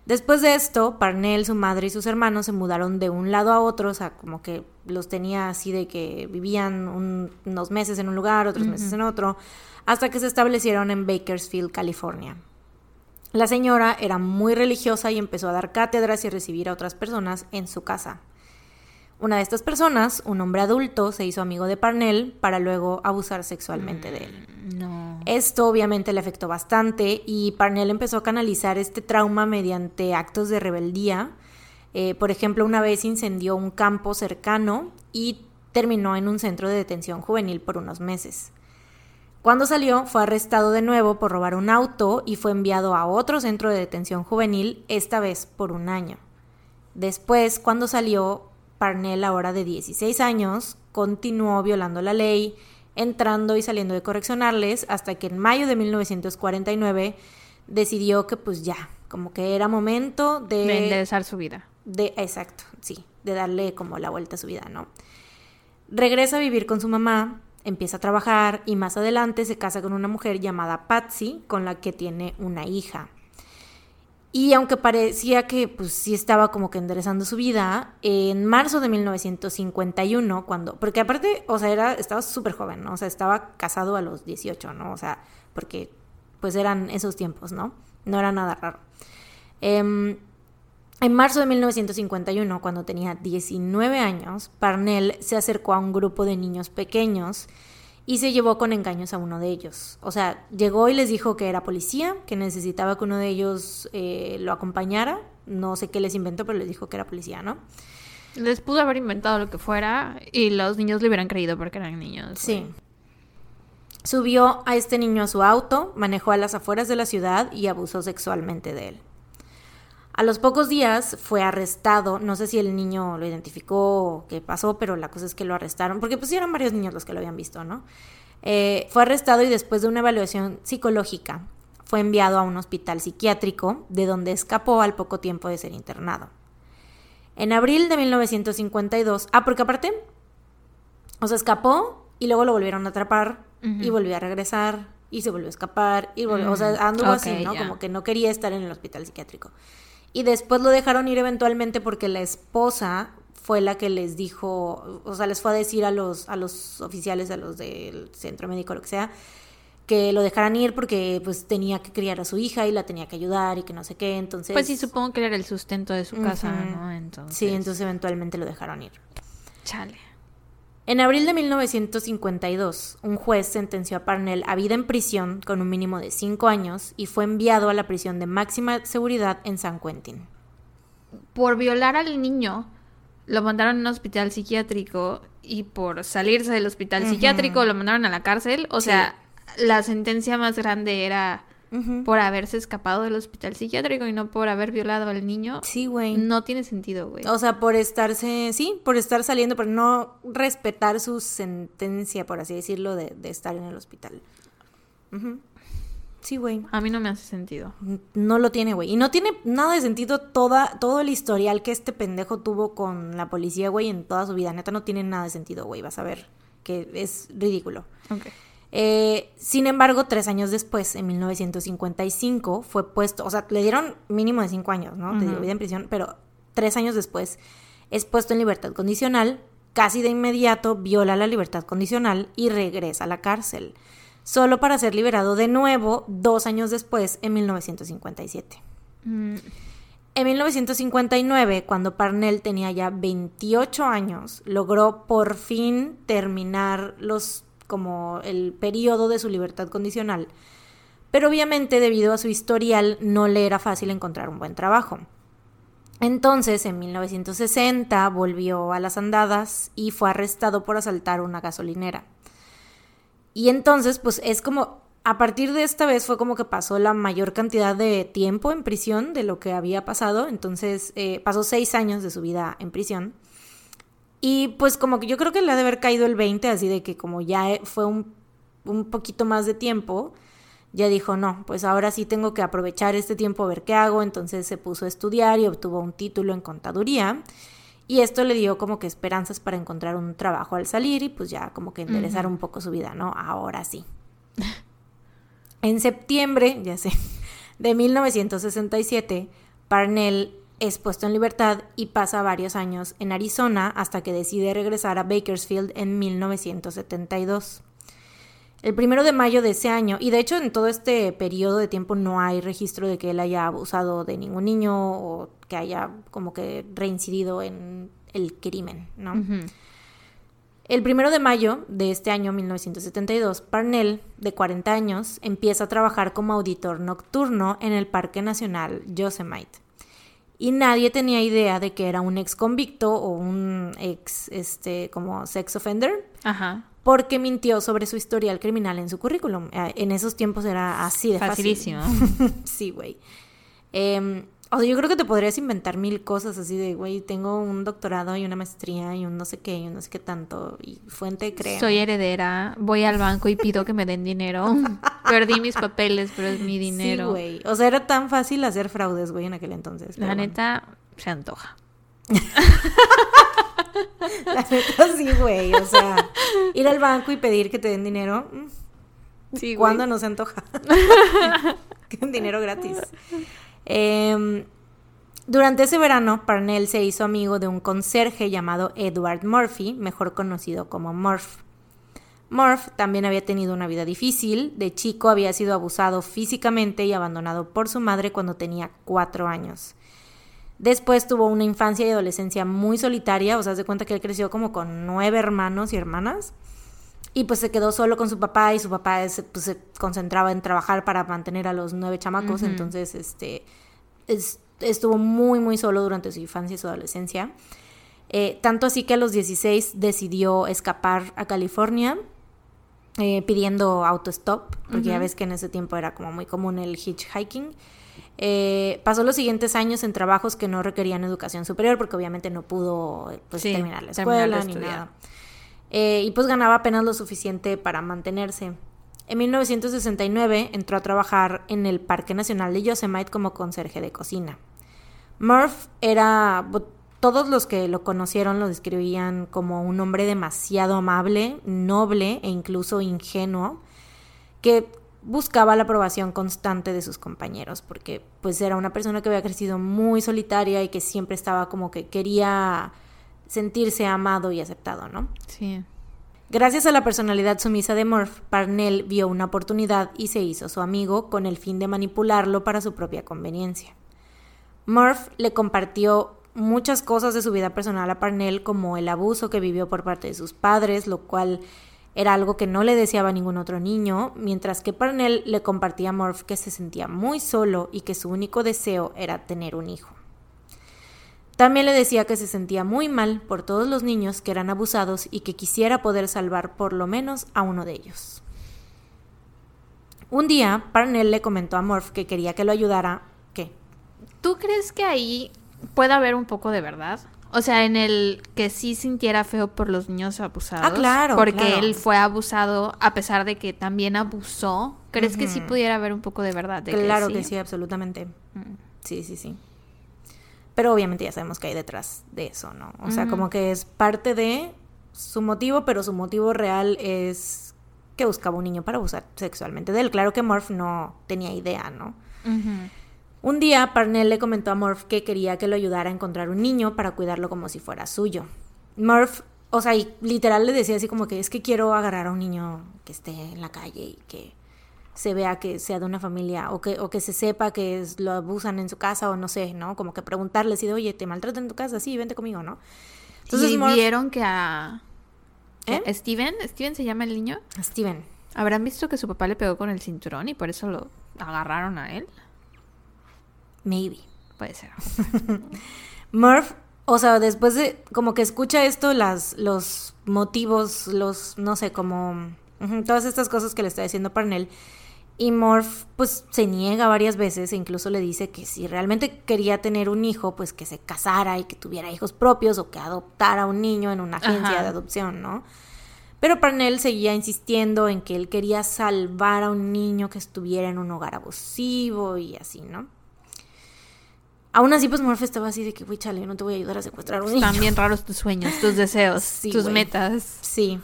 Después de esto, Parnell, su madre y sus hermanos se mudaron de un lado a otro, o sea, como que los tenía así de que vivían un- unos meses en un lugar, otros meses en otro, hasta que se establecieron en Bakersfield, California. La señora era muy religiosa y empezó a dar cátedras y recibir a otras personas en su casa. Una de estas personas, un hombre adulto, se hizo amigo de Parnell para luego abusar sexualmente de él. No. Esto obviamente le afectó bastante y Parnell empezó a canalizar este trauma mediante actos de rebeldía. Eh, por ejemplo, una vez incendió un campo cercano y terminó en un centro de detención juvenil por unos meses. Cuando salió, fue arrestado de nuevo por robar un auto y fue enviado a otro centro de detención juvenil, esta vez por un año. Después, cuando salió, Parnell, ahora de 16 años, continuó violando la ley, entrando y saliendo de correccionarles, hasta que en mayo de 1949 decidió que pues ya, como que era momento de... De enderezar su vida. De, exacto, sí, de darle como la vuelta a su vida, ¿no? Regresa a vivir con su mamá, empieza a trabajar y más adelante se casa con una mujer llamada Patsy, con la que tiene una hija. Y aunque parecía que pues sí estaba como que enderezando su vida, en marzo de 1951, cuando, porque aparte, o sea, era, estaba súper joven, ¿no? O sea, estaba casado a los 18, ¿no? O sea, porque pues eran esos tiempos, ¿no? No era nada raro. Em, en marzo de 1951, cuando tenía 19 años, Parnell se acercó a un grupo de niños pequeños y se llevó con engaños a uno de ellos. O sea, llegó y les dijo que era policía, que necesitaba que uno de ellos eh, lo acompañara. No sé qué les inventó, pero les dijo que era policía, ¿no? Les pudo haber inventado lo que fuera y los niños le hubieran creído porque eran niños. Sí. Subió a este niño a su auto, manejó a las afueras de la ciudad y abusó sexualmente de él. A los pocos días fue arrestado, no sé si el niño lo identificó o qué pasó, pero la cosa es que lo arrestaron, porque pues eran varios niños los que lo habían visto, ¿no? Eh, fue arrestado y después de una evaluación psicológica fue enviado a un hospital psiquiátrico, de donde escapó al poco tiempo de ser internado. En abril de 1952, ah, porque aparte, o sea, escapó y luego lo volvieron a atrapar y volvió a regresar y se volvió a escapar y volvió, o sea, anduvo así, ¿no? Como que no quería estar en el hospital psiquiátrico. Y después lo dejaron ir eventualmente porque la esposa fue la que les dijo, o sea, les fue a decir a los, a los oficiales, a los del centro médico, lo que sea, que lo dejaran ir porque pues tenía que criar a su hija y la tenía que ayudar y que no sé qué, entonces... Pues sí, supongo que era el sustento de su casa, Ujú. ¿no? Entonces. Sí, entonces eventualmente lo dejaron ir. Chale. En abril de 1952, un juez sentenció a Parnell a vida en prisión con un mínimo de cinco años y fue enviado a la prisión de máxima seguridad en San Quentin. Por violar al niño, lo mandaron a un hospital psiquiátrico y por salirse del hospital psiquiátrico lo mandaron a la cárcel. O Sí. sea, la sentencia más grande era Por haberse escapado del hospital psiquiátrico y no por haber violado al niño. Sí, güey. No tiene sentido, güey. O sea, por estarse, sí, por estar saliendo, por no respetar su sentencia, por así decirlo, de, de estar en el hospital. Sí, güey. A mí no me hace sentido. No lo tiene, güey. Y no tiene nada de sentido toda, todo el historial que este pendejo tuvo con la policía, güey, en toda su vida. Neta, no tiene nada de sentido, güey. Vas a ver que es ridículo. Ok. Eh, sin embargo, tres años después, en 1955, fue puesto, o sea, le dieron mínimo de cinco años, ¿no? Te digo, Ujú. vida en prisión, pero tres años después es puesto en libertad condicional, casi de inmediato viola la libertad condicional y regresa a la cárcel, solo para ser liberado de nuevo dos años después, en 1957. Mm, En 1959, cuando Parnell tenía ya 28 años, logró por fin terminar los como el periodo de su libertad condicional. Pero obviamente debido a su historial no le era fácil encontrar un buen trabajo. Entonces, en 1960 volvió a las andadas y fue arrestado por asaltar una gasolinera. Y entonces, pues es como, a partir de esta vez fue como que pasó la mayor cantidad de tiempo en prisión de lo que había pasado. Entonces, eh, pasó seis años de su vida en prisión. Y pues como que yo creo que le ha de haber caído el 20, así de que como ya eh, fue un, un poquito más de tiempo, ya dijo, no, pues ahora sí tengo que aprovechar este tiempo a ver qué hago, entonces se puso a estudiar y obtuvo un título en contaduría. Y esto le dio como que esperanzas para encontrar un trabajo al salir y pues ya como que enderezar un poco su vida, ¿no? Ahora sí. en septiembre, ya sé, de 1967, Parnell es puesto en libertad y pasa varios años en Arizona hasta que decide regresar a Bakersfield en 1972. El primero de mayo de ese año, y de hecho en todo este periodo de tiempo no hay registro de que él haya abusado de ningún niño o que haya como que reincidido en el crimen, ¿no? El primero de mayo de este año, 1972, Parnell, de 40 años, empieza a trabajar como auditor nocturno en el Parque Nacional Yosemite y nadie tenía idea de que era un ex convicto o un ex, este, como sex offender. Ajá. Porque mintió sobre su historial criminal en su currículum. Eh, en esos tiempos era así de Facilísimo. fácil. sí, güey. Eh, o sea, yo creo que te podrías inventar mil cosas así de, güey, tengo un doctorado y una maestría y un no sé qué y un no sé qué tanto. Y fuente creo. Soy heredera, voy al banco y pido que me den dinero. Perdí mis papeles, pero es mi dinero. Sí, güey. O sea, era tan fácil hacer fraudes, güey, en aquel entonces. La neta, se antoja. La neta sí, güey. O sea, ir al banco y pedir que te den dinero. Mm, sí, ¿Cuándo no se antoja? dinero gratis. Em, durante ese verano, Parnell se hizo amigo de un conserje llamado Edward Murphy, mejor conocido como Murph. Murph también había tenido una vida difícil. De chico había sido abusado físicamente y abandonado por su madre cuando tenía cuatro años. Después tuvo una infancia y adolescencia muy solitaria, o sea, se cuenta que él creció como con nueve hermanos y hermanas. Y pues se quedó solo con su papá y su papá pues, se concentraba en trabajar para mantener a los nueve chamacos. Entonces, este, estuvo muy, muy solo durante su infancia y su adolescencia. Eh, tanto así que a los 16 decidió escapar a California eh, pidiendo autostop, porque ya ves que en ese tiempo era como muy común el hitchhiking. Eh, pasó los siguientes años en trabajos que no requerían educación superior, porque obviamente no pudo pues, terminar la escuela ni nada. Eh, y pues ganaba apenas lo suficiente para mantenerse. En 1969 entró a trabajar en el Parque Nacional de Yosemite como conserje de cocina. Murph era, todos los que lo conocieron lo describían como un hombre demasiado amable, noble e incluso ingenuo, que buscaba la aprobación constante de sus compañeros, porque pues era una persona que había crecido muy solitaria y que siempre estaba como que quería sentirse amado y aceptado, ¿no? Sí. Gracias a la personalidad sumisa de Murph, Parnell vio una oportunidad y se hizo su amigo con el fin de manipularlo para su propia conveniencia. Murph le compartió muchas cosas de su vida personal a Parnell, como el abuso que vivió por parte de sus padres, lo cual era algo que no le deseaba a ningún otro niño, mientras que Parnell le compartía a Murph que se sentía muy solo y que su único deseo era tener un hijo. También le decía que se sentía muy mal por todos los niños que eran abusados y que quisiera poder salvar por lo menos a uno de ellos. Un día, Parnell le comentó a Morph que quería que lo ayudara. ¿Qué? ¿Tú crees que ahí puede haber un poco de verdad? O sea, en el que sí sintiera feo por los niños abusados. Ah, claro. Porque él fue abusado a pesar de que también abusó. ¿Crees que sí pudiera haber un poco de verdad? claro que sí, absolutamente. Mm. Sí, sí, sí. Pero obviamente ya sabemos que hay detrás de eso, ¿no? O sea, como que es parte de su motivo, pero su motivo real es que buscaba un niño para abusar sexualmente de él. Claro que Morph no tenía idea, ¿no? Un día Parnell le comentó a Morph que quería que lo ayudara a encontrar un niño para cuidarlo como si fuera suyo. Morph, o sea, literal le decía así como que es que quiero agarrar a un niño que esté en la calle y que se vea que sea de una familia o que, o que se sepa que es- lo abusan en su casa o no sé, ¿no? Como que preguntarles y de, oye, ¿te maltratan en tu casa? Sí, vente conmigo, ¿no? Entonces, y Morph- vieron que a... ¿Eh? Steven, Steven se llama el niño, Steven. ¿habrán visto que su papá le pegó con el cinturón y por eso lo agarraron a él? Maybe. Puede ser. Murph, o sea, después de como que escucha esto, las, los motivos, los, no sé, como todas estas cosas que le está diciendo Parnell. Y Murph, pues, se niega varias veces e incluso le dice que si realmente quería tener un hijo, pues que se casara y que tuviera hijos propios o que adoptara un niño en una agencia Ajá. de adopción, ¿no? Pero Parnell seguía insistiendo en que él quería salvar a un niño que estuviera en un hogar abusivo y así, ¿no? Aún así, pues Murph estaba así de que, güey, chale, no te voy a ayudar a secuestrar a un niño. Están bien raros tus sueños, tus deseos, Sí, tus metas. Sí.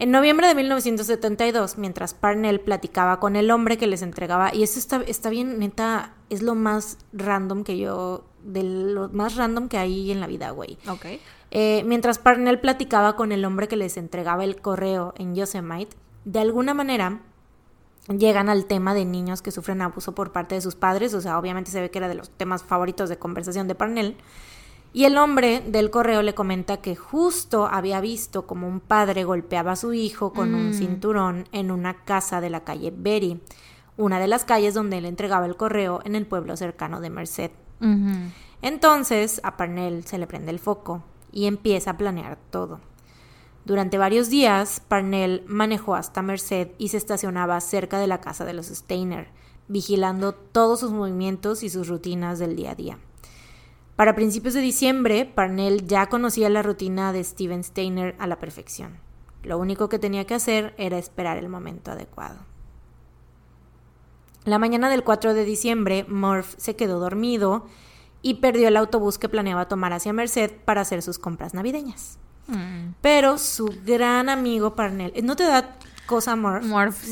En noviembre de 1972, mientras Parnell platicaba con el hombre que les entregaba, y esto está, está bien, neta, es lo más random que yo, de lo más random que hay en la vida, güey. Ok. Eh, mientras Parnell platicaba con el hombre que les entregaba el correo en Yosemite, de alguna manera llegan al tema de niños que sufren abuso por parte de sus padres, o sea, obviamente se ve que era de los temas favoritos de conversación de Parnell. Y el hombre del correo le comenta que justo había visto como un padre golpeaba a su hijo con un Mm. cinturón en una casa de la calle Berry, una de las calles donde él entregaba el correo en el pueblo cercano de Merced. Entonces a Parnell se le prende el foco y empieza a planear todo. Durante varios días, Parnell manejó hasta Merced y se estacionaba cerca de la casa de los Steiner, vigilando todos sus movimientos y sus rutinas del día a día. Para principios de diciembre, Parnell ya conocía la rutina de Steven Steiner a la perfección. Lo único que tenía que hacer era esperar el momento adecuado. La mañana del 4 de diciembre, Murph se quedó dormido y perdió el autobús que planeaba tomar hacia Merced para hacer sus compras navideñas. Mm. Pero su gran amigo Parnell, ¿no te da cosa Murph? Murph, sí.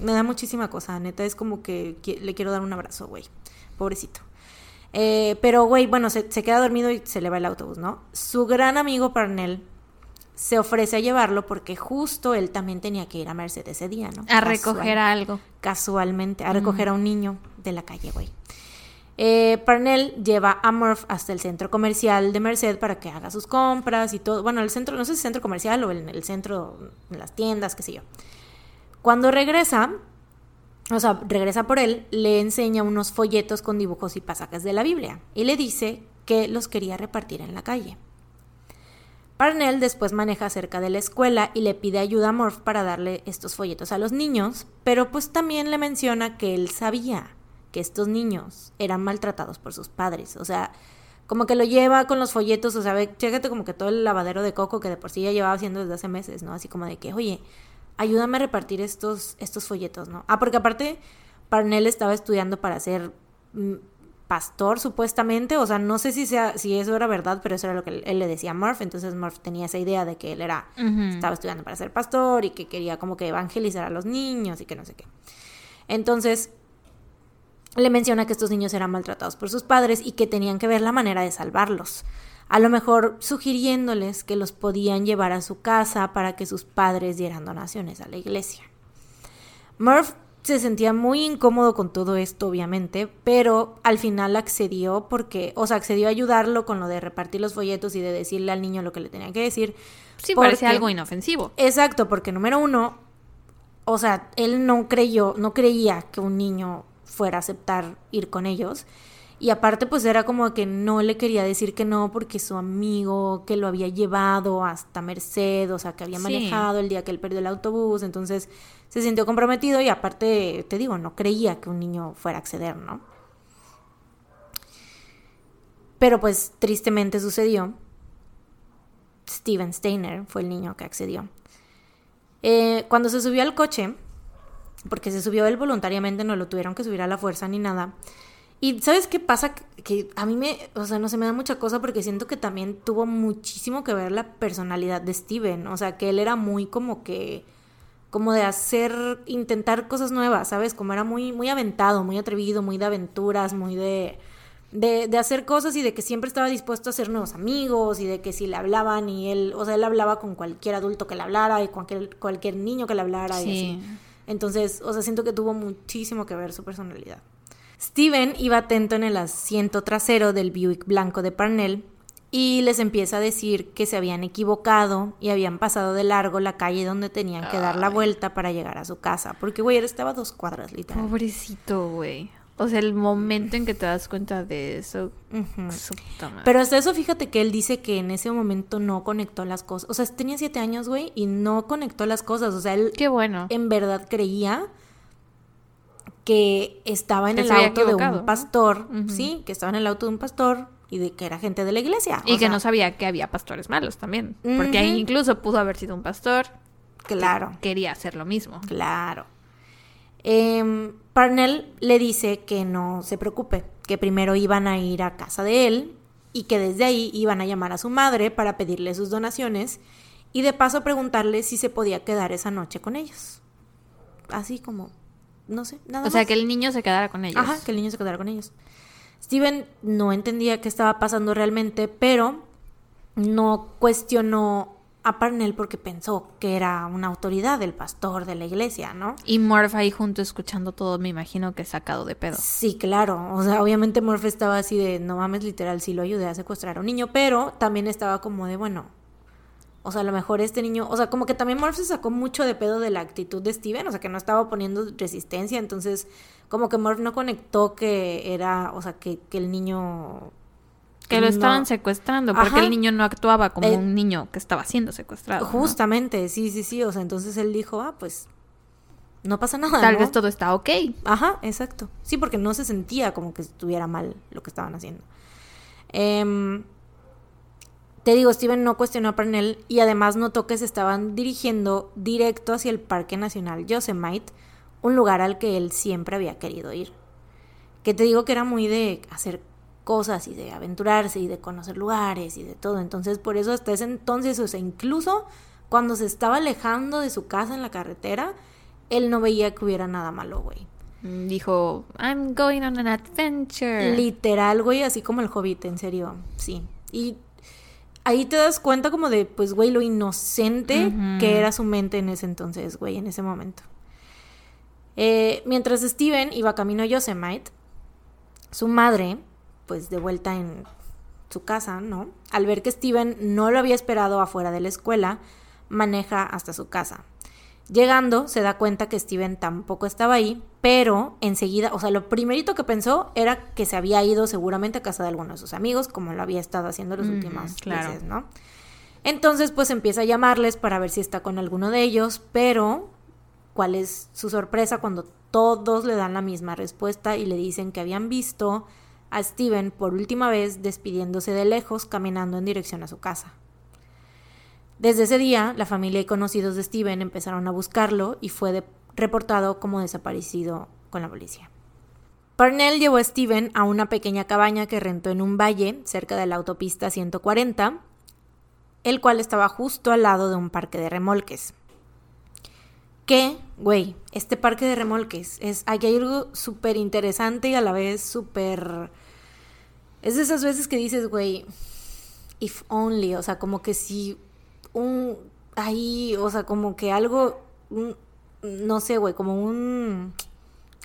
Me da muchísima cosa, neta, es como que le quiero dar un abrazo, güey. Pobrecito. Eh, pero, güey, bueno, se, se queda dormido y se le va el autobús, ¿no? Su gran amigo Parnell se ofrece a llevarlo porque justo él también tenía que ir a Merced ese día, ¿no? A recoger algo. casualmente a recoger a un niño de la calle, güey. Eh, Parnell lleva a Murph hasta el centro comercial de Merced para que haga sus compras y todo. Bueno, el centro, no sé si es centro comercial o en el centro, en las tiendas, qué sé yo. Cuando regresa, o sea, regresa por él, le enseña unos folletos con dibujos y pasajes de la Biblia y le dice que los quería repartir en la calle. Parnell después maneja cerca de la escuela y le pide ayuda a Murph para darle estos folletos a los niños, pero pues también le menciona que él sabía que estos niños eran maltratados por sus padres, o sea, como que lo lleva con los folletos, o sea, ve, chécate como que todo el lavadero de coco que de por sí ya llevaba haciendo desde hace meses, ¿no? Así como de que, oye, ayúdame a repartir estos, estos folletos, ¿no? Ah, porque aparte Parnell estaba estudiando para ser mm, pastor supuestamente, o sea, no sé si sea si eso era verdad, pero eso era lo que él, él le decía a Murph, entonces Murph tenía esa idea de que él era estaba estudiando para ser pastor y que quería como que evangelizar a los niños y que no sé qué. Entonces le menciona que estos niños eran maltratados por sus padres y que tenían que ver la manera de salvarlos. A lo mejor sugiriéndoles que los podían llevar a su casa para que sus padres dieran donaciones a la iglesia. Murph se sentía muy incómodo con todo esto, obviamente, pero al final accedió porque, o sea, accedió a ayudarlo con lo de repartir los folletos y de decirle al niño lo que le tenía que decir. Sí, porque- parece algo inofensivo. Exacto, porque número uno, o sea, él no creyó, no creía que un niño fuera a aceptar ir con ellos. Y aparte, pues era como que no le quería decir que no porque su amigo que lo había llevado hasta Merced, o sea, que había Sí. manejado el día que él perdió el autobús, entonces se sintió comprometido y aparte, te digo, no creía que un niño fuera a acceder, ¿no? Pero pues tristemente sucedió. Steven Steiner fue el niño que accedió. Eh, cuando se subió al coche, porque se subió él voluntariamente, no lo tuvieron que subir a la fuerza ni nada. Y ¿sabes qué pasa? Que a mí me, o sea, no se me da mucha cosa porque siento que también tuvo muchísimo que ver la personalidad de Steven. O sea, que él era muy como que, como de hacer, intentar cosas nuevas, ¿sabes? Como era muy, muy aventado, muy atrevido, muy de aventuras, muy de, de, de hacer cosas y de que siempre estaba dispuesto a hacer nuevos amigos y de que si le hablaban y él, o sea, él hablaba con cualquier adulto que le hablara y cualquier, cualquier niño que le hablara y Sí. así. Entonces, o sea, siento que tuvo muchísimo que ver su personalidad. Steven iba atento en el asiento trasero del Buick blanco de Parnell y les empieza a decir que se habían equivocado y habían pasado de largo la calle donde tenían que dar la vuelta para llegar a su casa. Porque, güey, él estaba a dos cuadras, literal. Pobrecito, güey. O sea, el momento en que te das cuenta de eso. Pero hasta eso, fíjate que él dice que en ese momento no conectó las cosas. O sea, tenía siete años, güey, y no conectó las cosas. O sea, él Qué bueno. en verdad creía que estaba en el auto de un pastor, sí, que estaba en el auto de un pastor y de que era gente de la iglesia. Y que sea, no sabía que había pastores malos también. Porque ahí incluso pudo haber sido un pastor. Claro, que Quería hacer lo mismo. claro. Em, Parnell le dice que no se preocupe, que primero iban a ir a casa de él y que desde ahí iban a llamar a su madre para pedirle sus donaciones y de paso preguntarle si se podía quedar esa noche con ellos. Así como, no sé, nada O sea, más. que el niño se quedara con ellos. Ajá, que el niño se quedara con ellos. Steven no entendía qué estaba pasando realmente, pero no cuestionó a Parnell porque pensó que era una autoridad del pastor de la iglesia, ¿no? Y Morph ahí junto escuchando todo, me imagino que sacado de pedo. Sí, claro. O sea, obviamente Murphy estaba así de, no mames, literal, sí lo ayudé a secuestrar a un niño, pero también estaba como de, bueno, o sea, a lo mejor este niño, o sea, como que también Murphy se sacó mucho de pedo de la actitud de Steven, o sea, que no estaba poniendo resistencia, entonces como que Murphy no conectó que era, o sea, que, que el niño... Que lo no- estaban secuestrando porque el niño no actuaba como Eh, un niño que estaba siendo secuestrado. ¿no? Justamente, sí, sí, sí, o sea, entonces él dijo, ah, pues no pasa nada. Tal ¿no? vez todo está ok. Ajá, exacto. Sí, porque no se sentía como que estuviera mal lo que estaban haciendo. Em, te digo, Steven no cuestionó a Parnell y además notó que se estaban dirigiendo directo hacia el Parque Nacional Yosemite, un lugar al que él siempre había querido ir. Que te digo que era muy de hacer cosas y de aventurarse y de conocer lugares y de todo. Entonces, por eso hasta ese entonces, o sea, incluso cuando se estaba alejando de su casa en la carretera, él no veía que hubiera nada malo, güey. Mm, Dijo, I'm going on an adventure. Literal, güey, así como el hobbit, en serio, sí. Y ahí te das cuenta como de, pues, güey, lo inocente que era su mente en ese entonces, güey, en ese momento. Eh, mientras Steven iba camino a Yosemite, su madre, pues de vuelta en su casa, ¿no? Al ver que Steven no lo había esperado afuera de la escuela, maneja hasta su casa. Llegando, se da cuenta que Steven tampoco estaba ahí, pero enseguida, o sea, lo primerito que pensó era que se había ido seguramente a casa de alguno de sus amigos, como lo había estado haciendo los últimos claro. meses, ¿no? Entonces, pues empieza a llamarles para ver si está con alguno de ellos, pero ¿cuál es su sorpresa cuando todos le dan la misma respuesta y le dicen que habían visto a Steven por última vez despidiéndose de lejos caminando en dirección a su casa? Desde ese día, la familia y conocidos de Steven empezaron a buscarlo y fue reportado como desaparecido con la policía. Parnell llevó a Steven a una pequeña cabaña que rentó en un valle cerca de la autopista 140, el cual estaba justo al lado de un parque de remolques. Que, güey, este parque de remolques es aquí hay algo súper interesante y a la vez súper... Es de esas veces que dices, güey, if only, o sea, como que si un... Ahí, o sea, como que algo... un- no sé, güey, como un...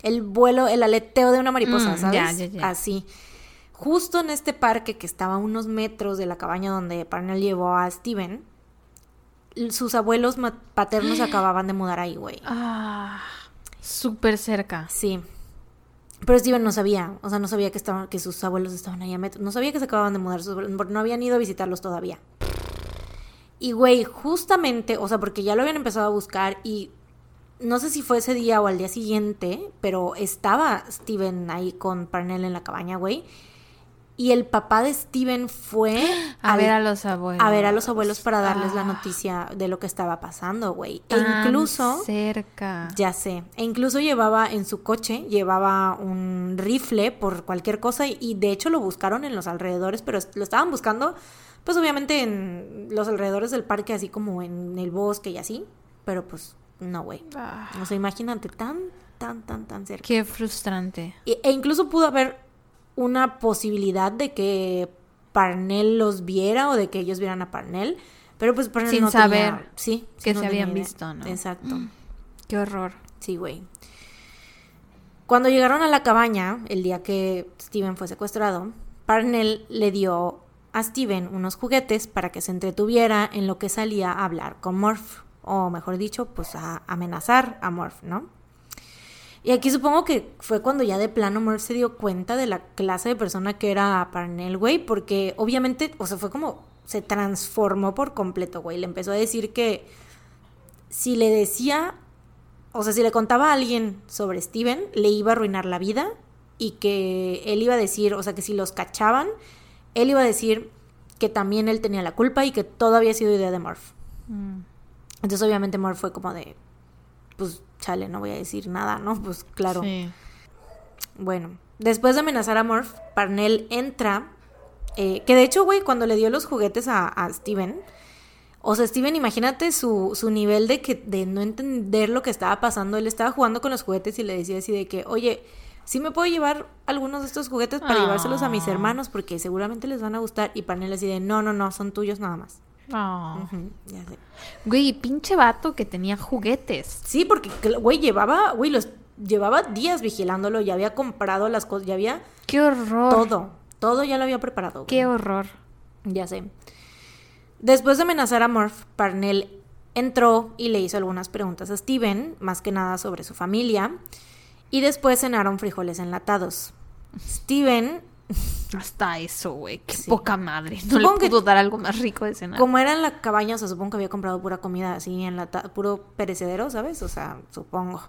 El vuelo, el aleteo de una mariposa, Mm, ¿sabes? ya, ya, ya. Así. Justo en este parque que estaba a unos metros de la cabaña donde Parnell llevó a Steven, sus abuelos paternos acababan de mudar ahí, güey. Ah, súper cerca. Sí. Pero Steven no sabía, o sea, no sabía que estaban, que sus abuelos estaban ahí a metros. No sabía que se acababan de mudar, sus abuelos, no habían ido a visitarlos todavía. Y güey, justamente, o sea, porque ya lo habían empezado a buscar y no sé si fue ese día o al día siguiente, pero estaba Steven ahí con Parnell en la cabaña, güey. Y el papá de Steven fue A al- ver a los abuelos. a ver a los abuelos para darles la Ah, noticia de lo que estaba pasando, güey. E incluso cerca. ya sé. E incluso llevaba en su coche, llevaba un rifle por cualquier cosa y, y de hecho lo buscaron en los alrededores, pero lo estaban buscando, pues obviamente en los alrededores del parque, así como en el bosque y así. Pero pues no, güey. Ah, O sea, imagínate tan, tan, tan, tan cerca. qué frustrante. E, e incluso pudo haber una posibilidad de que Parnell los viera o de que ellos vieran a Parnell. Pero pues Parnell Sin no tenía- saber sí, que no se tenía habían idea. visto, ¿no? Exacto. Qué horror. Sí, güey. Cuando llegaron a la cabaña, el día que Steven fue secuestrado, Parnell le dio a Steven unos juguetes para que se entretuviera en lo que salía a hablar con Morph, o mejor dicho, pues a amenazar a Morph, ¿no? Y aquí supongo que fue cuando ya de plano Morph se dio cuenta de la clase de persona que era Parnell, güey, porque obviamente, o sea, fue como se transformó por completo, güey. Le empezó a decir que si le decía, o sea, si le contaba a alguien sobre Steven, le iba a arruinar la vida y que él iba a decir, o sea, que si los cachaban, él iba a decir que también él tenía la culpa y que todo había sido idea de Morph. Mm. Entonces, obviamente, Morph fue como de, pues, chale, no voy a decir nada, ¿no? Pues, claro. Bueno, después de amenazar a Morph, Parnell entra, eh, que de hecho, güey, cuando le dio los juguetes a, a Steven, o sea, Steven, imagínate su, su nivel de, que, de no entender lo que estaba pasando. Él estaba jugando con los juguetes y le decía así de que, oye, sí me puedo llevar algunos de estos juguetes para llevárselos a mis ah. hermanos porque seguramente les van a gustar. Y Parnell así de, no, no, no, son tuyos nada más. Oh. ya sé. Güey, pinche vato que tenía juguetes. Sí, porque, güey, llevaba, güey, los llevaba días vigilándolo, ya había comprado las cosas, ya había... ¡Qué horror! Todo, todo ya lo había preparado. ¡Qué horror! Ya sé. Después de amenazar a Murph, Parnell entró y le hizo algunas preguntas a Steven, más que nada sobre su familia, y después cenaron frijoles enlatados. Steven... Hasta eso, güey, qué poca madre. No le pudo dar algo más rico de cenar. Como era en la cabaña, o sea, supongo que había comprado pura comida así enlatada, puro perecedero, ¿sabes? O sea, supongo.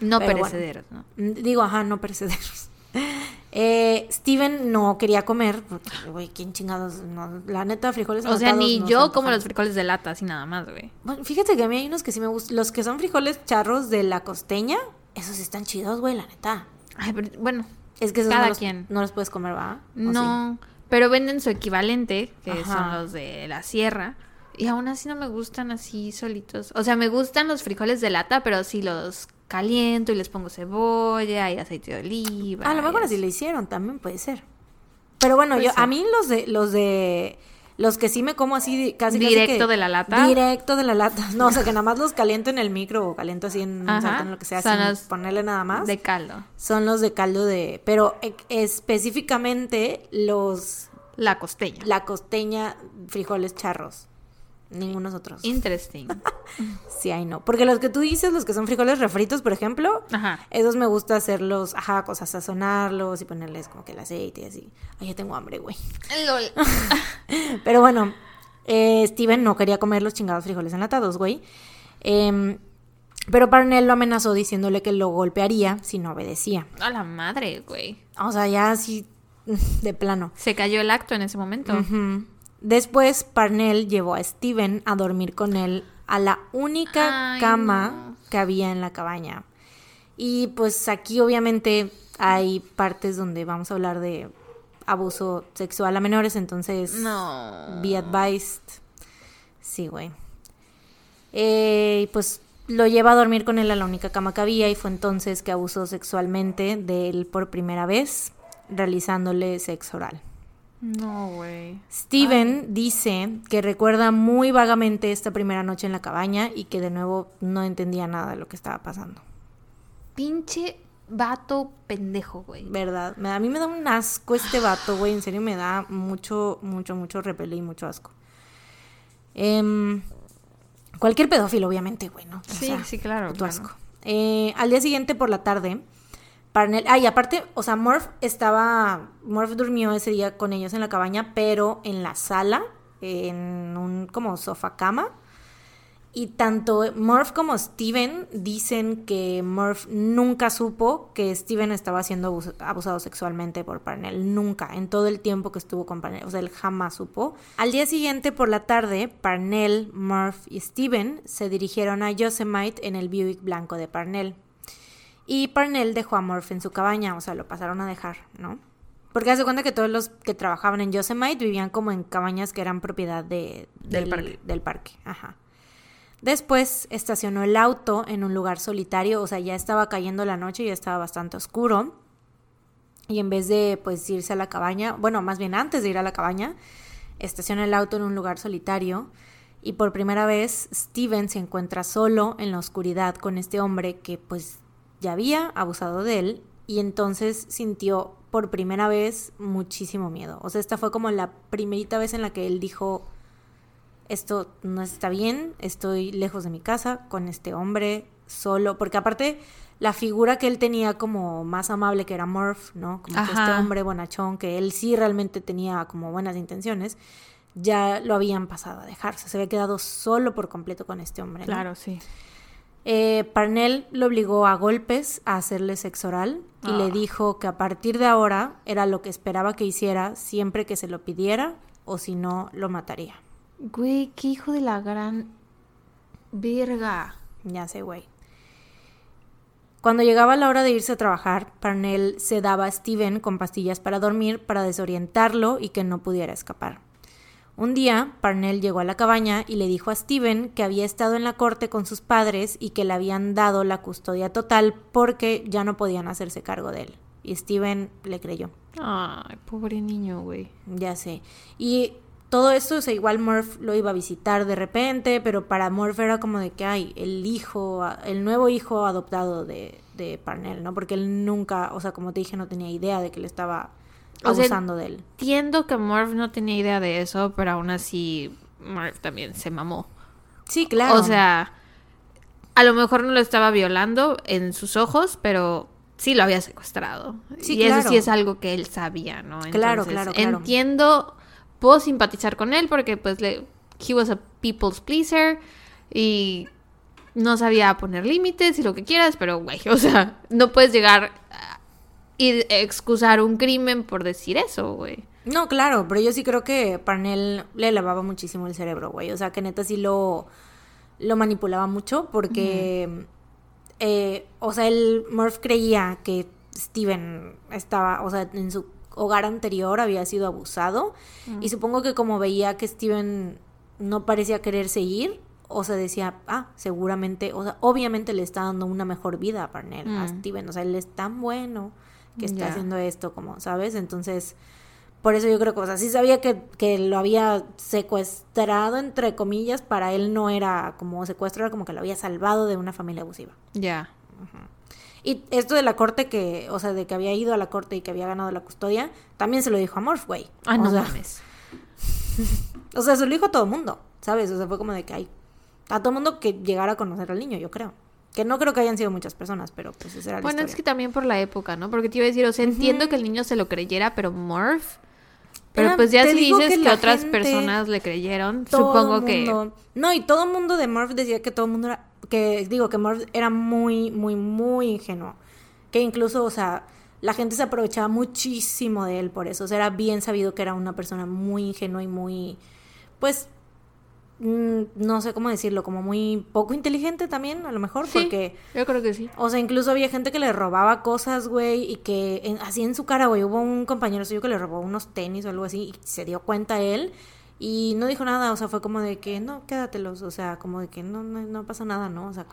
No perecederos, ¿no? Digo, ajá, no perecederos. Eh, Steven no quería comer, porque, güey, ¿quién chingados? la neta, frijoles O sea, ni yo como los frijoles de lata, así nada más, güey. Bueno, fíjate que a mí hay unos que sí me gustan. Los que son frijoles charros de la costeña, esos están chidos, güey, la neta. Ay, pero, bueno. Es que esos cada no, los, quien. no los puedes comer, ¿va? No, pero venden su equivalente, que son los de la sierra. Y aún así no me gustan así solitos. O sea, me gustan los frijoles de lata, pero sí los caliento y les pongo cebolla y aceite de oliva. A lo mejor así le hicieron, también puede ser. Pero bueno, yo a mí los de los de los que sí me como así casi directo de la lata. Directo de la lata. No, o sea, que nada más los caliento en el micro o caliento así en un sartén lo que sea, sin ponerle nada más. De caldo. Son los de caldo de, pero e, específicamente los la costeña. La costeña frijoles charros. Ningunos otros. Interesting. sí, ahí no. Porque los que tú dices, los que son frijoles refritos, por ejemplo, ajá. esos me gusta hacerlos, ajá, cosas, sazonarlos y ponerles como que el aceite y así. Ay, ya tengo hambre, güey. LOL. Pero bueno, eh, Steven no quería comer los chingados frijoles enlatados, güey. Eh, pero Parnell lo amenazó diciéndole que lo golpearía si no obedecía. A la madre, güey. O sea, ya así de plano. Se cayó el acto en ese momento. Después, Parnell llevó a Steven a dormir con él a la única cama que había en la cabaña. Y pues aquí obviamente hay partes donde vamos a hablar de abuso sexual a menores, entonces no. be advised. Sí, güey. Eh, pues lo lleva a dormir con él a la única cama que había y fue entonces que abusó sexualmente de él por primera vez, realizándole sexo oral. No, güey. Steven dice que recuerda muy vagamente esta primera noche en la cabaña y que de nuevo no entendía nada de lo que estaba pasando. Pinche vato pendejo, güey. Verdad. A mí me da un asco este vato, güey. En serio me da mucho, mucho, mucho repele y mucho asco. Em, cualquier pedófilo, obviamente, güey, ¿no? sí, sí, claro. Tu asco. Eh, al día siguiente por la tarde Parnell, ah, aparte, o sea, Murph estaba, Murph durmió ese día con ellos en la cabaña, pero en la sala, en un como sofá cama. Y tanto Murph como Steven dicen que Murph nunca supo que Steven estaba siendo abusado sexualmente por Parnell. Nunca, en todo el tiempo que estuvo con Parnell. O sea, él jamás supo. Al día siguiente, por la tarde, Parnell, Murph y Steven se dirigieron a Yosemite en el Buick blanco de Parnell. Y Parnell dejó a Murph en su cabaña, o sea, lo pasaron a dejar, ¿no? Porque hace cuenta que todos los que trabajaban en Yosemite vivían como en cabañas que eran propiedad de, del, parque. del parque. Ajá. Después estacionó el auto en un lugar solitario, o sea, ya estaba cayendo la noche, ya estaba bastante oscuro. Y en vez de pues irse a la cabaña, bueno, más bien antes de ir a la cabaña, estacionó el auto en un lugar solitario Y por primera vez, Steven se encuentra solo en la oscuridad con este hombre que pues ya había abusado de él y entonces sintió por primera vez muchísimo miedo. O sea, esta fue como la primerita vez en la que él dijo, esto no está bien, estoy lejos de mi casa con este hombre solo, porque aparte la figura que él tenía como más amable que era Murph, ¿no? Como que este hombre bonachón, que él sí realmente tenía como buenas intenciones, ya lo habían pasado a dejarse, se había quedado solo por completo con este hombre. Claro, sí. Eh, Parnell lo obligó a golpes a hacerle sexo oral y le ah. dijo que a partir de ahora era lo que esperaba que hiciera siempre que se lo pidiera o si no lo mataría. Güey, qué hijo de la gran verga. Ya sé, güey. Cuando llegaba la hora de irse a trabajar, Parnell se daba a Steven con pastillas para dormir para desorientarlo y que no pudiera escapar. Un día, Parnell llegó a la cabaña y le dijo a Steven que había estado en la corte con sus padres y que le habían dado la custodia total porque ya no podían hacerse cargo de él. Y Steven le creyó. Ay, pobre niño, güey. Ya sé. Y todo esto, o sea, igual Murph lo iba a visitar de repente, pero para Murph era como de que, hay el hijo, el nuevo hijo adoptado de, de Parnell, ¿no? Porque él nunca, o sea, como te dije, no tenía idea de que le estaba abusando de él. Entiendo que Murph no tenía idea de eso, pero aún así Murph también se mamó. Sí, claro. O sea, a lo mejor no lo estaba violando en sus ojos, pero sí lo había secuestrado. Sí, y eso sí es algo que él sabía, ¿no? claro, claro, claro. Entiendo, puedo simpatizar con él porque pues le, he was a people's pleaser y no sabía poner límites y lo que quieras, pero güey, o sea, no puedes llegar y excusar un crimen por decir eso, güey. No, claro, pero yo sí creo que Parnell le lavaba muchísimo el cerebro, güey. O sea, que neta sí lo, lo manipulaba mucho porque, eh, o sea, el Murph creía que Steven estaba, o sea, en su hogar anterior había sido abusado y supongo que como veía que Steven no parecía querer seguir, o sea, decía, ah, seguramente, o sea, obviamente le está dando una mejor vida a Parnell, a Steven, o sea, él es tan bueno que está haciendo esto, como, ¿sabes? Entonces, por eso yo creo que, o sea, sí sabía que, que, lo había secuestrado, entre comillas, para él no era como secuestro, era como que lo había salvado de una familia abusiva. Ya. Y esto de la corte que, o sea, de que había ido a la corte y que había ganado la custodia, también se lo dijo a Morph, güey. Ah, no o sea, mames. o sea, se lo dijo a todo el mundo, ¿sabes? O sea, fue como de que hay a todo el mundo que llegara a conocer al niño, yo creo. Que no creo que hayan sido muchas personas, pero pues esa era la Bueno, es que también por la época, ¿no? Porque te iba a decir, o sea, entiendo que el niño se lo creyera, pero Morph... Pero pues ya si dices que, otras personas le creyeron, supongo que... No, y todo el mundo de Morph decía que todo el mundo era... Que digo, que Morph era muy, muy, muy ingenuo. Que incluso, o sea, la gente se aprovechaba muchísimo de él por eso. O sea, era bien sabido que era una persona muy ingenua y muy... Pues no sé cómo decirlo, como muy poco inteligente también, a lo mejor, porque... Yo creo que sí. O sea, incluso había gente que le robaba cosas, güey, y que así en su cara, güey, hubo un compañero suyo que le robó unos tenis o algo así, y se dio cuenta él, y no dijo nada, o sea, fue como de que, no, quédatelos, o sea, como de que no, no, pasa nada, ¿no? O sea,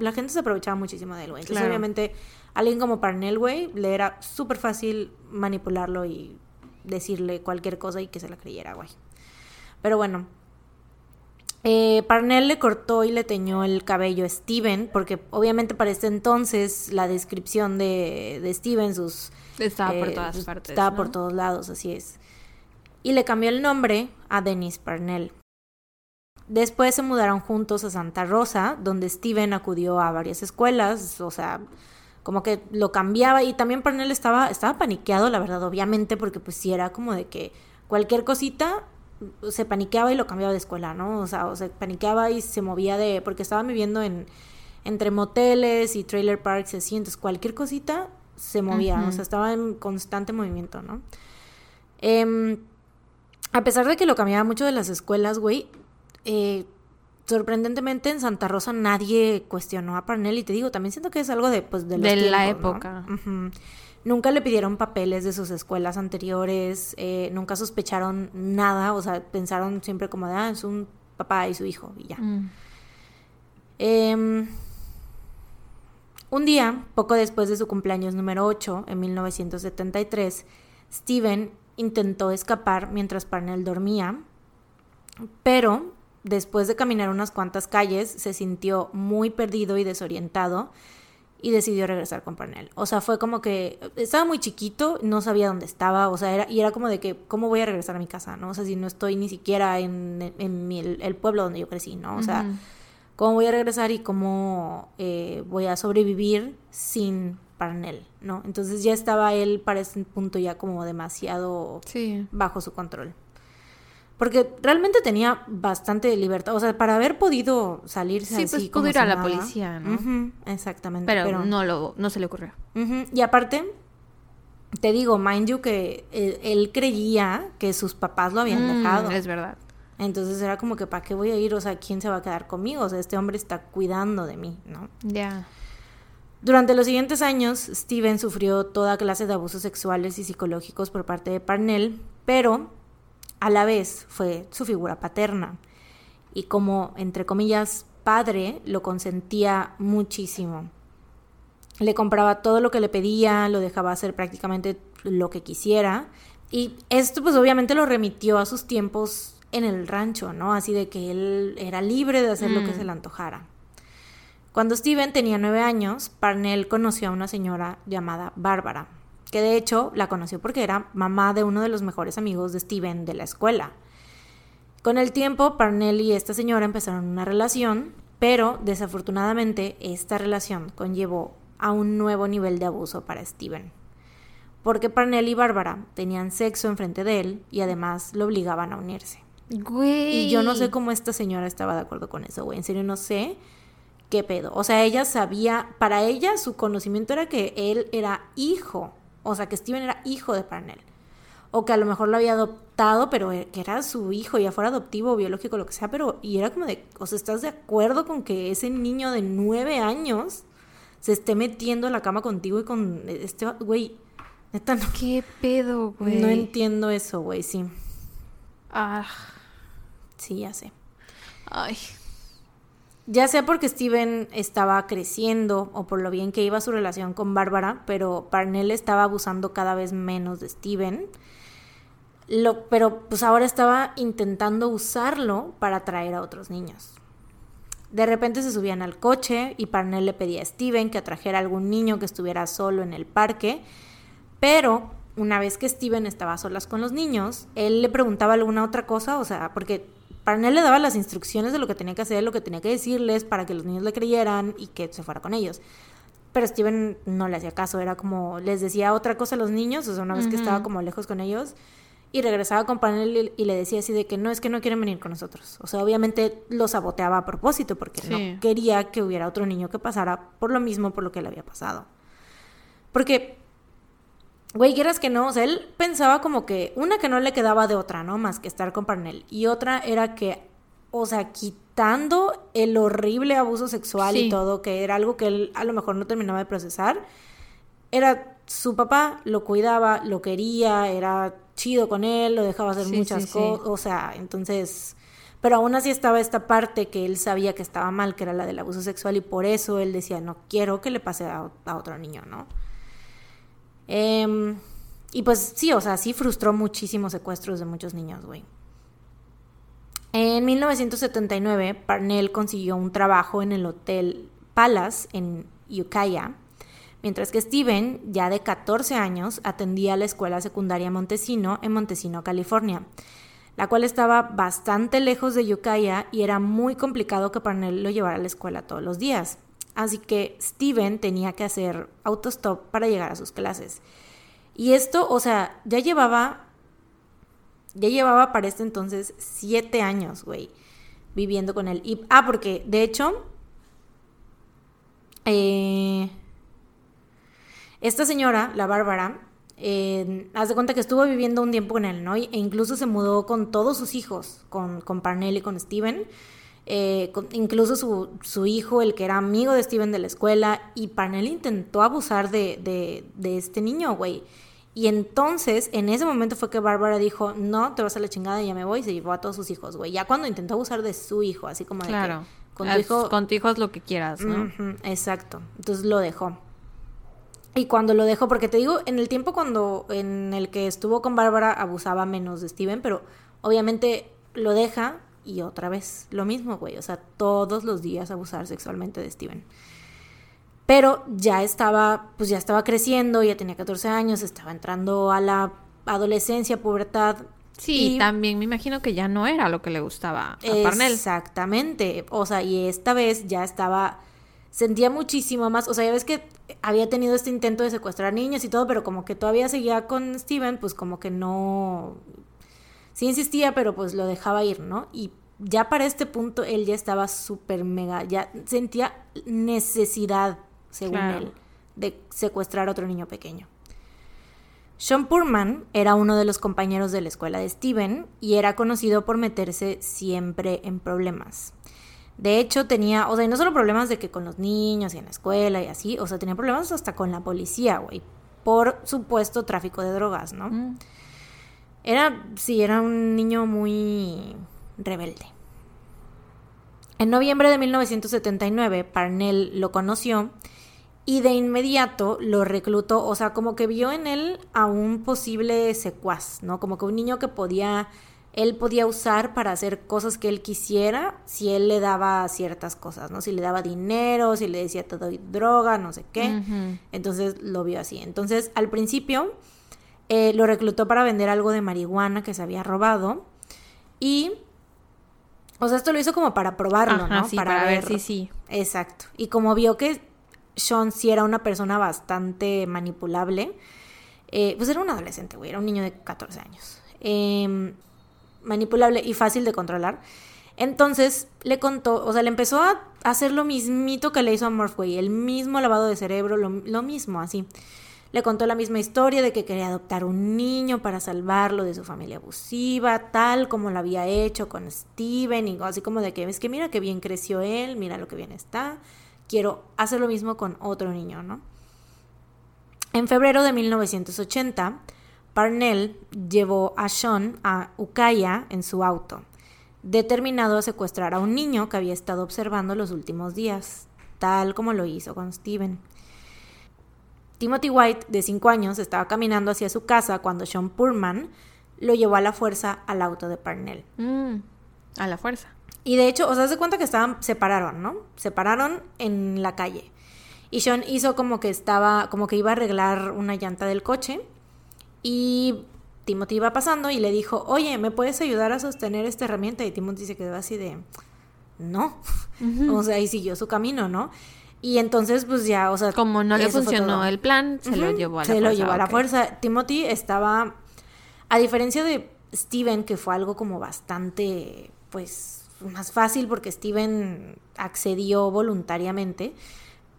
la gente se aprovechaba muchísimo de él, güey. Entonces, obviamente, alguien como Parnell, güey, le era súper fácil manipularlo y decirle cualquier cosa y que se la creyera, güey. Pero bueno, eh, Parnell le cortó y le teñó el cabello a Steven, porque obviamente para este entonces la descripción de, de Steven, sus... Estaba por eh, todas partes. Estaba por todos lados, así es. Y le cambió el nombre a Dennis Parnell. Después se mudaron juntos a Santa Rosa, donde Steven acudió a varias escuelas, o sea, como que lo cambiaba y también Parnell estaba, estaba paniqueado, la verdad, obviamente, porque pues sí era como de que cualquier cosita se paniqueaba y lo cambiaba de escuela, ¿no? O sea, o se paniqueaba y se movía de, porque estaba viviendo en, entre moteles y trailer parks y así, entonces cualquier cosita se movía, o sea, estaba en constante movimiento, ¿no? Em, a pesar de que lo cambiaba mucho de las escuelas, güey, eh, sorprendentemente en Santa Rosa nadie cuestionó a Parnell y te digo, también siento que es algo de, pues, de, la época. Nunca le pidieron papeles de sus escuelas anteriores, eh, nunca sospecharon nada, o sea, pensaron siempre como de, ah, es un papá y su hijo, y ya. Mm. Em, un día, poco después de su cumpleaños número 8, en 1973, Steven intentó escapar mientras Parnell dormía, pero después de caminar unas cuantas calles, se sintió muy perdido y desorientado y decidió regresar con Parnell. O sea, fue como que estaba muy chiquito, no sabía dónde estaba, o sea, era, y era como de que, ¿cómo voy a regresar a mi casa? ¿no? O sea, si no estoy ni siquiera en, en el, pueblo donde yo crecí, ¿no? O sea, ¿cómo voy a regresar y cómo eh, voy a sobrevivir sin Parnell, ¿no? Entonces ya estaba él para ese punto ya como demasiado bajo su control. Porque realmente tenía bastante libertad. O sea, para haber podido salirse sí, así pues pudo ir a la policía, ¿no? exactamente. Pero, no, lo, no se le ocurrió. Y aparte, te digo, mind you, que él, creía que sus papás lo habían mm, dejado. Es verdad. Entonces era como que, ¿para qué voy a ir? O sea, ¿quién se va a quedar conmigo? O sea, este hombre está cuidando de mí, ¿no? Ya. Durante los siguientes años, Steven sufrió toda clase de abusos sexuales y psicológicos por parte de Parnell, pero a la vez fue su figura paterna. Y como, entre comillas, padre, lo consentía muchísimo. Le compraba todo lo que le pedía, lo dejaba hacer prácticamente lo que quisiera. Y esto pues obviamente lo remitió a sus tiempos en el rancho, ¿no? Así de que él era libre de hacer lo que mm. se le antojara. Cuando Steven tenía nueve años, Parnell conoció a una señora llamada Bárbara, que de hecho la conoció porque era mamá de uno de los mejores amigos de Steven de la escuela. Con el tiempo, Parnell y esta señora empezaron una relación, pero desafortunadamente esta relación conllevó a un nuevo nivel de abuso para Steven. Porque Parnell y Bárbara tenían sexo enfrente de él y además lo obligaban a unirse. Y yo no sé cómo esta señora estaba de acuerdo con eso, güey. En serio, no sé qué pedo. O sea, ella sabía, para ella su conocimiento era que él era hijo o sea, que Steven era hijo de Parnell. O que a lo mejor lo había adoptado, pero e, que era su hijo, ya fuera adoptivo, biológico, lo que sea. Pero, y era como de, o sea, ¿estás de acuerdo con que ese niño de nueve años se esté metiendo en la cama contigo y con este, güey, neta no. ¿Qué pedo, güey? No entiendo eso, güey, sí. Ah. Sí, ya sé. Ay. Ya sea porque Steven estaba creciendo o por lo bien que iba su relación con Bárbara, pero Parnell estaba abusando cada vez menos de Steven. Pero pues ahora estaba intentando usarlo para atraer a otros niños. De repente se subían al coche y Parnell le pedía a Steven que atrajera a algún niño que estuviera solo en el parque, pero una vez que Steven estaba a solas con los niños, él le preguntaba alguna otra cosa, o sea, porque Parnell le daba las instrucciones de lo que tenía que hacer, lo que tenía que decirles para que los niños le creyeran y que se fuera con ellos. Pero Steven no le hacía caso, era como, les decía otra cosa a los niños, o sea, una vez que estaba como lejos con ellos, y regresaba con Parnell y, le decía así de que no, es que no quieren venir con nosotros. O sea, obviamente lo saboteaba a propósito porque no quería que hubiera otro niño que pasara por lo mismo por lo que le había pasado. Porque Güey, quieras que no, o sea, él pensaba como que una que no le quedaba de otra, ¿no? Más que estar con Parnell. Y otra era que, o sea, quitando el horrible abuso sexual y todo, que era algo que él a lo mejor no terminaba de procesar, era su papá, lo cuidaba, lo quería, era chido con él, lo dejaba hacer muchas cosas, o sea, entonces... Pero aún así estaba esta parte que él sabía que estaba mal, que era la del abuso sexual, y por eso él decía, no quiero que le pase a, a otro niño, ¿no? Em, y pues sí, o sea, sí frustró muchísimos secuestros de muchos niños, güey. En 1979, Parnell consiguió un trabajo en el Hotel Palace en Ukiah, mientras que Steven, ya de 14 años, atendía la escuela secundaria Montesino en Montesino, California, la cual estaba bastante lejos de Ukiah y era muy complicado que Parnell lo llevara a la escuela todos los días. Así que Steven tenía que hacer autostop para llegar a sus clases. Y esto, o sea, ya llevaba, ya llevaba para este entonces siete años, güey, viviendo con él. Y, ah, porque de hecho, eh, esta señora, la Bárbara, eh, haz de cuenta que estuvo viviendo un tiempo con él, ¿no? E incluso se mudó con todos sus hijos, con, con Parnell y con Steven. Eh, incluso su, su, hijo, el que era amigo de Steven de la escuela, y Parnell intentó abusar de, de, este niño, güey. Y entonces, en ese momento fue que Bárbara dijo, no, te vas a la chingada, y ya me voy, y se llevó a todos sus hijos, güey. Ya cuando intentó abusar de su hijo, así como de claro. con tu hijo... Con tu hijo es lo que quieras, ¿no? exacto. Entonces lo dejó. Y cuando lo dejó, porque te digo, en el tiempo cuando en el que estuvo con Bárbara abusaba menos de Steven, pero obviamente lo deja y otra vez lo mismo, güey. O sea, todos los días abusar sexualmente de Steven. Pero ya estaba, pues ya estaba creciendo, ya tenía 14 años, estaba entrando a la adolescencia, pubertad. Sí, y- también me imagino que ya no era lo que le gustaba a Parnell. Exactamente. O sea, y esta vez ya estaba. Sentía muchísimo más. O sea, ya ves que había tenido este intento de secuestrar niños y todo, pero como que todavía seguía con Steven, pues como que no. Sí insistía, pero pues lo dejaba ir, ¿no? Y ya para este punto él ya estaba súper mega. Ya sentía necesidad, según Claro. él, de secuestrar a otro niño pequeño. Sean Purman era uno de los compañeros de la escuela de Steven y era conocido por meterse siempre en problemas. De hecho, tenía, o sea, no solo problemas de que con los niños y en la escuela y así, o sea, tenía problemas hasta con la policía, güey, por supuesto tráfico de drogas, ¿no? Mm. Era, sí, era un niño muy rebelde. En noviembre de 1979, Parnell lo conoció y de inmediato lo reclutó, o sea, como que vio en él a un posible secuaz, ¿no? Como que un niño que podía, él podía usar para hacer cosas que él quisiera si él le daba ciertas cosas, ¿no? Si le daba dinero, si le decía te doy droga, no sé qué. Entonces lo vio así. Entonces, al principio eh, lo reclutó para vender algo de marihuana que se había robado y... O sea, esto lo hizo como para probarlo, Ajá, ¿no? sí, para, ver si sí. Exacto. Y como vio que Sean sí era una persona bastante manipulable, eh, pues era un adolescente, güey, era un niño de 14 años. Eh, manipulable y fácil de controlar. Entonces le contó, o sea, le empezó a hacer lo mismito que le hizo a güey, el mismo lavado de cerebro, lo, lo mismo, así. Le contó la misma historia de que quería adoptar un niño para salvarlo de su familia abusiva, tal como lo había hecho con Steven, y así como de que es que mira qué bien creció él, mira lo que bien está, quiero hacer lo mismo con otro niño, ¿no? En febrero de 1980, Parnell llevó a Sean a Ukiah en su auto, determinado a secuestrar a un niño que había estado observando los últimos días, tal como lo hizo con Steven. Timothy White, de 5 años, estaba caminando hacia su casa cuando Sean Purman lo llevó a la fuerza al auto de Parnell. Mm, A la fuerza. Y de hecho, o sea, se cuenta que estaban, separaron, ¿no? Separaron en la calle. Y Sean hizo como que estaba, como que iba a arreglar una llanta del coche. Y Timothy iba pasando y le dijo, oye, ¿me puedes ayudar a sostener esta herramienta? Y Timothy se quedó así de, no. O sea, y siguió su camino, ¿no? Y entonces, pues ya, o sea. Como no le funcionó el plan, se lo llevó a la se fuerza. lo llevó a la fuerza. Timothy estaba, a diferencia de Steven, que fue algo como bastante, pues, más fácil porque Steven accedió voluntariamente,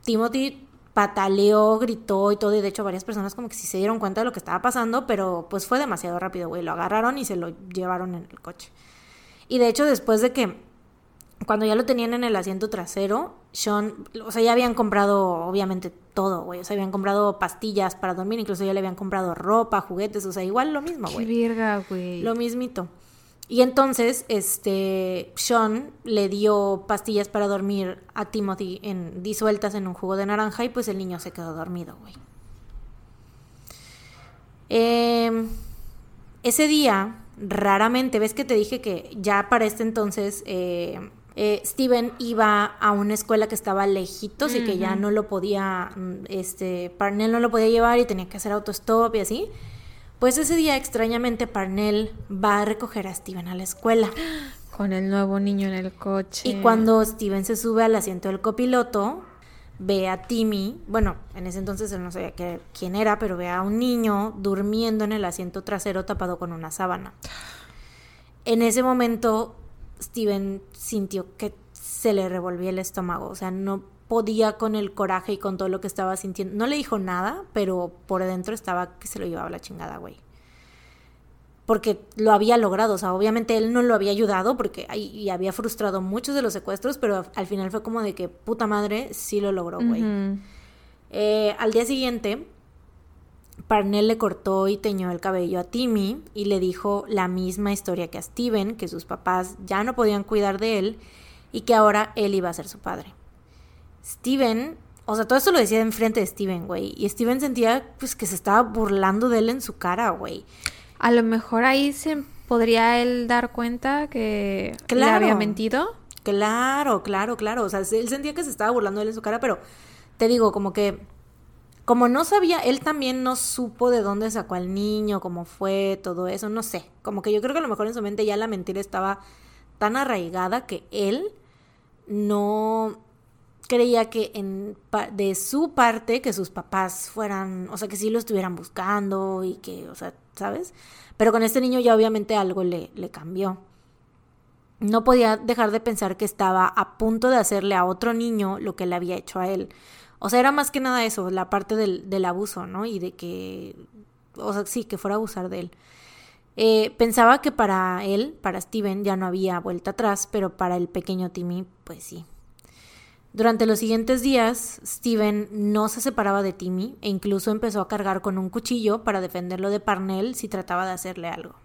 Timothy pataleó, gritó y todo, y de hecho varias personas como que sí se dieron cuenta de lo que estaba pasando, pero pues fue demasiado rápido, güey, lo agarraron y se lo llevaron en el coche. Y de hecho después de que cuando ya lo tenían en el asiento trasero, Sean, o sea, ya habían comprado obviamente todo, güey, o sea, habían comprado pastillas para dormir, incluso ya le habían comprado ropa, juguetes, o sea, igual lo mismo, Qué güey. virga, güey. Lo mismito. Y entonces, este, Sean le dio pastillas para dormir a Timothy en, disueltas en un jugo de naranja y pues el niño se quedó dormido, güey. Eh, ese día, raramente, ves que te dije que ya para este entonces eh, eh, Steven iba a una escuela que estaba lejitos y que ya no lo podía, mm, este, Parnell no lo podía llevar y tenía que hacer autostop y así. Pues ese día, extrañamente, Parnell va a recoger a Steven a la escuela. Con el nuevo niño en el coche. Y cuando Steven se sube al asiento del copiloto, ve a Timmy, bueno, en ese entonces él no sabía que- quién era, pero ve a un niño durmiendo en el asiento trasero tapado con una sábana. En ese momento, Steven sintió que se le revolvía el estómago, o sea, no podía con el coraje y con todo lo que estaba sintiendo. No le dijo nada, pero por dentro estaba que se lo llevaba la chingada, güey porque lo había logrado, o sea, obviamente él no lo había ayudado porque y había frustrado muchos de los secuestros, pero al final fue como de que puta madre sí lo logró, güey. Eh, al día siguiente, Parnell le cortó y teñó el cabello a Timmy y le dijo la misma historia que a Steven, que sus papás ya no podían cuidar de él y que ahora él iba a ser su padre. Steven, o sea, todo eso lo decía enfrente de Steven, güey, y Steven sentía pues que se estaba burlando de él en su cara, güey. A lo mejor ahí se ¿podría él dar cuenta que le Claro. había mentido? Claro, claro, claro. O sea, él sentía que se estaba burlando de él en su cara, pero te digo, como que, como no sabía, él también no supo de dónde sacó al niño, cómo fue, todo eso, no sé. Como que yo creo que a lo mejor en su mente ya la mentira estaba tan arraigada que él no creía que en de su parte que sus papás fueran, o sea, que sí lo estuvieran buscando y que, o sea, ¿sabes? Pero con este niño ya obviamente algo le, le cambió. No podía dejar de pensar que estaba a punto de hacerle a otro niño lo que le había hecho a él. O sea, era más que nada eso, la parte del, del abuso, ¿no? Y de que, o sea, sí, que fuera a abusar de él. Eh, pensaba que para él, para Steven, ya no había vuelta atrás, pero para el pequeño Timmy, pues sí. Durante los siguientes días, Steven no se separaba de Timmy e incluso empezó a cargar con un cuchillo para defenderlo de Parnell si trataba de hacerle algo.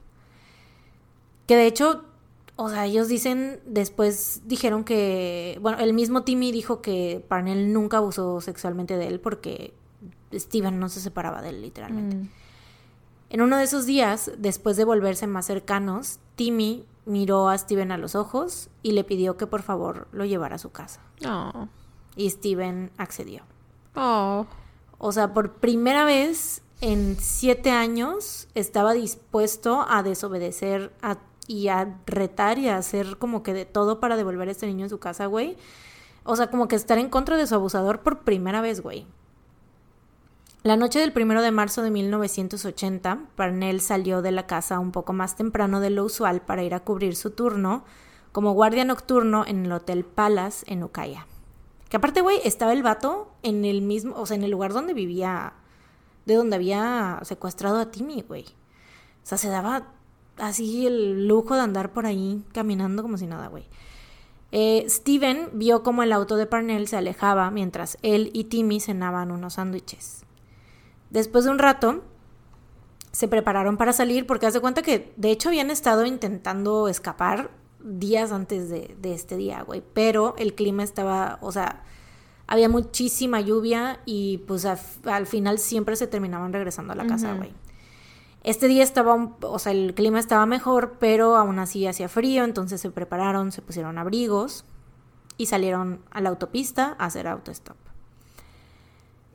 Que de hecho, o sea, ellos dicen, después dijeron que, bueno, el mismo Timmy dijo que Parnell nunca abusó sexualmente de él porque Steven no se separaba de él literalmente. Mm. En uno de esos días, después de volverse más cercanos, Timmy miró a Steven a los ojos y le pidió que por favor lo llevara a su casa. Oh. Y Steven accedió. Oh. O sea, por primera vez en siete años estaba dispuesto a desobedecer a- y a retar y a hacer como que de todo para devolver a este niño a su casa, güey. O sea, como que estar en contra de su abusador por primera vez, güey. La noche del primero de marzo de 1980, Parnell salió de la casa un poco más temprano de lo usual para ir a cubrir su turno como guardia nocturno en el Hotel Palace en Ukiah. Que aparte, güey, estaba el vato en el mismo, o sea, en el lugar donde vivía, de donde había secuestrado a Timmy, güey. O sea, se daba así el lujo de andar por ahí caminando como si nada, güey. Eh, Steven vio como el auto de Parnell se alejaba mientras él y Timmy cenaban unos sándwiches. Después de un rato, se prepararon para salir porque haz de cuenta que de hecho habían estado intentando escapar días antes de, de este día, güey. Pero el clima estaba, o sea, había muchísima lluvia y pues a- al final siempre se terminaban regresando a la casa, güey. Este día estaba, un- o sea, el clima estaba mejor, pero aún así hacía frío, entonces se prepararon, se pusieron abrigos y salieron a la autopista a hacer autostop.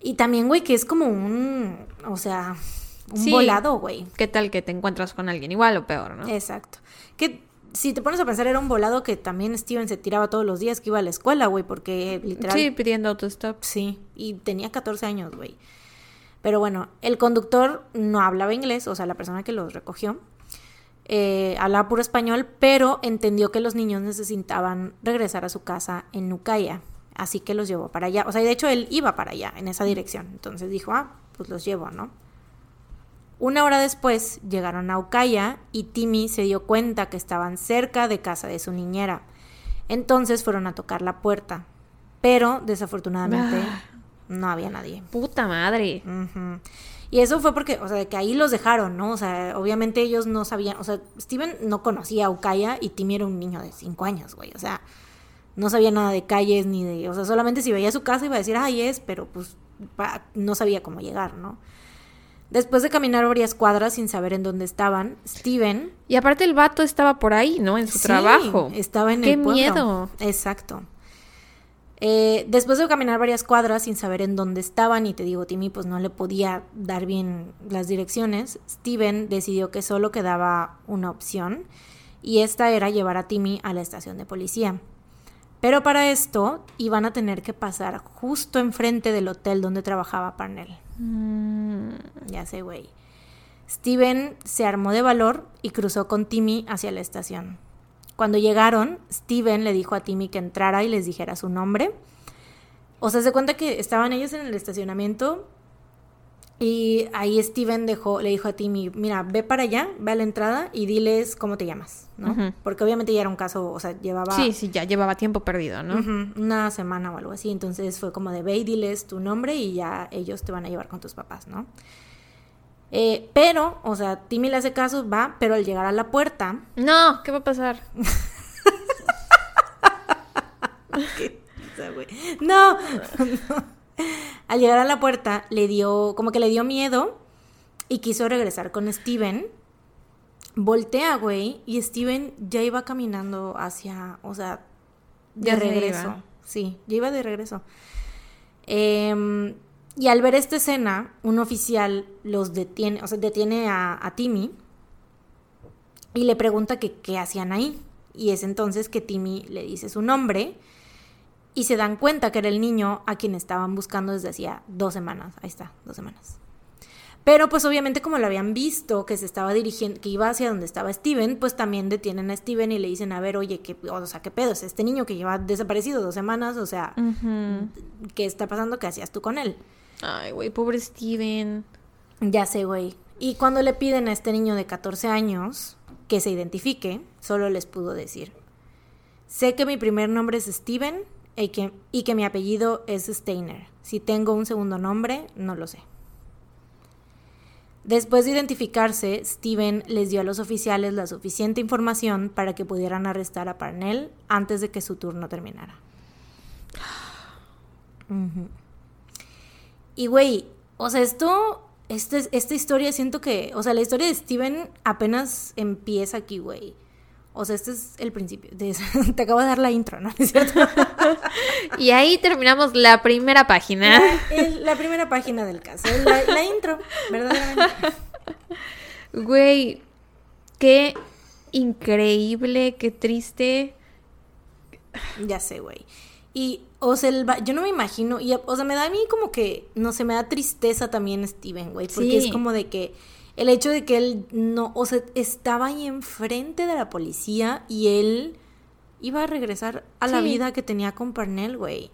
Y también, güey, que es como un, o sea, un Sí. volado, güey. ¿Qué tal que te encuentras con alguien igual o peor, no? Exacto. Que si te pones a pensar, era un volado que también Steven se tiraba todos los días que iba a la escuela, güey, porque literal. Sí, pidiendo autostop. Sí, y tenía 14 años, güey. Pero bueno, el conductor no hablaba inglés, o sea, la persona que los recogió. eh, hablaba puro español, pero entendió que los niños necesitaban regresar a su casa en Ucaya. Así que los llevó para allá. O sea, de hecho él iba para allá, en esa dirección. Entonces dijo, ah, pues los llevo, ¿no? Una hora después llegaron a Ucaya y Timmy se dio cuenta que estaban cerca de casa de su niñera. Entonces fueron a tocar la puerta. Pero desafortunadamente Ah. No había nadie. Puta madre. Y eso fue porque, o sea, que ahí los dejaron, ¿no? O sea, obviamente ellos no sabían, o sea, Steven no conocía a Ucaya y Timmy era un niño de 5 años, güey. O sea, no sabía nada de calles ni de, o sea, solamente si veía su casa iba a decir, ay, es, pero pues pa- no sabía cómo llegar, ¿no? Después de caminar varias cuadras sin saber en dónde estaban, Steven Y aparte el vato estaba por ahí, ¿no? En su Sí, trabajo. Estaba en Qué el pueblo. miedo. Exacto. Eh, después de caminar varias cuadras sin saber en dónde estaban, y te digo, Timmy pues no le podía dar bien las direcciones, Steven decidió que solo quedaba una opción, y esta era llevar a Timmy a la estación de policía. Pero para esto iban a tener que pasar justo enfrente del hotel donde trabajaba Parnell. Mm, Ya sé, güey. Steven se armó de valor y cruzó con Timmy hacia la estación. Cuando llegaron, Steven le dijo a Timmy que entrara y les dijera su nombre. O sea, se cuenta que estaban ellos en el estacionamiento y ahí Steven dejó, le dijo a Timmy, mira, ve para allá, ve a la entrada y diles cómo te llamas, ¿no? Porque obviamente ya era un caso, o sea, llevaba Sí, sí, ya llevaba tiempo perdido, ¿no? Una semana o algo así. Entonces fue como de ve y diles tu nombre y ya ellos te van a llevar con tus papás, ¿no? Eh, pero, o sea, Timmy le hace caso, va, pero al llegar a la puerta, No, ¿qué va a pasar? risa, güey. No, no. Al llegar a la puerta, le dio, como que le dio miedo y quiso regresar con Steven voltea, güey, y Steven ya iba caminando hacia, o sea, de Ya regreso. Sí, ya iba de regreso. Em, y al ver esta escena, un oficial los detiene, o sea, detiene a, a Timmy y le pregunta que qué hacían ahí. Y es entonces que Timmy le dice su nombre y se dan cuenta que era el niño a quien estaban buscando desde hacía dos semanas. Ahí está, dos semanas. Pero pues obviamente como lo habían visto que se estaba dirigiendo, que iba hacia donde estaba Steven, pues también detienen a Steven y le dicen, a ver, oye, ¿qué, o sea, ¿qué pedo? Es este niño que lleva desaparecido dos semanas, o sea. ¿qué está pasando? ¿Qué hacías tú con él? Ay, güey, pobre Steven. Ya sé, güey. Y cuando le piden a este niño de 14 años que se identifique, solo les pudo decir, sé que mi primer nombre es Steven y que, y que mi apellido es Steiner. Si tengo un segundo nombre, no lo sé. Después de identificarse, Steven les dio a los oficiales la suficiente información para que pudieran arrestar a Parnell antes de que su turno terminara. Ujú. Y güey, o sea, esto, este- esta historia siento que, o sea, la historia de Steven apenas empieza aquí, güey. O sea, este es el principio. de- te acabo de dar la intro, ¿no? ¿Es cierto? Y ahí terminamos la primera página. La, el- la primera página del caso, la, la intro, verdaderamente. Güey, qué increíble, qué triste. Ya sé, güey. Y, o sea, el yo no me imagino, y, o sea, me da a mí como que, no sé, me da tristeza también Steven, güey, porque Sí. es como de que el hecho de que él no, o sea, estaba ahí enfrente de la policía y él iba a regresar a la Sí. vida que tenía con Parnell, güey.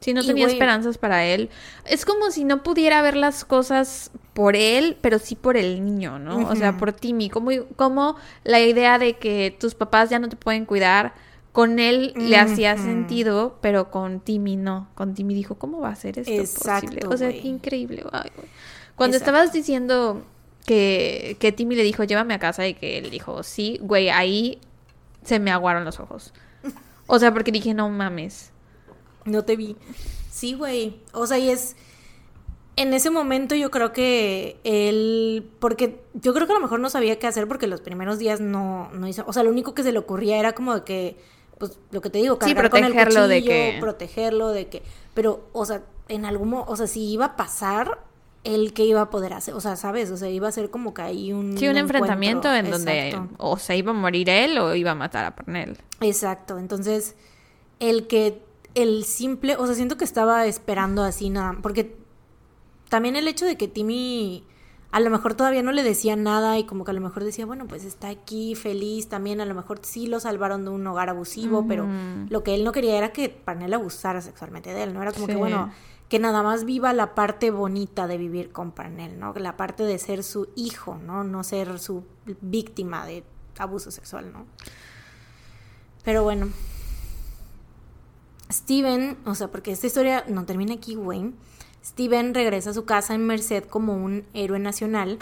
Si no Y, tenía güey- esperanzas para él. Es como si no pudiera ver las cosas por él, pero sí por el niño, ¿no? O sea, por Timmy. Como, como la idea de que tus papás ya no te pueden cuidar, con él le hacía sentido, pero con Timmy no. Con Timmy dijo, ¿cómo va a ser esto Exacto, posible? O sea, qué increíble. Ay, güey. Cuando Exacto. estabas diciendo que, que Timmy le dijo, llévame a casa, y que él dijo, sí, güey, ahí se me aguaron los ojos. O sea, porque dije, no mames. No te vi. Sí, güey. O sea, y es. En ese momento yo creo que él. Porque yo creo que a lo mejor no sabía qué hacer porque los primeros días no, no hizo. O sea, lo único que se le ocurría era como de que. Pues lo que te digo, Sí, cargar con el protegerlo de cuchillo, que- protegerlo de que. Pero, o sea, en algún O sea, si iba a pasar, él qué iba a poder hacer. O sea, ¿sabes? O sea, iba a ser como que ahí un. Sí, un enfrentamiento en donde o se iba a morir él o iba a matar a Parnell. Exacto, entonces el que el simple, o sea, siento que estaba esperando así nada, porque también el hecho de que Timmy a lo mejor todavía no le decía nada y como que a lo mejor decía, bueno, pues está aquí feliz también, a lo mejor sí lo salvaron de un hogar abusivo, pero lo que él no quería era que Parnell abusara sexualmente de él, ¿no? Era como que, bueno, que nada más viva la parte bonita de vivir con Parnell, ¿no? La parte de ser su hijo, ¿no? No ser su víctima de abuso sexual, ¿no? Pero bueno. Steven, o sea, porque esta historia no termina aquí, güey. Steven regresa a su casa en Merced como un héroe nacional.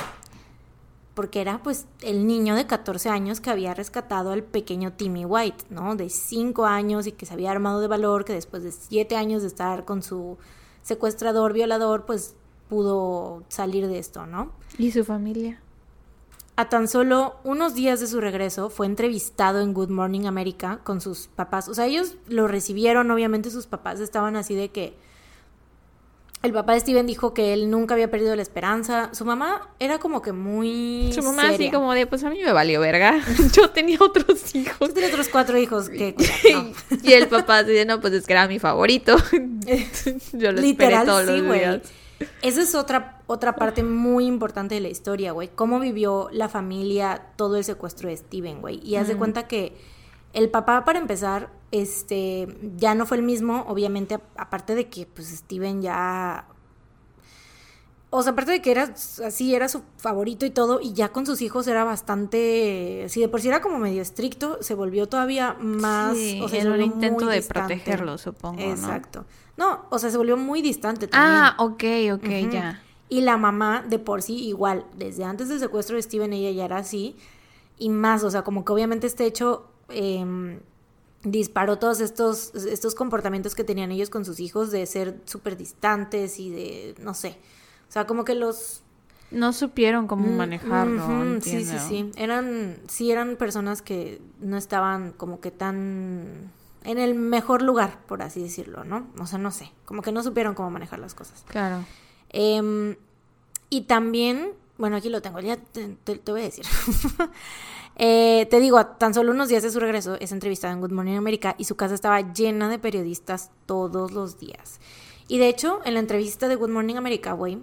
Porque era pues el niño de 14 años que había rescatado al pequeño Timmy White, ¿no? De 5 años y que se había armado de valor, que después de 7 años de estar con su secuestrador, violador, pues pudo salir de esto, ¿no? ¿Y su familia? A tan solo unos días de su regreso fue entrevistado en Good Morning America con sus papás. O sea, ellos lo recibieron, obviamente sus papás estaban así de que... El papá de Steven dijo que él nunca había perdido la esperanza. Su mamá era como que muy... Su mamá así como de, pues a mí me valió verga. Yo tenía otros hijos. Yo tenía otros cuatro hijos que... no. y el papá dice, no, pues es que era mi favorito. Yo lo esperé Literal, todos sí, los güey. días. Esa es otra, otra parte muy importante de la historia, güey. Cómo vivió la familia todo el secuestro de Steven, güey. Y haz de cuenta que el papá, para empezar, este, ya no fue el mismo, obviamente, aparte de que, pues, Steven ya... O sea, aparte de que era así, era su favorito y todo, y ya con sus hijos era bastante... Si de por sí era como medio estricto, se volvió todavía más... Sí, o sea, en se un intento de distante. protegerlo, supongo. Exacto. ¿no? o sea, se volvió muy distante también. Ah, ok, ok, ya. Y la mamá, de por sí, igual, desde antes del secuestro de Steven, ella ya era así. Y más, o sea, como que obviamente este hecho em, disparó todos estos, estos comportamientos que tenían ellos con sus hijos de ser súper distantes y de, no sé. O sea, como que los... No supieron cómo Mm, manejarlo. Sí, sí, sí. Eran, sí eran personas que no estaban como que tan en el mejor lugar, por así decirlo, ¿no? O sea, no sé, como que no supieron cómo manejar las cosas. Claro. Em, y también, bueno, aquí lo tengo, ya te, te- te voy a decir. Eh, te digo, tan solo unos días de su regreso, es entrevistada en Good Morning America y su casa estaba llena de periodistas todos los días. Y de hecho, en la entrevista de Good Morning America, güey,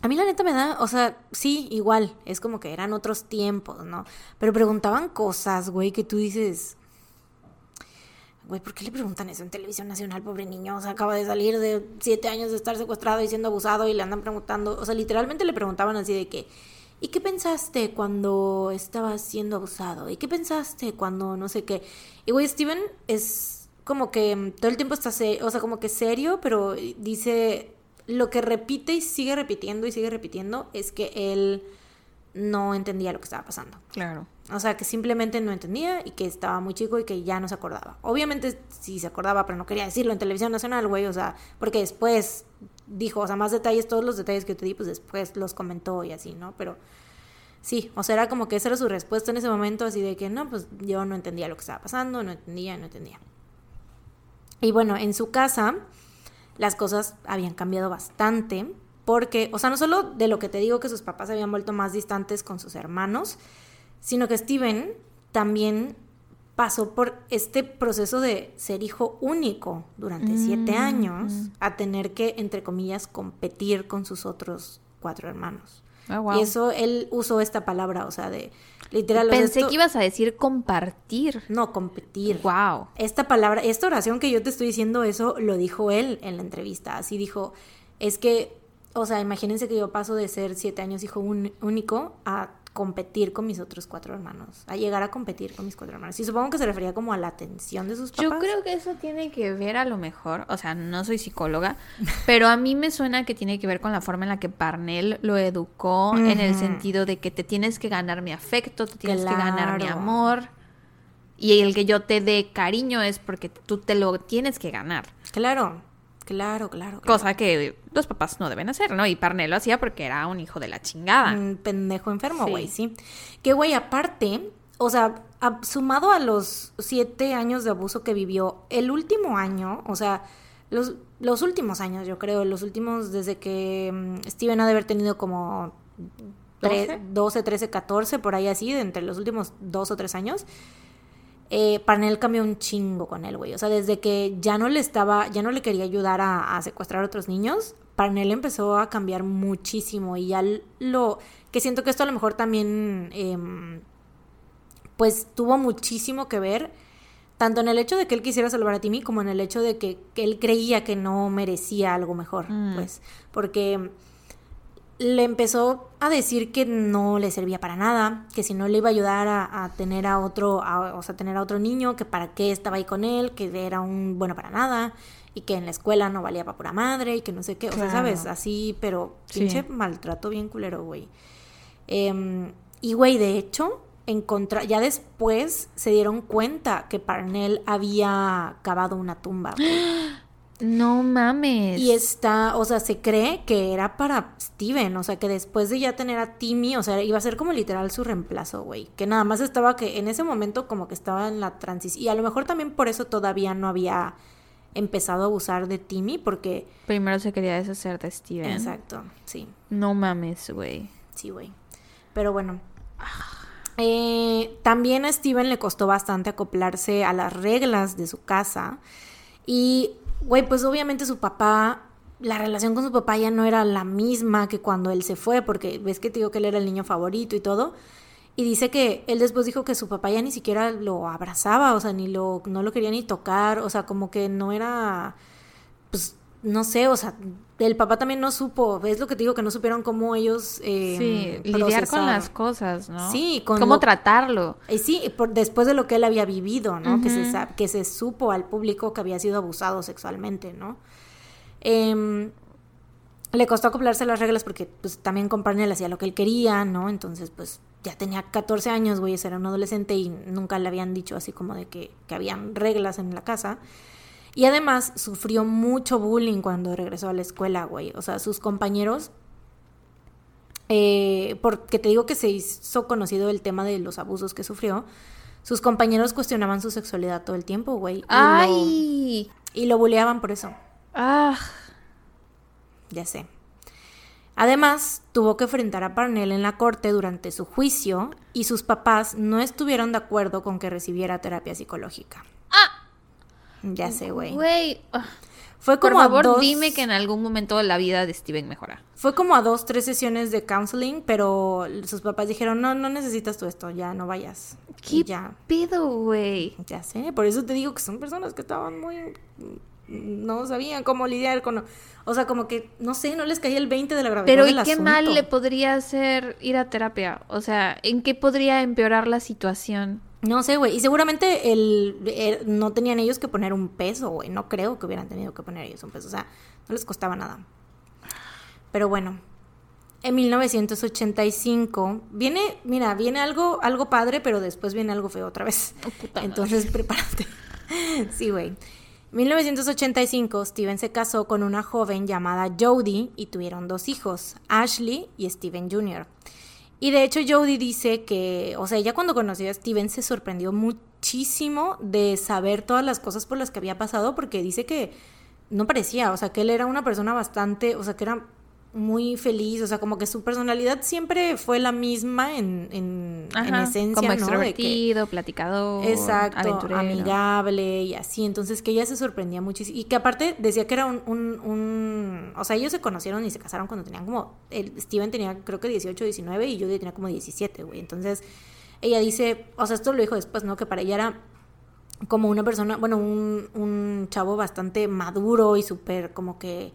a mí la neta me da, o sea, sí, igual, es como que eran otros tiempos, ¿no? Pero preguntaban cosas, güey, que tú dices, güey, ¿por qué le preguntan eso en televisión nacional, pobre niño? O sea, acaba de salir de siete años de estar secuestrado y siendo abusado y le andan preguntando, o sea, literalmente le preguntaban así de que, ¿y qué pensaste cuando estabas siendo abusado? ¿Y qué pensaste cuando no sé qué? Y güey, Steven es como que mm, todo el tiempo está, o sea, como que serio, pero dice, lo que repite y sigue repitiendo y sigue repitiendo es que él no entendía lo que estaba pasando. Claro. O sea, que simplemente no entendía y que estaba muy chico y que ya no se acordaba. Obviamente sí se acordaba, pero no quería decirlo en televisión nacional, güey. O sea, porque después dijo, o sea, más detalles, todos los detalles que te di, pues después los comentó y así, ¿no? Pero sí, o sea, era como que esa era su respuesta en ese momento, así de que no, pues yo no entendía lo que estaba pasando, no entendía, no entendía. Y bueno, en su casa las cosas habían cambiado bastante porque, o sea, no solo de lo que te digo que sus papás habían vuelto más distantes con sus hermanos, sino que Steven también pasó por este proceso de ser hijo único durante siete Mm, años mm. a tener que, entre comillas, competir con sus otros cuatro hermanos. Ah, wow. Y eso, él usó esta palabra, o sea, de literal... Pensé esto- que ibas a decir compartir. No, competir. Wow. Esta palabra, esta oración que yo te estoy diciendo, eso lo dijo él en la entrevista. Así dijo, es que, o sea, imagínense que yo paso de ser siete años hijo un- único a competir con mis otros cuatro hermanos, a llegar a competir con mis cuatro hermanos. Y supongo que se refería como a la atención de sus papás. Yo creo que eso tiene que ver a lo mejor, o sea, no soy psicóloga, pero a mí me suena que tiene que ver con la forma en la que Parnell lo educó, en el sentido de que te tienes que ganar mi afecto, te tienes que ganar mi amor. Y el que yo te dé cariño es porque tú te lo tienes que ganar. Claro, claro, claro. claro. Cosa que los papás no deben hacer, ¿no? Y Parnell lo hacía porque era un hijo de la chingada. Un pendejo enfermo, Sí. güey, sí. Que, güey, aparte, o sea, a- sumado a los siete años de abuso que vivió, el último año, o sea, los, los últimos años, yo creo, los últimos desde que mm, Steven ha de haber tenido como tre- ¿Doce? 12, 13, 14, por ahí así, de entre los últimos dos o tres años. Eh, Parnell cambió un chingo con él, güey. O sea, desde que ya no le estaba, ya no le quería ayudar a, a secuestrar a otros niños, Parnell empezó a cambiar muchísimo y ya lo, que siento que esto a lo mejor también, em, pues tuvo muchísimo que ver, tanto en el hecho de que él quisiera salvar a Timmy como en el hecho de que, que él creía que no merecía algo mejor, Mm. pues, porque le empezó a decir que no le servía para nada, que si no le iba a ayudar a, a tener a otro, a- o sea, tener a otro niño, que para qué estaba ahí con él, que era un bueno para nada, y que en la escuela no valía para pura madre, y que no sé qué, o sea, sabes, así, pero Sí. pinche maltrato bien culero, güey. Em, y güey, de hecho, encontra ya después se dieron cuenta que Parnell había cavado una tumba. güey. No mames. Y está, o sea, se cree que era para Steven, o sea, que después de ya tener a Timmy, o sea, iba a ser como literal su reemplazo, güey. Que nada más estaba que en ese momento como que estaba en la transición. Y a lo mejor también por eso todavía no había empezado a abusar de Timmy, porque... Primero se quería deshacer de Steven. Exacto, sí. No mames, güey. Sí, güey. Pero bueno. Eh, también a Steven le costó bastante acoplarse a las reglas de su casa. Y, güey, pues obviamente su papá, la relación con su papá ya no era la misma que cuando él se fue, porque ves que te digo que él era el niño favorito y todo. Y dice que él después dijo que su papá ya ni siquiera lo abrazaba, o sea, ni lo, no lo quería ni tocar, o sea, como que no era, pues, no sé, o sea, el papá también no supo, es lo que te digo, que no supieron cómo ellos... eh, sí, lidiar con las cosas, ¿no? Sí, con cómo lo- tratarlo. Y sí, por, después de lo que él había vivido, ¿no? que, se, que se supo al público que había sido abusado sexualmente, ¿no? Em, le costó acoplarse a las reglas porque pues también con Parnell hacía lo que él quería, ¿no? Entonces pues ya tenía 14 años, güey, era un adolescente y nunca le habían dicho así como de que, que habían reglas en la casa. Y además sufrió mucho bullying cuando regresó a la escuela, güey. O sea, sus compañeros eh, porque te digo que se hizo conocido el tema de los abusos que sufrió, sus compañeros cuestionaban su sexualidad todo el tiempo, güey. y lo- ¡Ay! y lo buleaban por eso. ¡Ah! Ya sé. Además, tuvo que enfrentar a Parnell en la corte durante su juicio y sus papás no estuvieron de acuerdo con que recibiera terapia psicológica. Ya sé, güey. Güey. ah. Fue Por como a favor, dos, dime que en algún momento la vida de Steven mejora. fue como a dos, tres sesiones de counseling, pero sus papás dijeron, no, no necesitas tú esto, ya no vayas. ¿Qué ya, pedo, güey? ya sé, por eso te digo que son personas que estaban muy... no sabían cómo lidiar con... O sea, como que, no sé, no les caía el 20 de la gravedad Pero ¿y qué asunto. mal le podría hacer ir a terapia? O sea, ¿en qué podría empeorar la situación? No sé, güey. Y seguramente el, el- no tenían ellos que poner un peso, güey. No creo que hubieran tenido que poner ellos un peso. O sea, no les costaba nada. Pero bueno. En 1985 viene, mira, viene algo, algo padre, pero después viene algo feo otra vez. Oh, puta madre. Entonces, prepárate. sí, güey. 1985, Steven se casó con una joven llamada Jodie y tuvieron dos hijos, Ashley y Steven Jr. Y de hecho Jodie dice que, o sea, ella cuando conoció a Steven se sorprendió muchísimo de saber todas las cosas por las que había pasado porque dice que no parecía, o sea, que él era una persona bastante, o sea, que era muy feliz, o sea, como que su personalidad siempre fue la misma en, en, en esencia, como ¿no? Que- platicador, Exacto, aventurero. amigable y así. Entonces que ella se sorprendía muchísimo. Y que aparte decía que era un, un, un- O sea, ellos se conocieron y se casaron cuando tenían como... El, Steven tenía creo que 18, 19 y Judy tenía como 17, güey. Entonces ella dice... O sea, esto lo dijo después, ¿no? Que para ella era como una persona... Bueno, un, un chavo bastante maduro y súper como que...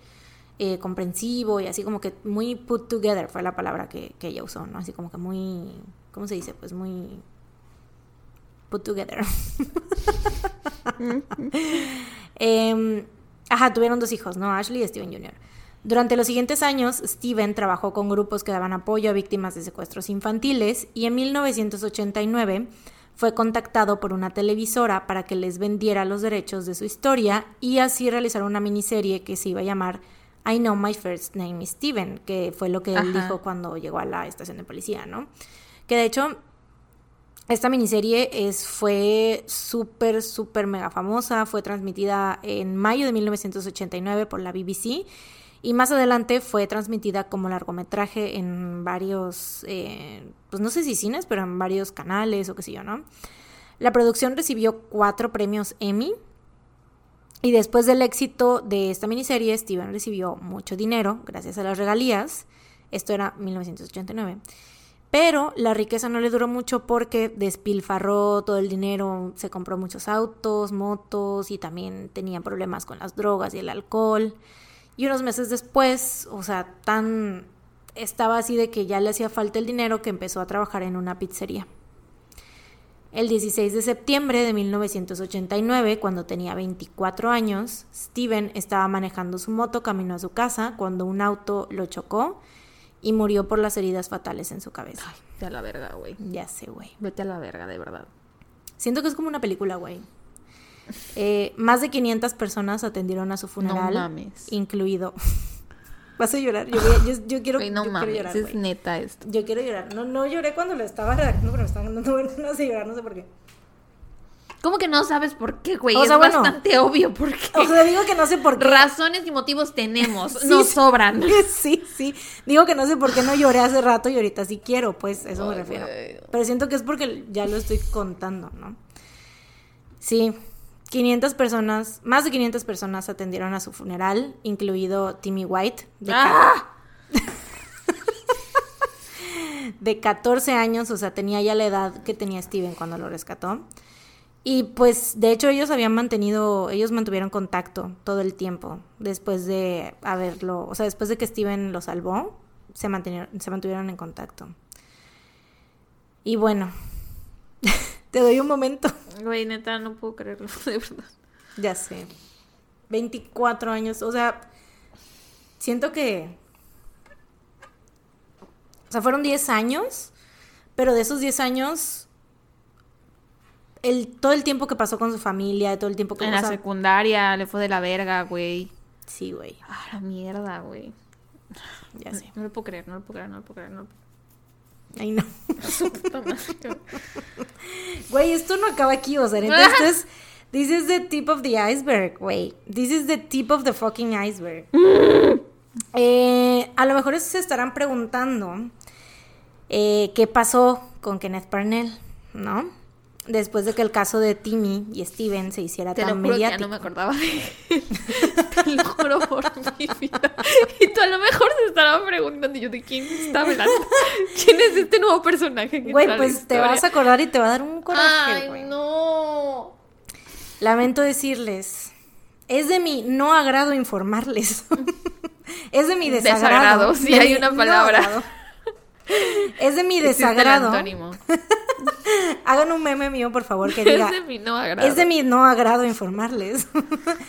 eh, comprensivo y así como que muy put together fue la palabra que, que ella usó, ¿no? Así como que muy... ¿Cómo se dice? Pues muy put together. Em, ajá, tuvieron dos hijos, ¿no? Ashley y Steven Jr. Durante los siguientes años, Steven trabajó con grupos que daban apoyo a víctimas de secuestros infantiles y en 1989 fue contactado por una televisora para que les vendiera los derechos de su historia y así realizar una miniserie que se iba a llamar I Know My First Name is Steven, que fue lo que él Ajá. dijo cuando llegó a la estación de policía, ¿no? Que de hecho esta miniserie es, fue súper, súper mega famosa. Fue transmitida en mayo de 1989 por la BBC. Y más adelante fue transmitida como largometraje en varios, eh, pues no sé si cines, pero en varios canales o qué sé yo, ¿no? La producción recibió cuatro premios Emmy. Y después del éxito de esta miniserie, Steven recibió mucho dinero gracias a las regalías. Esto era 1989. Pero la riqueza no le duró mucho porque despilfarró todo el dinero, se compró muchos autos, motos y también tenía problemas con las drogas y el alcohol. Y unos meses después, o sea, tan estaba así de que ya le hacía falta el dinero que empezó a trabajar en una pizzería. El 16 de septiembre de 1989, cuando tenía 24 años, Steven estaba manejando su moto camino a su casa cuando un auto lo chocó y murió por las heridas fatales en su cabeza. Vete a la verga, güey. Ya sé, güey. Vete a la verga, de verdad. Siento que es como una película, güey. Eh, más de 500 personas atendieron a su funeral, mames. incluido. Vas a llorar. Yo, voy a- yo- yo quiero, no yo quiero llorar, es neta esto. Yo quiero llorar. No, no lloré cuando lo estaba redactando, pero me estaban dando ganas de llorar, no sé por qué. ¿Cómo que no sabes por qué, güey? O es sea, bueno. bastante obvio por qué. O sea, digo que no sé por qué. Razones y motivos tenemos, Sí, nos sobran. Sí, sí. Digo que no sé por qué no lloré hace rato y ahorita sí quiero, pues eso me refiero. güey. Pero siento que es porque ya lo estoy contando, ¿no? Sí, 500 personas, más de 500 personas atendieron a su funeral, incluido Timmy White, de, ¡Ah! de 14 años, o sea, tenía ya la edad que tenía Steven cuando lo rescató. Y pues, de hecho, ellos habían mantenido, ellos mantuvieron contacto todo el tiempo después de haberlo, o sea, después de que Steven lo salvó, se, se mantuvieron en contacto. Y bueno, te doy un momento. Güey, neta, no puedo creerlo, de verdad. Ya sé. 24 años, o sea, siento que... O sea, fueron 10 años, pero de esos 10 años, el, todo el tiempo que pasó con su familia, todo el tiempo que... En la secundaria le fue de la verga, güey. Sí, güey. Ah, la mierda, güey. Ya sé. No lo puedo creer, no lo puedo creer, no lo puedo creer. No lo puedo Ay, no. Güey, esto no acaba aquí, o sea, neta, esto es... This is the tip of the iceberg, güey. This is the tip of the fucking iceberg. Eh, a lo mejor se estarán preguntando eh, qué pasó con Kenneth Parnell, ¿no? Después de que el caso de Timmy y Steven se hiciera Te lo tan juro que ya mediático. no me acordaba de él. Te lo juro por mi vida. Y tú a lo mejor se estarán preguntando yo de quién está hablando. ¿Quién es este nuevo personaje que Güey, pues te vas a acordar y te va a dar un coraje, güey. Ay, no. Lamento decirles, es de mi no agrado informarles. es de mi desagrado. Desagrado, sí, De hay mi una palabra. Es de mi el desagrado. antónimo. Hagan un meme mío, por favor, que diga. Es de mi no agrado. Es de mi no agrado informarles.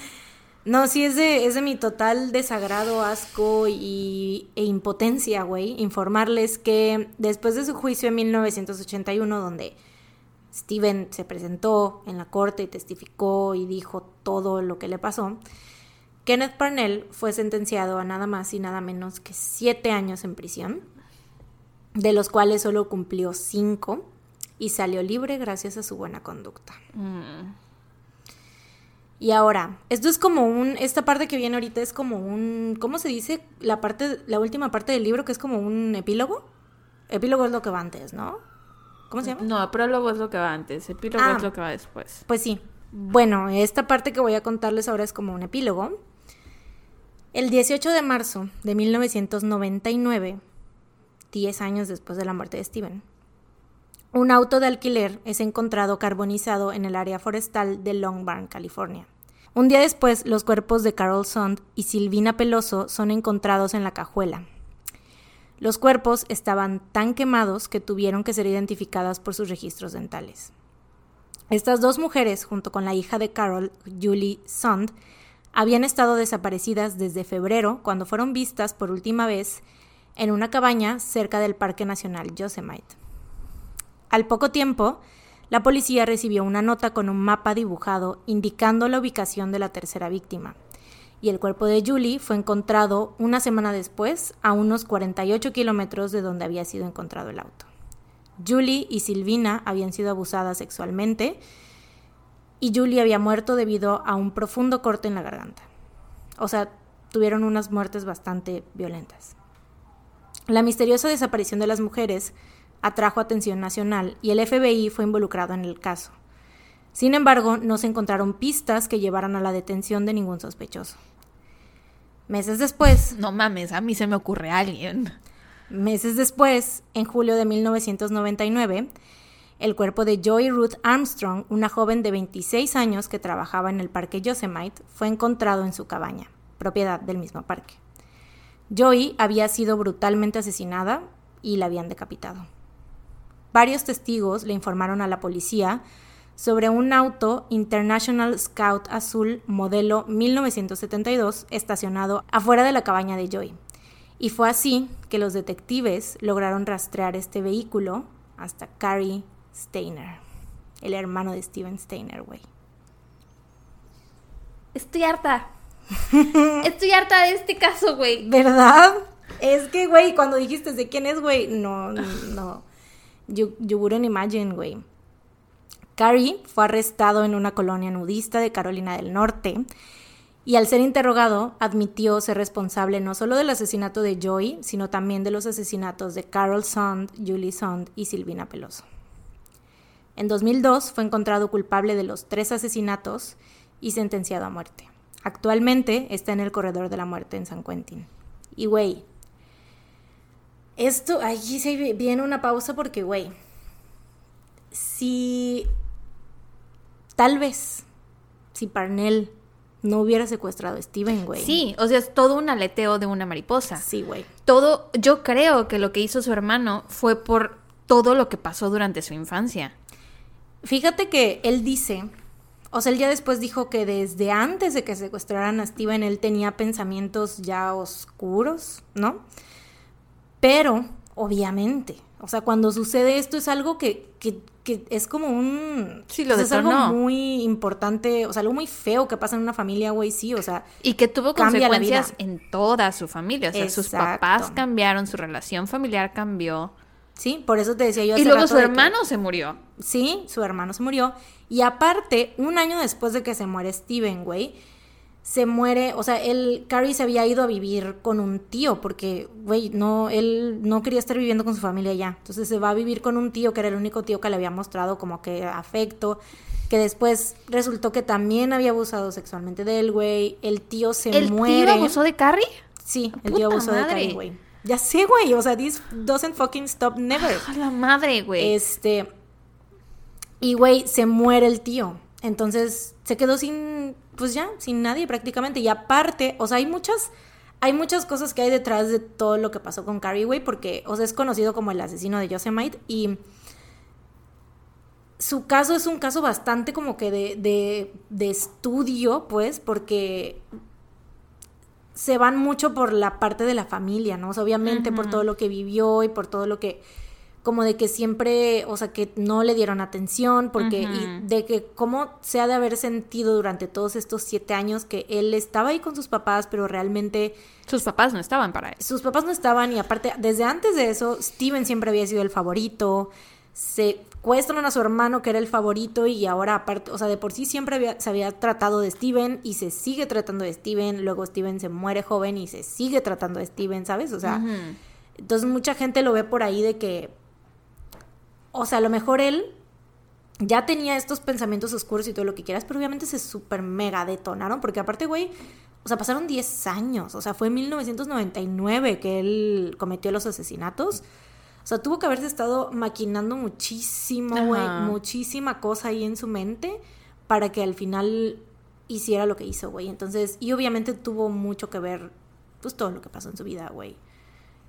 no, sí, es de, es de mi total desagrado, asco y, e impotencia, güey, informarles que después de su juicio en 1981, donde Steven se presentó en la corte y testificó y dijo todo lo que le pasó, Kenneth Parnell fue sentenciado a nada más y nada menos que siete años en prisión, de los cuales solo cumplió cinco y salió libre gracias a su buena conducta. Mm. Y ahora, esto es como un, esta parte que viene ahorita es como un, ¿cómo se dice? La parte, la última parte del libro que es como un epílogo. Epílogo es lo que va antes, ¿no? ¿Cómo se llama? No, prólogo es lo que va antes, epílogo Ah. es lo que va después. Pues sí. Bueno, esta parte que voy a contarles ahora es como un epílogo. El 18 de marzo de 1999, 10 años después de la muerte de Steven, un auto de alquiler es encontrado carbonizado en el área forestal de Long Barn, California. Un día después, los cuerpos de Carol Sond y Silvina Peloso son encontrados en la cajuela. Los cuerpos estaban tan quemados que tuvieron que ser identificadas por sus registros dentales. Estas dos mujeres, junto con la hija de Carol, Julie Sond, habían estado desaparecidas desde febrero, cuando fueron vistas por última vez en una cabaña cerca del Parque Nacional Yosemite. Al poco tiempo, la policía recibió una nota con un mapa dibujado indicando la ubicación de la tercera víctima, y el cuerpo de Julie fue encontrado una semana después a unos 48 kilómetros de donde había sido encontrado el auto. Julie y Silvina habían sido abusadas sexualmente y Julie había muerto debido a un profundo corte en la garganta. O sea, tuvieron unas muertes bastante violentas. La misteriosa desaparición de las mujeres atrajo atención nacional y el FBI fue involucrado en el caso. Sin embargo, no se encontraron pistas que llevaran a la detención de ningún sospechoso. Meses después, No mames, a mí se me ocurre alguien. Meses después, en julio de 1999, el cuerpo de Joy Ruth Armstrong, una joven de 26 años que trabajaba en el parque Yosemite, fue encontrado en su cabaña, propiedad del mismo parque. Joy había sido brutalmente asesinada y la habían decapitado. Varios testigos le informaron a la policía sobre un auto International Scout azul modelo 1972 estacionado afuera de la cabaña de Joy. Y fue así que los detectives lograron rastrear este vehículo hasta Carrie Steiner, el hermano de Steven Steiner, güey. Estoy harta. Estoy harta de este caso, güey. ¿Verdad? Es que, güey, cuando dijiste de quién es, güey, no, no. You, you wouldn't imagine, güey. Carrie fue arrestado en una colonia nudista de Carolina del Norte y al ser interrogado admitió ser responsable no solo del asesinato de Joy, sino también de los asesinatos de Carol Sond, Julie Sond y Silvina Peloso. En 2002 fue encontrado culpable de los tres asesinatos y sentenciado a muerte. Actualmente está en el corredor de la muerte en San Quentin. Y güey, esto, aquí se viene una pausa porque, güey, si tal vez, si Parnell no hubiera secuestrado a Steven, güey. Sí, o sea, es todo un aleteo de una mariposa. Sí, güey. Todo, yo creo que lo que hizo su hermano fue por todo lo que pasó durante su infancia. Fíjate que él dice, o sea, él ya después dijo que desde antes de que secuestraran a Steven, él tenía pensamientos ya oscuros, ¿no? Pero, obviamente, o sea, cuando sucede esto es algo que, que que es como un... Sí, lo o sea, es algo muy importante, o sea, algo muy feo que pasa en una familia, güey, sí, o sea... Y que tuvo consecuencias en toda su familia. O sea, sus papás cambiaron, su relación familiar cambió. Sí, por eso te decía yo Y luego rato su que- hermano se murió. Sí, su hermano se murió. Y aparte, un año después de que se muere Steven, güey, se muere, o sea, él, Carrie se había ido a vivir con un tío, porque, güey, no, él no quería estar viviendo con su familia ya. Entonces se va a vivir con un tío que era el único tío que le había mostrado como que afecto, que después resultó que también había abusado sexualmente de él, güey. El tío se ¿El muere. tío abusó de Carrie? Sí, el Puta tío abusó de. Carrie, güey. Ya sé, güey, o sea, this doesn't fucking stop never. A la madre, güey. Este. Y güey, se muere el tío. Entonces se quedó sin. Pues ya, sin nadie prácticamente. Y aparte, o sea, hay muchas. Hay muchas cosas que hay detrás de todo lo que pasó con Carrie, güey, porque, o sea, es conocido como el asesino de Yosemite y su caso es un caso bastante como que de, de, de estudio, pues, porque se van mucho por la parte de la familia, ¿no? O sea, obviamente por todo lo que vivió y por todo lo que, como de que siempre, o sea, que no le dieron atención, porque, y de que cómo se ha de haber sentido durante todos estos siete años que él estaba ahí con sus papás, pero realmente Sus papás no estaban para eso. sus papás no estaban y aparte, desde antes de eso, Steven siempre había sido el favorito. Se cuestan a su hermano que era el favorito y ahora aparte, o sea, de por sí siempre había- se había tratado de Steven y se sigue tratando de Steven. Luego Steven se muere joven y se sigue tratando de Steven, ¿sabes? O sea, entonces mucha gente lo ve por ahí de que, o sea, a lo mejor él ya tenía estos pensamientos oscuros y todo lo que quieras, pero obviamente se super mega detonaron, porque aparte, güey, o sea, pasaron 10 años, o sea, fue en 1999 que él cometió los asesinatos. O sea, tuvo que haberse estado maquinando muchísimo, güey, muchísima cosa ahí en su mente para que al final hiciera lo que hizo, güey. Entonces, y obviamente tuvo mucho que ver, pues, todo lo que pasó en su vida, güey.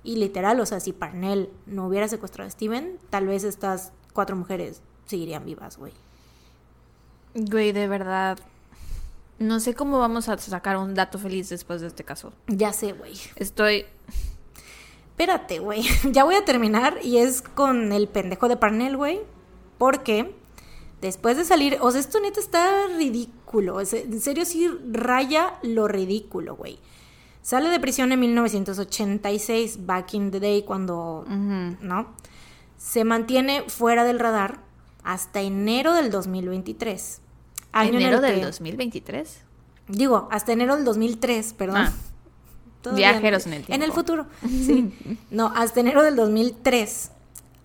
Y literal, o sea, si Parnell no hubiera secuestrado a Steven, tal vez estas cuatro mujeres seguirían vivas, güey. Güey, de verdad. No sé cómo vamos a sacar un dato feliz después de este caso. Ya sé, güey. Estoy. Espérate, güey. Ya voy a terminar y es con el pendejo de Parnell, güey. Porque después de salir, o sea, esto neta está ridículo. es- En serio, sí raya lo ridículo, güey. Sale de prisión en 1986, back in the day, cuando. ¿no? Se mantiene fuera del radar hasta enero del 2023. Año en Enero el del que- 2023. Digo, hasta enero del 2003, perdón. Ah. Todavía Viajeros en el En el futuro, sí. No, hasta enero del 2003,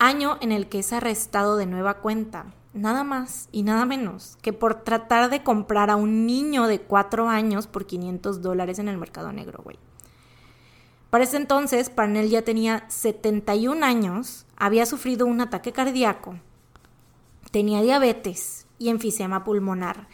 año en el que es arrestado de nueva cuenta. Nada más y nada menos que por tratar de comprar a un niño de cuatro años por 500 dólares en el mercado negro, güey. Para ese entonces, Parnell ya tenía 71 años, había sufrido un ataque cardíaco, tenía diabetes y enfisema pulmonar.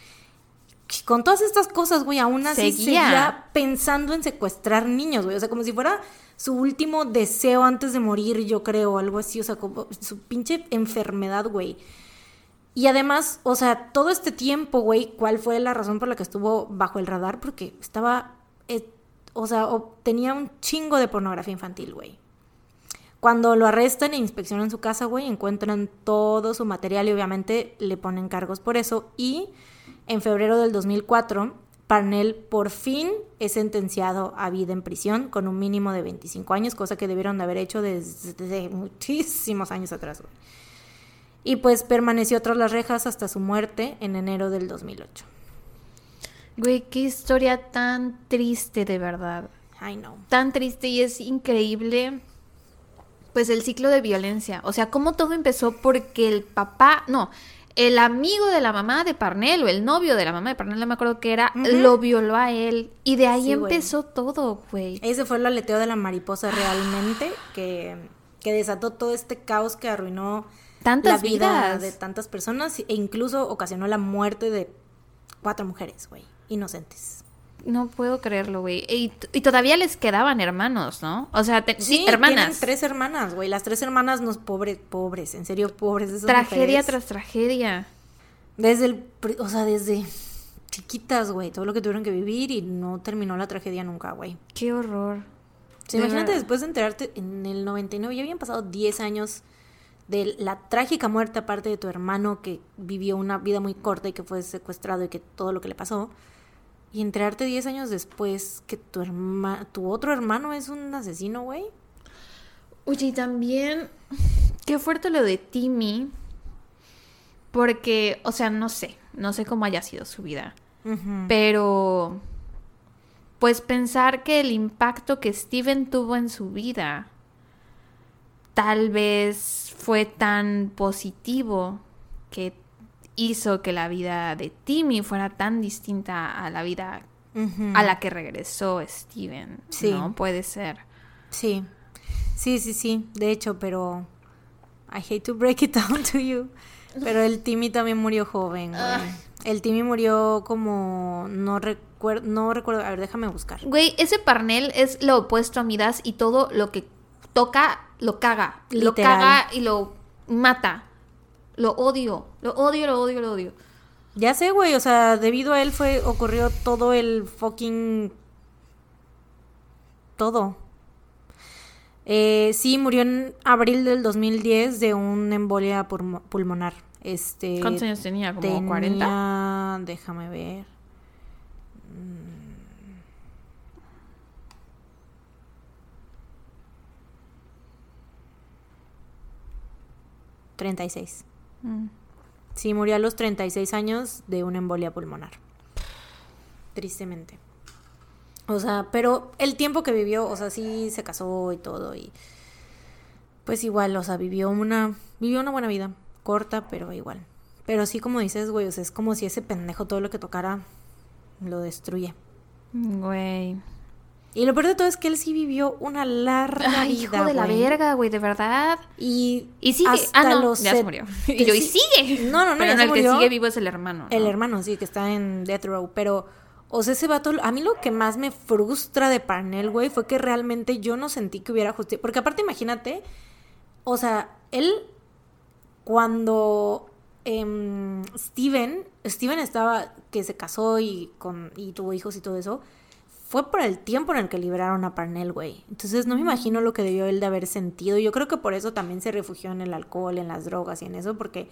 Con todas estas cosas, güey, aún así Seguía. seguía pensando en secuestrar niños, güey. O sea, como si fuera su último deseo antes de morir, yo creo, algo así. O sea, como su pinche enfermedad, güey. Y además, o sea, todo este tiempo, güey, ¿cuál fue la razón por la que estuvo bajo el radar? Porque estaba, eh, o sea, tenía un chingo de pornografía infantil, güey. Cuando lo arrestan e inspeccionan su casa, güey, encuentran todo su material y obviamente le ponen cargos por eso. Y en febrero del 2004, Parnell por fin es sentenciado a vida en prisión con un mínimo de 25 años, cosa que debieron de haber hecho desde, muchísimos años atrás. Y pues permaneció tras las rejas hasta su muerte en enero del 2008. Güey, qué historia tan triste, de verdad. I know. Tan triste y es increíble. Pues el ciclo de violencia. O sea, cómo todo empezó porque el papá. No. El amigo de la mamá de Parnell o el novio de la mamá de Parnell, no me acuerdo qué era, lo violó a él. Y de ahí Sí, empezó todo, güey. Ese fue el aleteo de la mariposa realmente que, que desató todo este caos que arruinó Tantas la vida vidas. de tantas personas e incluso ocasionó la muerte de cuatro mujeres, güey, inocentes. No puedo creerlo, güey. Y, y todavía les quedaban hermanos, ¿no? O sea, te- sí, tienen hermanas. tres hermanas, güey. Las tres hermanas nos pobres, pobres, en serio, pobres. Esas Tragedia mujeres. tras tragedia. Desde el, o sea, desde chiquitas, güey, todo lo que tuvieron que vivir y no terminó la tragedia nunca, güey. Qué horror. De imagínate verdad. después de enterarte en el 99, ya habían pasado 10 años de la trágica muerte aparte de tu hermano que vivió una vida muy corta y que fue secuestrado y que todo lo que le pasó. Y enterarte 10 años después que tu, herma tu otro hermano es un asesino, güey. Oye, y también, qué fuerte lo de Timmy. Porque, o sea, no sé, no sé cómo haya sido su vida. Pero, pues pensar que el impacto que Steven tuvo en su vida tal vez fue tan positivo que hizo que la vida de Timmy fuera tan distinta a la vida a la que regresó Steven. Sí. ¿No? Puede ser. Sí, sí, sí, sí, de hecho, pero I hate to break it down to you, pero el Timmy también murió joven, güey. Ay. El Timmy murió como, no recuerdo, no recuerdo, a ver, déjame buscar. Güey, ese Parnell es lo opuesto a Midas y todo lo que toca lo caga. Lo Literal. caga y lo mata. Lo odio. Lo odio, lo odio, lo odio. Ya sé, güey, o sea, debido a él fue, ocurrió todo el fucking... Todo. Eh, sí, murió en abril del 2010 de una embolia pulmo- pulmonar. Este, ¿Cuántos años tenía? ¿Como tenía- 40? Déjame ver. Mm. Treinta y seis. Sí, murió a los 36 años de una embolia pulmonar. Tristemente. O sea, pero el tiempo que vivió, o sea, sí se casó y todo y pues igual, o sea, vivió una vivió una buena vida, corta, pero igual. Pero sí como dices, güey, o sea, es como si ese pendejo todo lo que tocara lo destruye. Güey. Y lo peor de todo es que él sí vivió una larga Ay, vida, hijo de la verga, güey, de verdad. Y Y sigue. hasta ah, no, los ya se murió. Y yo, y sigue. No, no, no, Pero no, el que sigue vivo es el hermano. El ¿no? hermano, sí, que está en Death Row. Pero, o sea, ese vato, a mí lo que más me frustra de Parnell, güey, fue que realmente yo no sentí que hubiera justicia. Porque aparte, imagínate, o sea, él, cuando em, Steven, Steven estaba, que se casó y, con, y tuvo hijos y todo eso, fue por el tiempo en el que liberaron a Parnell, güey. Entonces no me imagino lo que debió él de haber sentido. Yo creo que por eso también se refugió en el alcohol, en las drogas y en eso, porque...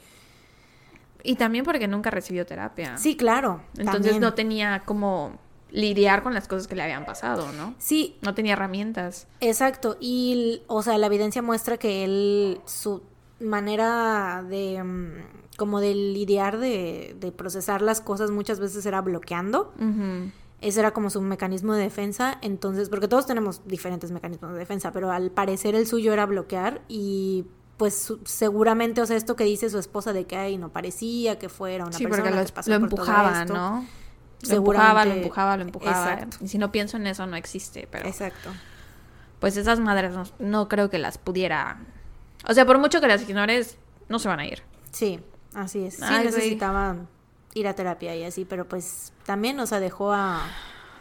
Y también porque nunca recibió terapia. Sí, claro. Entonces también. no tenía como lidiar con las cosas que le habían pasado, ¿no? Sí, No tenía herramientas. Exacto, y o sea, la evidencia muestra que él, su manera de mm, como de lidiar, de, de procesar las cosas muchas veces era bloqueando. Ese era como su mecanismo de defensa, entonces, porque todos tenemos diferentes mecanismos de defensa, pero al parecer el suyo era bloquear y pues seguramente, o sea, esto que dice su esposa de que ay, no parecía que fuera una Sí, persona porque lo, que pasó lo por todo empujaba, esto. ¿no? Lo empujaba, lo empujaba, lo empujaba. Exacto. Y si no pienso en eso, no existe. Pero Exacto. pues esas madres no, no creo que las pudiera. O sea, por mucho que las ignores, no se van a ir. Sí, así es. Sí Ay, güey. Ir a terapia y así, pero pues también, o sea, dejó a,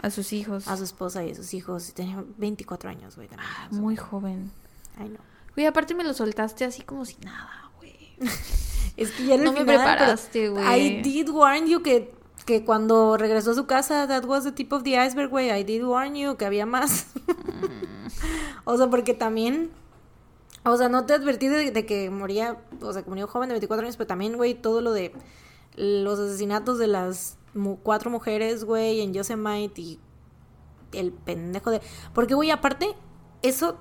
A sus hijos. a su esposa y a sus hijos. Tenía 24 años, güey, también. sea, Muy joven. Ay, no. Güey, aparte me lo soltaste así como si nada, güey. Es que ya No me final, preparaste, güey. I did warn you que, que cuando regresó a su casa, that was the tip of the iceberg, güey. I did warn you que había más. Mm. o sea, porque también... O sea, no te advertí de, de que moría, o sea, que murió joven de 24 años, pero también, güey, todo lo de los asesinatos de las mu- cuatro mujeres, güey, en Yosemite y el pendejo de... Porque, güey, aparte, eso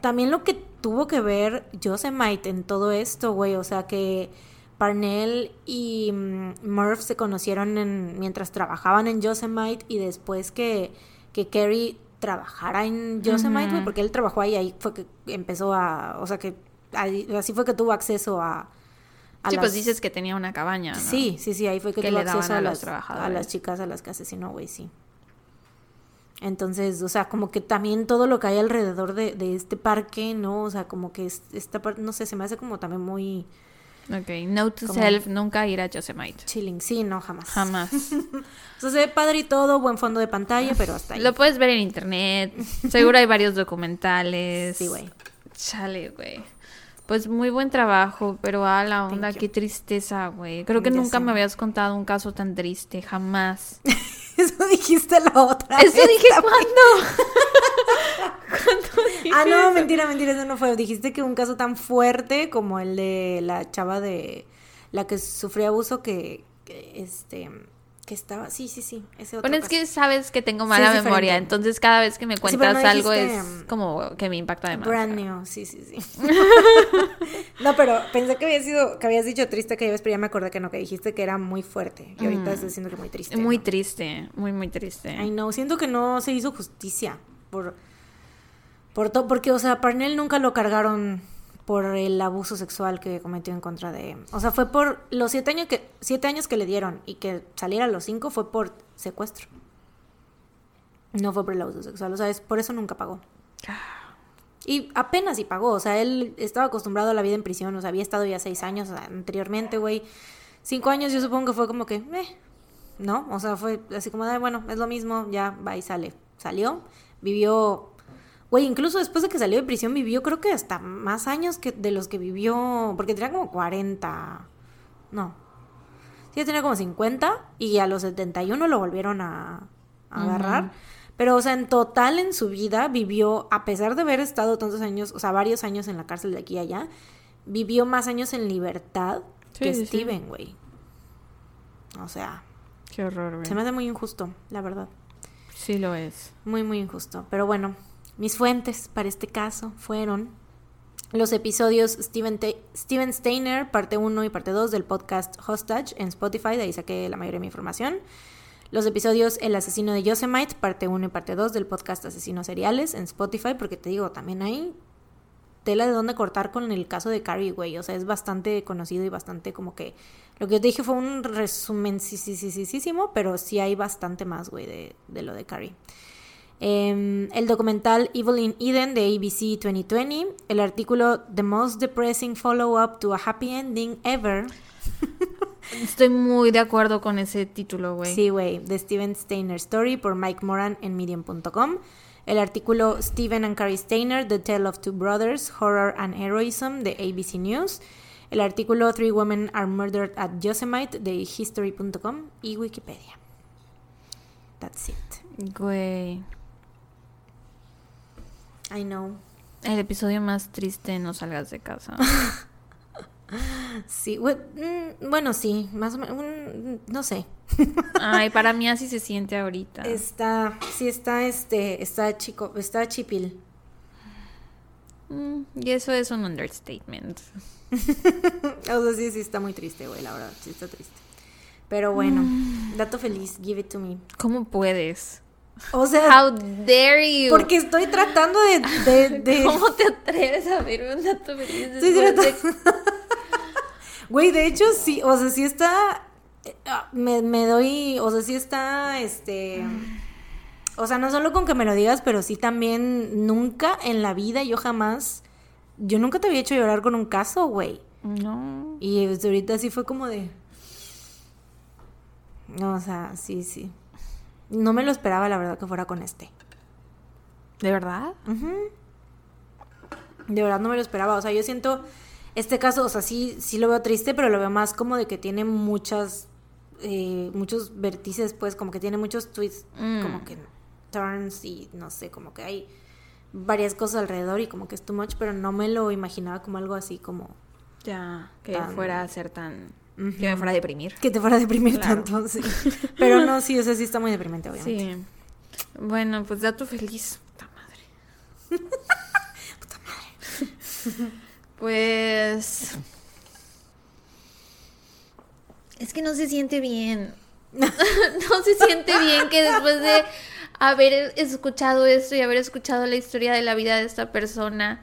también lo que tuvo que ver Yosemite en todo esto, güey, o sea, que Parnell y mm, Murph se conocieron en, mientras trabajaban en Yosemite y después que, que Kerry trabajara en Yosemite, güey, porque él trabajó ahí, ahí fue que empezó a, o sea, que ahí- así fue que tuvo acceso a... a sí, pues dices que tenía una cabaña, ¿no? Sí, sí, sí, ahí fue que, Que tuvo le acceso a, a los las, a trabajadores. las chicas a las que asesinó, güey, sí. Entonces, o sea, como que también todo lo que hay alrededor de, de este parque, ¿no? O sea, como que es- esta parte, no sé, se me hace como también muy Ok, note to self, nunca ir a Yosemite. chilling. Sí, no, jamás. Jamás. O sea, se ve padre y todo, buen fondo de pantalla, pero hasta ahí. Lo puedes ver en internet. Seguro hay varios documentales. Sí, güey. Chale, güey. Pues muy buen trabajo, pero a la onda, qué tristeza, güey. Creo que Ya nunca sé. me habías contado un caso tan triste, jamás. Eso dijiste la otra Eso vez dije también. cuando. ah, no, mentira, mentira, eso no fue. Dijiste que un caso tan fuerte como el de la chava de la que sufrió abuso que, que este que estaba, sí, sí, sí, ese otro Bueno, es que sabes que tengo mala memoria, entonces cada vez que me cuentas algo dijiste, es um, como que me impacta de más. Brand new, sí, sí, sí. no, pero pensé que había sido, que habías dicho triste que ibas, pero ya me acordé que no, que dijiste que era muy fuerte. Y ahorita estás diciendo que muy triste. Muy ¿no? triste, muy, muy triste. Ay, no, siento que no se hizo justicia por, por todo, porque, o sea, Parnell nunca lo cargaron por el abuso sexual que cometió en contra de, o sea, fue por los siete años que, siete años que le dieron y que saliera a los cinco fue por secuestro. No fue por el abuso sexual, o sea, es por eso nunca pagó. Y apenas sí pagó, o sea, él estaba acostumbrado a la vida en prisión, o sea, había estado ya seis años anteriormente, güey. Cinco años yo supongo que fue como que, eh, ¿no? O sea, fue así como, de, bueno, es lo mismo, ya va y sale. Salió, vivió, güey, incluso después de que salió de prisión vivió creo que hasta más años que de los que vivió, porque tenía como 40, no. Sí, tenía como 50 y a los 71 lo volvieron a, a agarrar. Pero, o sea, en total en su vida vivió, a pesar de haber estado tantos años, o sea, varios años en la cárcel de aquí y allá, vivió más años en libertad Sí, que sí. Steven, güey. O sea, Qué horror, güey. se me hace muy injusto, la verdad. Sí lo es. Muy, muy injusto. Pero bueno, mis fuentes para este caso fueron los episodios Steven, Te- Steven Steiner, parte 1 y parte 2 del podcast Hostage en Spotify, de ahí saqué la mayoría de mi información. Los episodios El asesino de Yosemite, parte 1 y parte 2 del podcast Asesinos Seriales en Spotify, porque te digo, también hay tela de dónde cortar con el caso de Carrie, güey. O sea, es bastante conocido y bastante como que... Lo que yo te dije fue un resumen, pero sí hay bastante más, güey, de, de lo de Carrie. Em, el documental Evil in Eden de ABC 2020, el artículo The Most Depressing Follow-up to a Happy Ending Ever, Estoy muy de acuerdo con ese título, güey. sí, güey, de Steven Steiner Story por Mike Moran en Medium.com, el artículo Steven and Carrie Steiner, The Tale of Two Brothers, Horror and Heroism de ABC News, el artículo Three Women Are Murdered at Yosemite de History.com y Wikipedia. That's it. Güey. I know. El episodio más triste, no salgas de casa. Sí, mm, bueno, sí, más o menos, mm, no sé. Ay, para mí así se siente ahorita. Está, sí está, este, está chico, está chipil. Mm, y eso es un understatement. O sea, sí, sí está muy triste, güey, la verdad, sí está triste. Pero bueno, dato feliz, give it to me. ¿Cómo puedes? O sea, How dare you? porque estoy tratando de, de, de- ¿Cómo te atreves a verme un dato feliz Estoy tratando- Güey, de hecho sí, o sea, sí está, eh, me, me doy, o sea, sí está, este, o sea, no solo con que me lo digas, pero sí también nunca en la vida, yo jamás, yo nunca te había hecho llorar con un caso, güey. No. Y ahorita sí fue como de, no, o sea, sí, sí. No me lo esperaba, la verdad, que fuera con este. ¿De verdad? De verdad no me lo esperaba. O sea, yo siento este caso, o sea, sí, sí lo veo triste, pero lo veo más como de que tiene muchas, eh, muchos vértices, pues, como que tiene muchos twists, Mm. como que turns y no sé, como que hay varias cosas alrededor y como que es too much, pero no me lo imaginaba como algo así como Ya, que Tan- fuera a ser tan... Que me fuera a deprimir. que te fuera a deprimir Claro. tanto, sí. Pero no, sí, o sea, sí está muy deprimente, obviamente. Sí. Bueno, pues dato feliz. Puta madre. Puta madre. Pues... Es que no se siente bien. no se siente bien que después de haber escuchado esto y haber escuchado la historia de la vida de esta persona,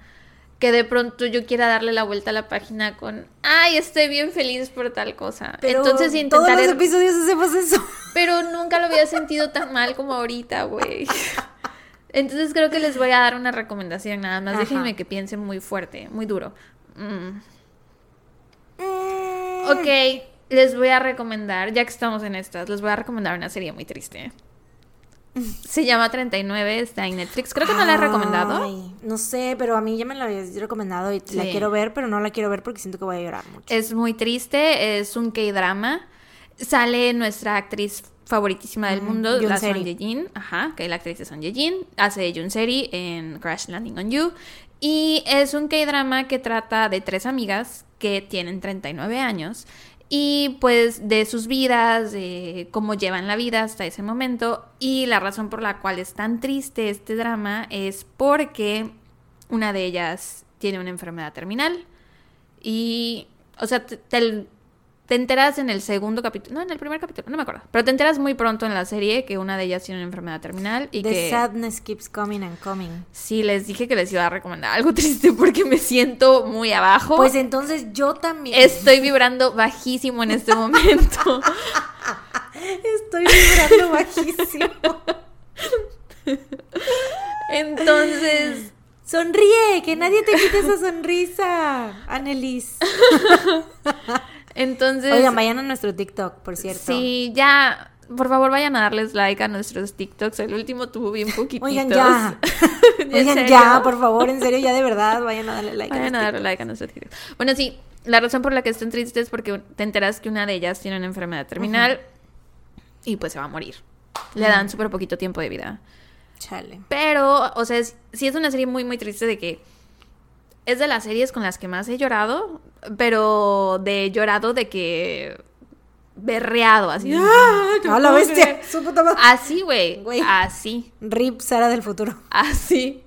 que de pronto yo quiera darle la vuelta a la página con, ay, estoy bien feliz por tal cosa. Pero Entonces todos intentaré... los episodios hacemos eso. Pero nunca lo había sentido tan mal como ahorita, güey. Entonces creo que les voy a dar una recomendación nada más. Ajá. Déjenme que piensen muy fuerte, muy duro. Mm. Mm. Ok, les voy a recomendar, ya que estamos en estas, les voy a recomendar una serie muy triste. Se llama 39, está en Netflix. Creo que no la he recomendado. Ay, no sé, pero a mí ya me la habías recomendado y la Sí. quiero ver, pero no la quiero ver porque siento que voy a llorar mucho. Es muy triste, es un K-drama. Sale nuestra actriz favoritísima del Mm, mundo, la Son. Ye-jin, ajá, que la actriz de Son Ye-jin, hace de Yoon-seri en Crash Landing on You. Y es un K-drama que trata de tres amigas que tienen 39 años y pues de sus vidas, cómo llevan la vida hasta ese momento. Y la razón por la cual es tan triste este drama es porque una de ellas tiene una enfermedad terminal. Y, o sea, te- te enteras en el segundo capítulo, no, en el primer capítulo, no me acuerdo. Pero te enteras muy pronto en la serie que una de ellas tiene una enfermedad terminal y The que... sadness keeps coming and coming. Sí, les dije que les iba a recomendar algo triste porque me siento muy abajo. Pues entonces yo también Estoy vibrando bajísimo en este momento. estoy vibrando bajísimo. Entonces, Sonríe, que nadie te quite esa sonrisa, Annelies. Entonces... Oigan, vayan a nuestro TikTok, por cierto. Sí, ya, por favor vayan a darles like a nuestros TikToks. El último tuvo bien poquititos. Oigan, ya. ¿En Oigan, ya, por favor, en serio, ya de verdad, vayan a darle like. Vayan a darle like a nuestros TikToks. Bueno, sí, la razón por la que están tristes es porque te enteras que una de ellas tiene una enfermedad terminal y pues se va a morir. Le dan súper poquito tiempo de vida. Chale. Pero, o sea, es- sí es una serie muy, muy triste de que es de las series con las que más he llorado, pero de llorado de que berreado, así. ¡Ah! A la bestia, su puta madre. Así, güey. Así. Rip Sara del futuro. Así.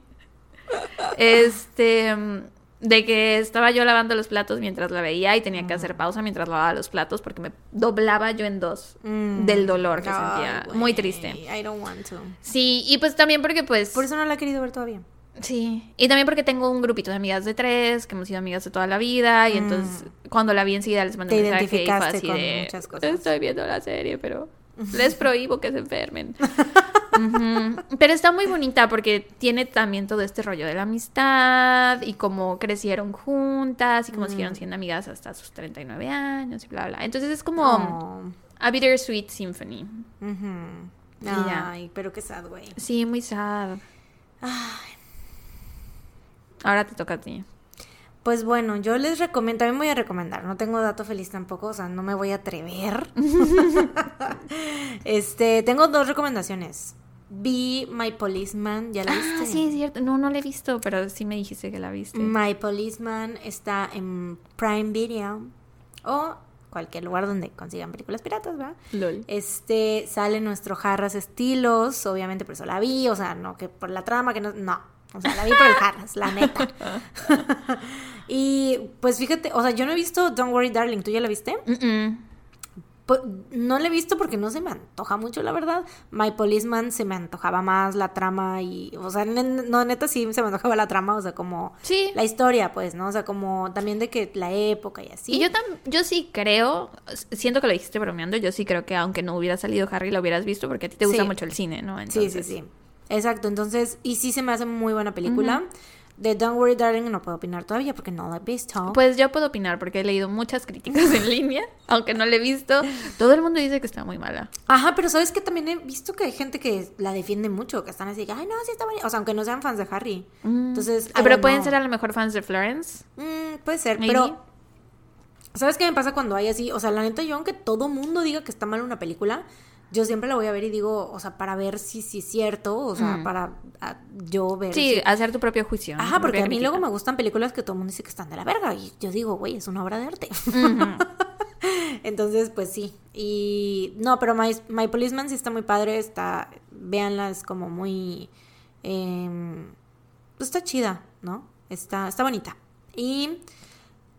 Este. mm, De que estaba yo lavando los platos mientras la veía y tenía que hacer pausa mientras lavaba los platos porque me doblaba yo en dos Mm. del dolor que sentía. Muy triste. I don't want to. Sí, y pues también porque pues... Por eso no la he querido ver todavía. Sí, y también porque tengo un grupito de amigas de tres, que hemos sido amigas de toda la vida, y entonces cuando la vi enseguida les mandé Mm. Un mensaje y fue así con de, muchas cosas. estoy viendo la serie, pero les prohíbo que se enfermen. Pero está muy bonita porque tiene también todo este rollo de la amistad y cómo crecieron juntas y cómo Mm. siguieron siendo amigas hasta sus 39 años y bla, bla. Entonces es como Oh. a bittersweet symphony. Ya. Ay, pero qué sad, güey. Sí, muy sad. Ahora te toca a ti. Pues bueno, yo les recomiendo, también voy a recomendar, no tengo dato feliz tampoco, o sea, no me voy a atrever. este, tengo dos recomendaciones. Vi My Policeman, ¿ya la viste? Ah, sí, es cierto. No, no la he visto, pero sí me dijiste que la viste. My Policeman está en Prime Video o cualquier lugar donde consigan películas piratas, ¿verdad? LOL. Este, sale nuestro Jarras Estilos, obviamente por eso la vi, o sea, no que por la trama, que no, no, o sea, la vi por el la neta. y pues fíjate, o sea, yo no he visto Don't Worry Darling, ¿tú ya la viste? Pues, no la he visto porque no se me antoja mucho, la verdad. My Policeman se me antojaba más la trama y, o sea, no, neta sí se me antojaba la trama, o sea, como Sí. la historia, pues, ¿no? O sea, como también de que la época y así. Y yo, tam- yo sí creo, siento que lo dijiste bromeando, yo sí creo que aunque no hubiera salido Harry, lo hubieras visto porque a ti te gusta Sí. mucho el cine, ¿no? Sí, Entonces, sí, sí. Exacto, entonces, y sí se me hace muy buena película. De Don't Worry Darling no puedo opinar todavía porque no la he visto. Pues yo puedo opinar porque he leído muchas críticas en línea, aunque no la he visto. Todo el mundo dice que está muy mala. Ajá, pero sabes que también he visto que hay gente que la defiende mucho, que están así, ay, no, sí está buena. O sea, aunque no sean fans de Harry. Entonces, I Ah, pero pueden know. ser a lo mejor fans de Florence. Mm, puede ser, Maybe. pero ¿sabes qué me pasa cuando hay así? O sea, la neta, yo aunque todo mundo diga que está mal una película, yo siempre la voy a ver y digo, o sea, para ver si sí es cierto, o sea, Mm. para ah, yo ver. Sí, si- hacer tu propio juicio. Ajá, porque a mí crítica. luego me gustan películas que todo el mundo dice que están de la verga. Y yo digo, güey, es una obra de arte. Entonces, pues sí. Y no, pero My, My Policeman sí está muy padre. Está, véanla, es como muy. em, pues está chida, ¿no? Está, está bonita. Y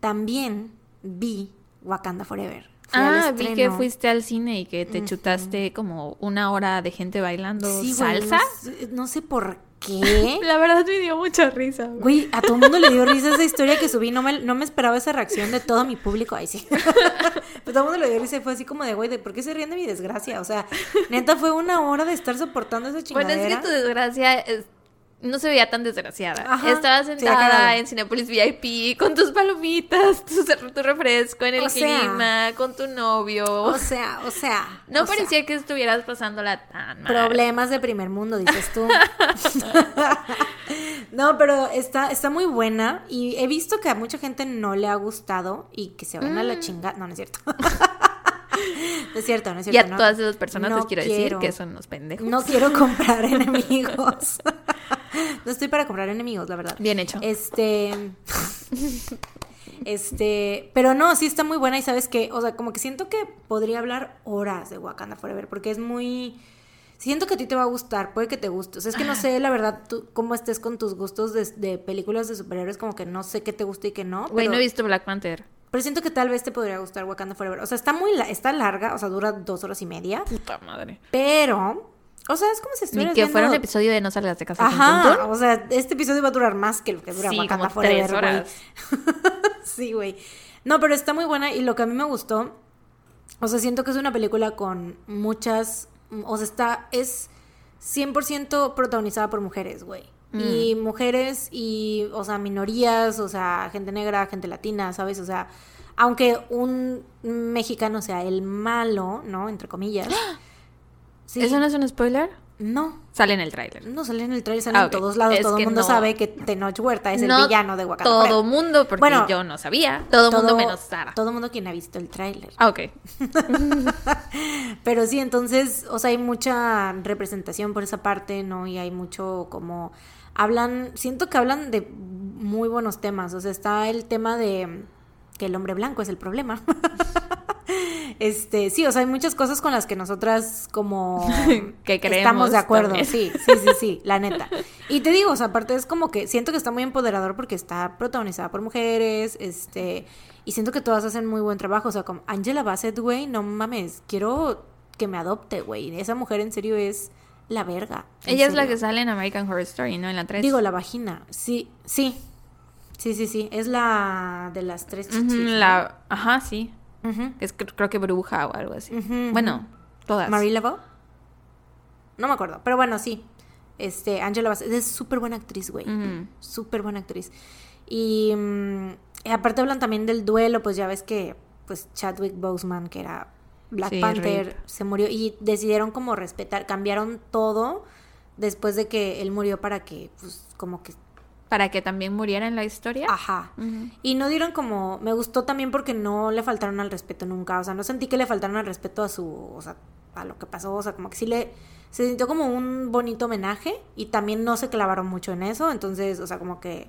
también vi Wakanda Forever. Fui al Ah, vi que fuiste al cine y que te chutaste como una hora de gente bailando Sí, güey, salsa. no sé- no sé por qué. La verdad me dio mucha risa. güey. Güey, a todo el mundo le dio risa esa historia que subí. No me, no me esperaba esa reacción de todo mi público. Ay, sí. Pero todo el mundo le dio risa y fue así como de, güey, ¿de por qué se ríen de mi desgracia? O sea, neta, fue una hora de estar soportando esa Bueno, chingadera. es que tu desgracia es- no se veía tan desgraciada. Ajá, sí, sentada en Cinepolis VIP con tus palomitas, tu, tu refresco en el O sea. clima, con tu novio. O sea, o sea. no o sea, parecía que estuvieras pasándola tan mal. Problemas de primer mundo, dices tú. no, pero está, está muy buena y he visto que a mucha gente no le ha gustado y que se van a Mm. la chingada. No, no es cierto. No es cierto, no es Y cierto. a no. todas esas personas No les quiero, decir quiero. que son unos pendejos. No quiero comprar enemigos. no estoy para comprar enemigos, la verdad. Bien hecho. Este. Este, pero no, sí está muy buena y sabes que, o sea, como que siento que podría hablar horas de Wakanda Forever porque es muy siento que a ti te va a gustar, puede que te guste. O sea, es que no sé, la verdad, tú cómo estés con tus gustos de, de películas de superhéroes, como que no sé qué te gusta y qué no. Güey, no he visto Black Panther. pero siento que tal vez te podría gustar Wakanda Forever. O sea, está muy está larga, o sea, dura dos horas y media, Puta madre. pero, o sea, es como si Ni estuvieras que fuera un viendo- episodio de No salgas de casa. Ajá, o sea, este episodio va a durar más que lo que dura Sí, Wakanda como Forever, tres güey. horas. Sí, güey. No, pero está muy buena y lo que a mí me gustó, o sea, siento que es una película con muchas, o sea, está, es 100% protagonizada por mujeres, güey. Mm. Y mujeres y, o sea, minorías, o sea, gente negra, gente latina, ¿sabes? O sea, aunque un mexicano sea el malo, ¿no? Entre comillas. Sí. ¿Eso no es un spoiler? No, Sale en el tráiler. no sale en el trailer, sale Ah, en todos lados. Es todo el mundo no- sabe que Tenoch Huerta es No el villano de Wakanda. Todo Forever. mundo, porque Bueno, yo no sabía. Todo, mundo menos Sara. Todo mundo quien ha visto el tráiler. Ah, ok. Pero sí, entonces, o sea, hay mucha representación por esa parte, ¿no? Y hay mucho como hablan, siento que hablan de muy buenos temas, o sea, está el tema de que el hombre blanco es el problema. Este, sí, o sea, hay muchas cosas con las que nosotras como Que creemos estamos de acuerdo, también. sí, sí, sí, sí, la neta. Y te digo, o sea, aparte es como que siento que está muy empoderador porque está protagonizada por mujeres, este, y siento que todas hacen muy buen trabajo, o sea, como Angela Bassett, güey, no mames, quiero que me adopte, güey. Esa mujer en serio es la verga. Ella es la que sale en American Horror Story, ¿no? En la 3. Digo, la vagina. Sí, sí. Sí, sí, sí. Es la de las tres chichis. la... Ajá, sí. Ujú. Es cr- creo que bruja o algo así. Bueno, todas. Marie Laveau. No me acuerdo, pero bueno, sí. Este, Angela Bassett es súper buena actriz, güey. Súper buena actriz. Y, mm, y aparte hablan también del duelo, pues ya ves que pues Chadwick Boseman, que era Black Sí, Panther, se murió y decidieron como respetar, cambiaron todo después de que él murió para que pues como que Para que también muriera en la historia. ajá. Y no dieron como, me gustó también porque no le faltaron al respeto nunca, o sea, no sentí que le faltaron al respeto a su, o sea, a lo que pasó, o sea, como que sí le, se sintió como un bonito homenaje y también no se clavaron mucho en eso, entonces, o sea, como que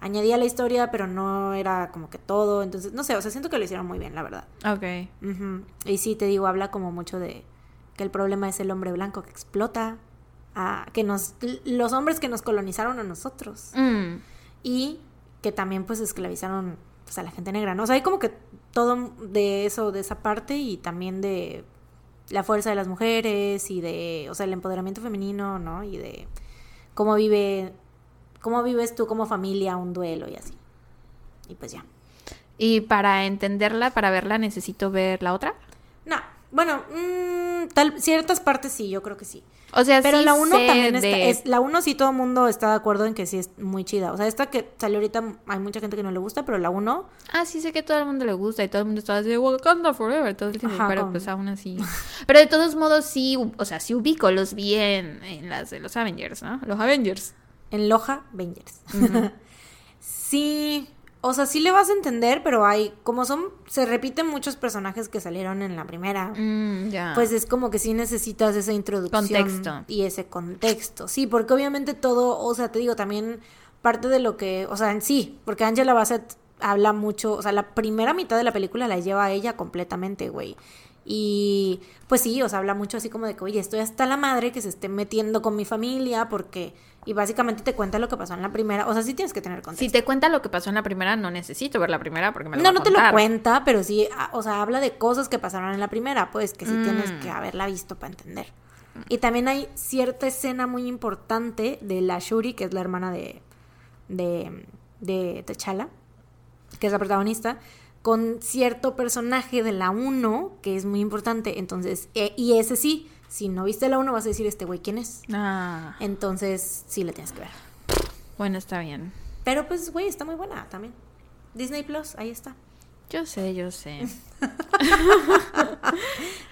añadía la historia, pero no era como que todo, entonces, no sé, o sea, siento que lo hicieron muy bien, la verdad. Ok. Y sí, te digo, habla como mucho de que el problema es el hombre blanco que explota, a, que nos, los hombres que nos colonizaron a nosotros Mm. y que también pues esclavizaron pues, a la gente negra, ¿no? O sea, hay como que todo de eso, de esa parte y también de la fuerza de las mujeres y de, o sea, el empoderamiento femenino, ¿no? Y de cómo vive, cómo vives tú como familia un duelo y así. Y pues ya. Y para entenderla, para verla, necesito ver la otra. No, bueno, mm, tal, ciertas partes sí, yo creo que sí. O sea, Pero sí la 1 sé también está, de- es, la 1 sí todo el mundo está de acuerdo en que sí es muy chida. O sea, esta que salió ahorita hay mucha gente que no le gusta, pero la 1 Ah, sí sé que todo el mundo le gusta y todo el mundo está así, Wakanda Forever, todo el tiempo, pero pues aún así. Pero de todos modos sí, o sea, sí ubico, los vi en, en las de los Avengers, ¿no? Los Avengers. en Loja Avengers. sí, o sea, sí le vas a entender, pero hay, como son, se repiten muchos personajes que salieron en la primera. Mm. Pues es como que sí necesitas esa introducción Contexto. y ese contexto. Sí, porque obviamente todo, o sea, te digo, también parte de lo que, o sea, en sí, porque Angela Bassett habla mucho, o sea, la primera mitad de la película la lleva a ella completamente, güey. Y pues sí, o sea, habla mucho así como de que, oye, estoy hasta la madre que se esté metiendo con mi familia porque, y básicamente te cuenta lo que pasó en la primera, o sea, sí tienes que tener contexto. si te cuenta lo que pasó en la primera, no necesito ver la primera porque me lo No, va a no te lo cuenta, pero sí, ah, o sea, habla de cosas que pasaron en la primera, pues que sí tienes Mm. que haberla visto para entender. Y también hay cierta escena muy importante de la Shuri, que es la hermana de, de, de T'Challa, que es la protagonista, con cierto personaje de la 1 que es muy importante. Entonces, eh, y ese sí, si no viste la 1 vas a decir, este güey, ¿quién es? Ah, Entonces, sí la tienes que ver. bueno, está bien. Pero pues, güey, está muy buena también. Disney Plus, ahí está. Yo sé, yo sé.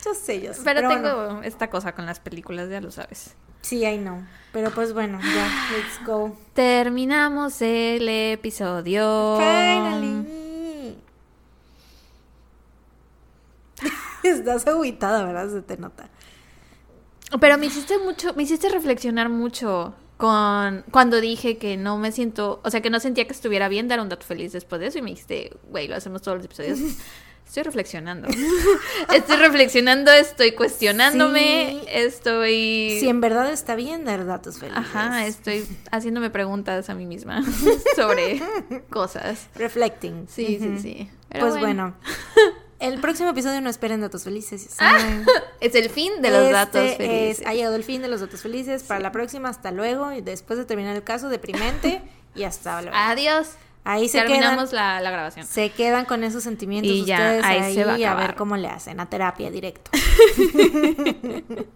Yo sé, yo sé. Pero, tengo esta cosa con las películas, ya lo sabes. Sí, I know. Pero pues bueno, ya, let's go. Terminamos el episodio. Finally. Estás agüitada, ¿verdad? Se te nota. Pero me hiciste mucho, me hiciste reflexionar mucho con cuando dije que no me siento, o sea, que no sentía que estuviera bien dar un dato feliz después de eso y me dijiste, güey, lo hacemos todos los episodios. Estoy reflexionando. estoy reflexionando, estoy cuestionándome, Sí. estoy... Si en verdad está bien dar datos felices. Ajá, estoy haciéndome preguntas a mí misma sobre cosas. Reflecting. Sí, sí, sí. Pero Pues bueno. El próximo episodio no esperen datos felices. Ah. Es el fin de los Este datos es- felices. ha llegado el fin de los datos felices. Para la próxima, hasta luego. Y después de terminar el caso, deprimente. y hasta luego. Adiós. Ahí se quedan. Terminamos la, la grabación. Se quedan con esos sentimientos Y ya, ustedes ahí ahí, se va a a, ver cómo le hacen, a terapia directo.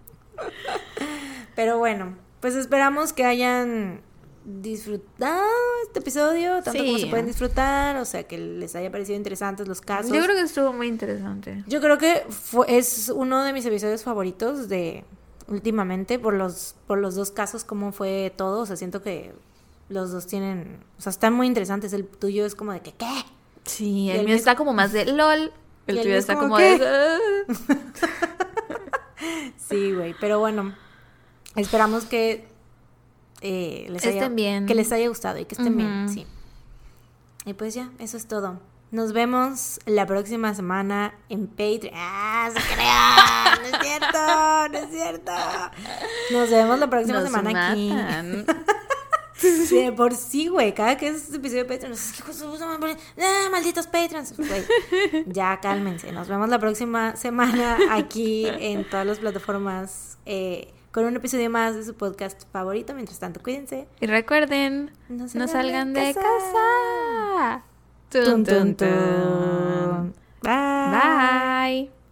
Pero bueno, pues esperamos que hayan disfrutado este episodio, tanto como se pueden disfrutar, o sea, que les haya parecido interesantes los casos. Yo creo que estuvo muy interesante. Yo creo que fue, es uno de mis episodios favoritos de últimamente por los por los dos casos cómo fue todo, o sea, siento que los dos tienen, o sea, están muy interesantes. El tuyo es como de que qué? Sí, el el mío mío- está como más de LOL. El el tuyo es está como, como de. "Ah". Sí, güey, pero bueno, esperamos que eh, les haya, Estén bien. que les haya gustado y que estén bien, Ujú. sí. Y pues ya, eso es todo. Nos vemos la próxima semana en Patreon. ¡Ah, se crean! No es cierto, no es cierto. Nos vemos la próxima Nos semana aquí. matan. Sí, de por sí, güey. Cada que es este episodio de Patreon, es, "Hijos de su puta madre, ¡Ah, malditos Patreons! Güey, ya cálmense. Nos vemos la próxima semana aquí en todas las plataformas eh, con un episodio más de su podcast favorito. Mientras tanto, cuídense. Y recuerden, No no salgan de de casa. casa. Tun, tun. tun. Bye. Bye.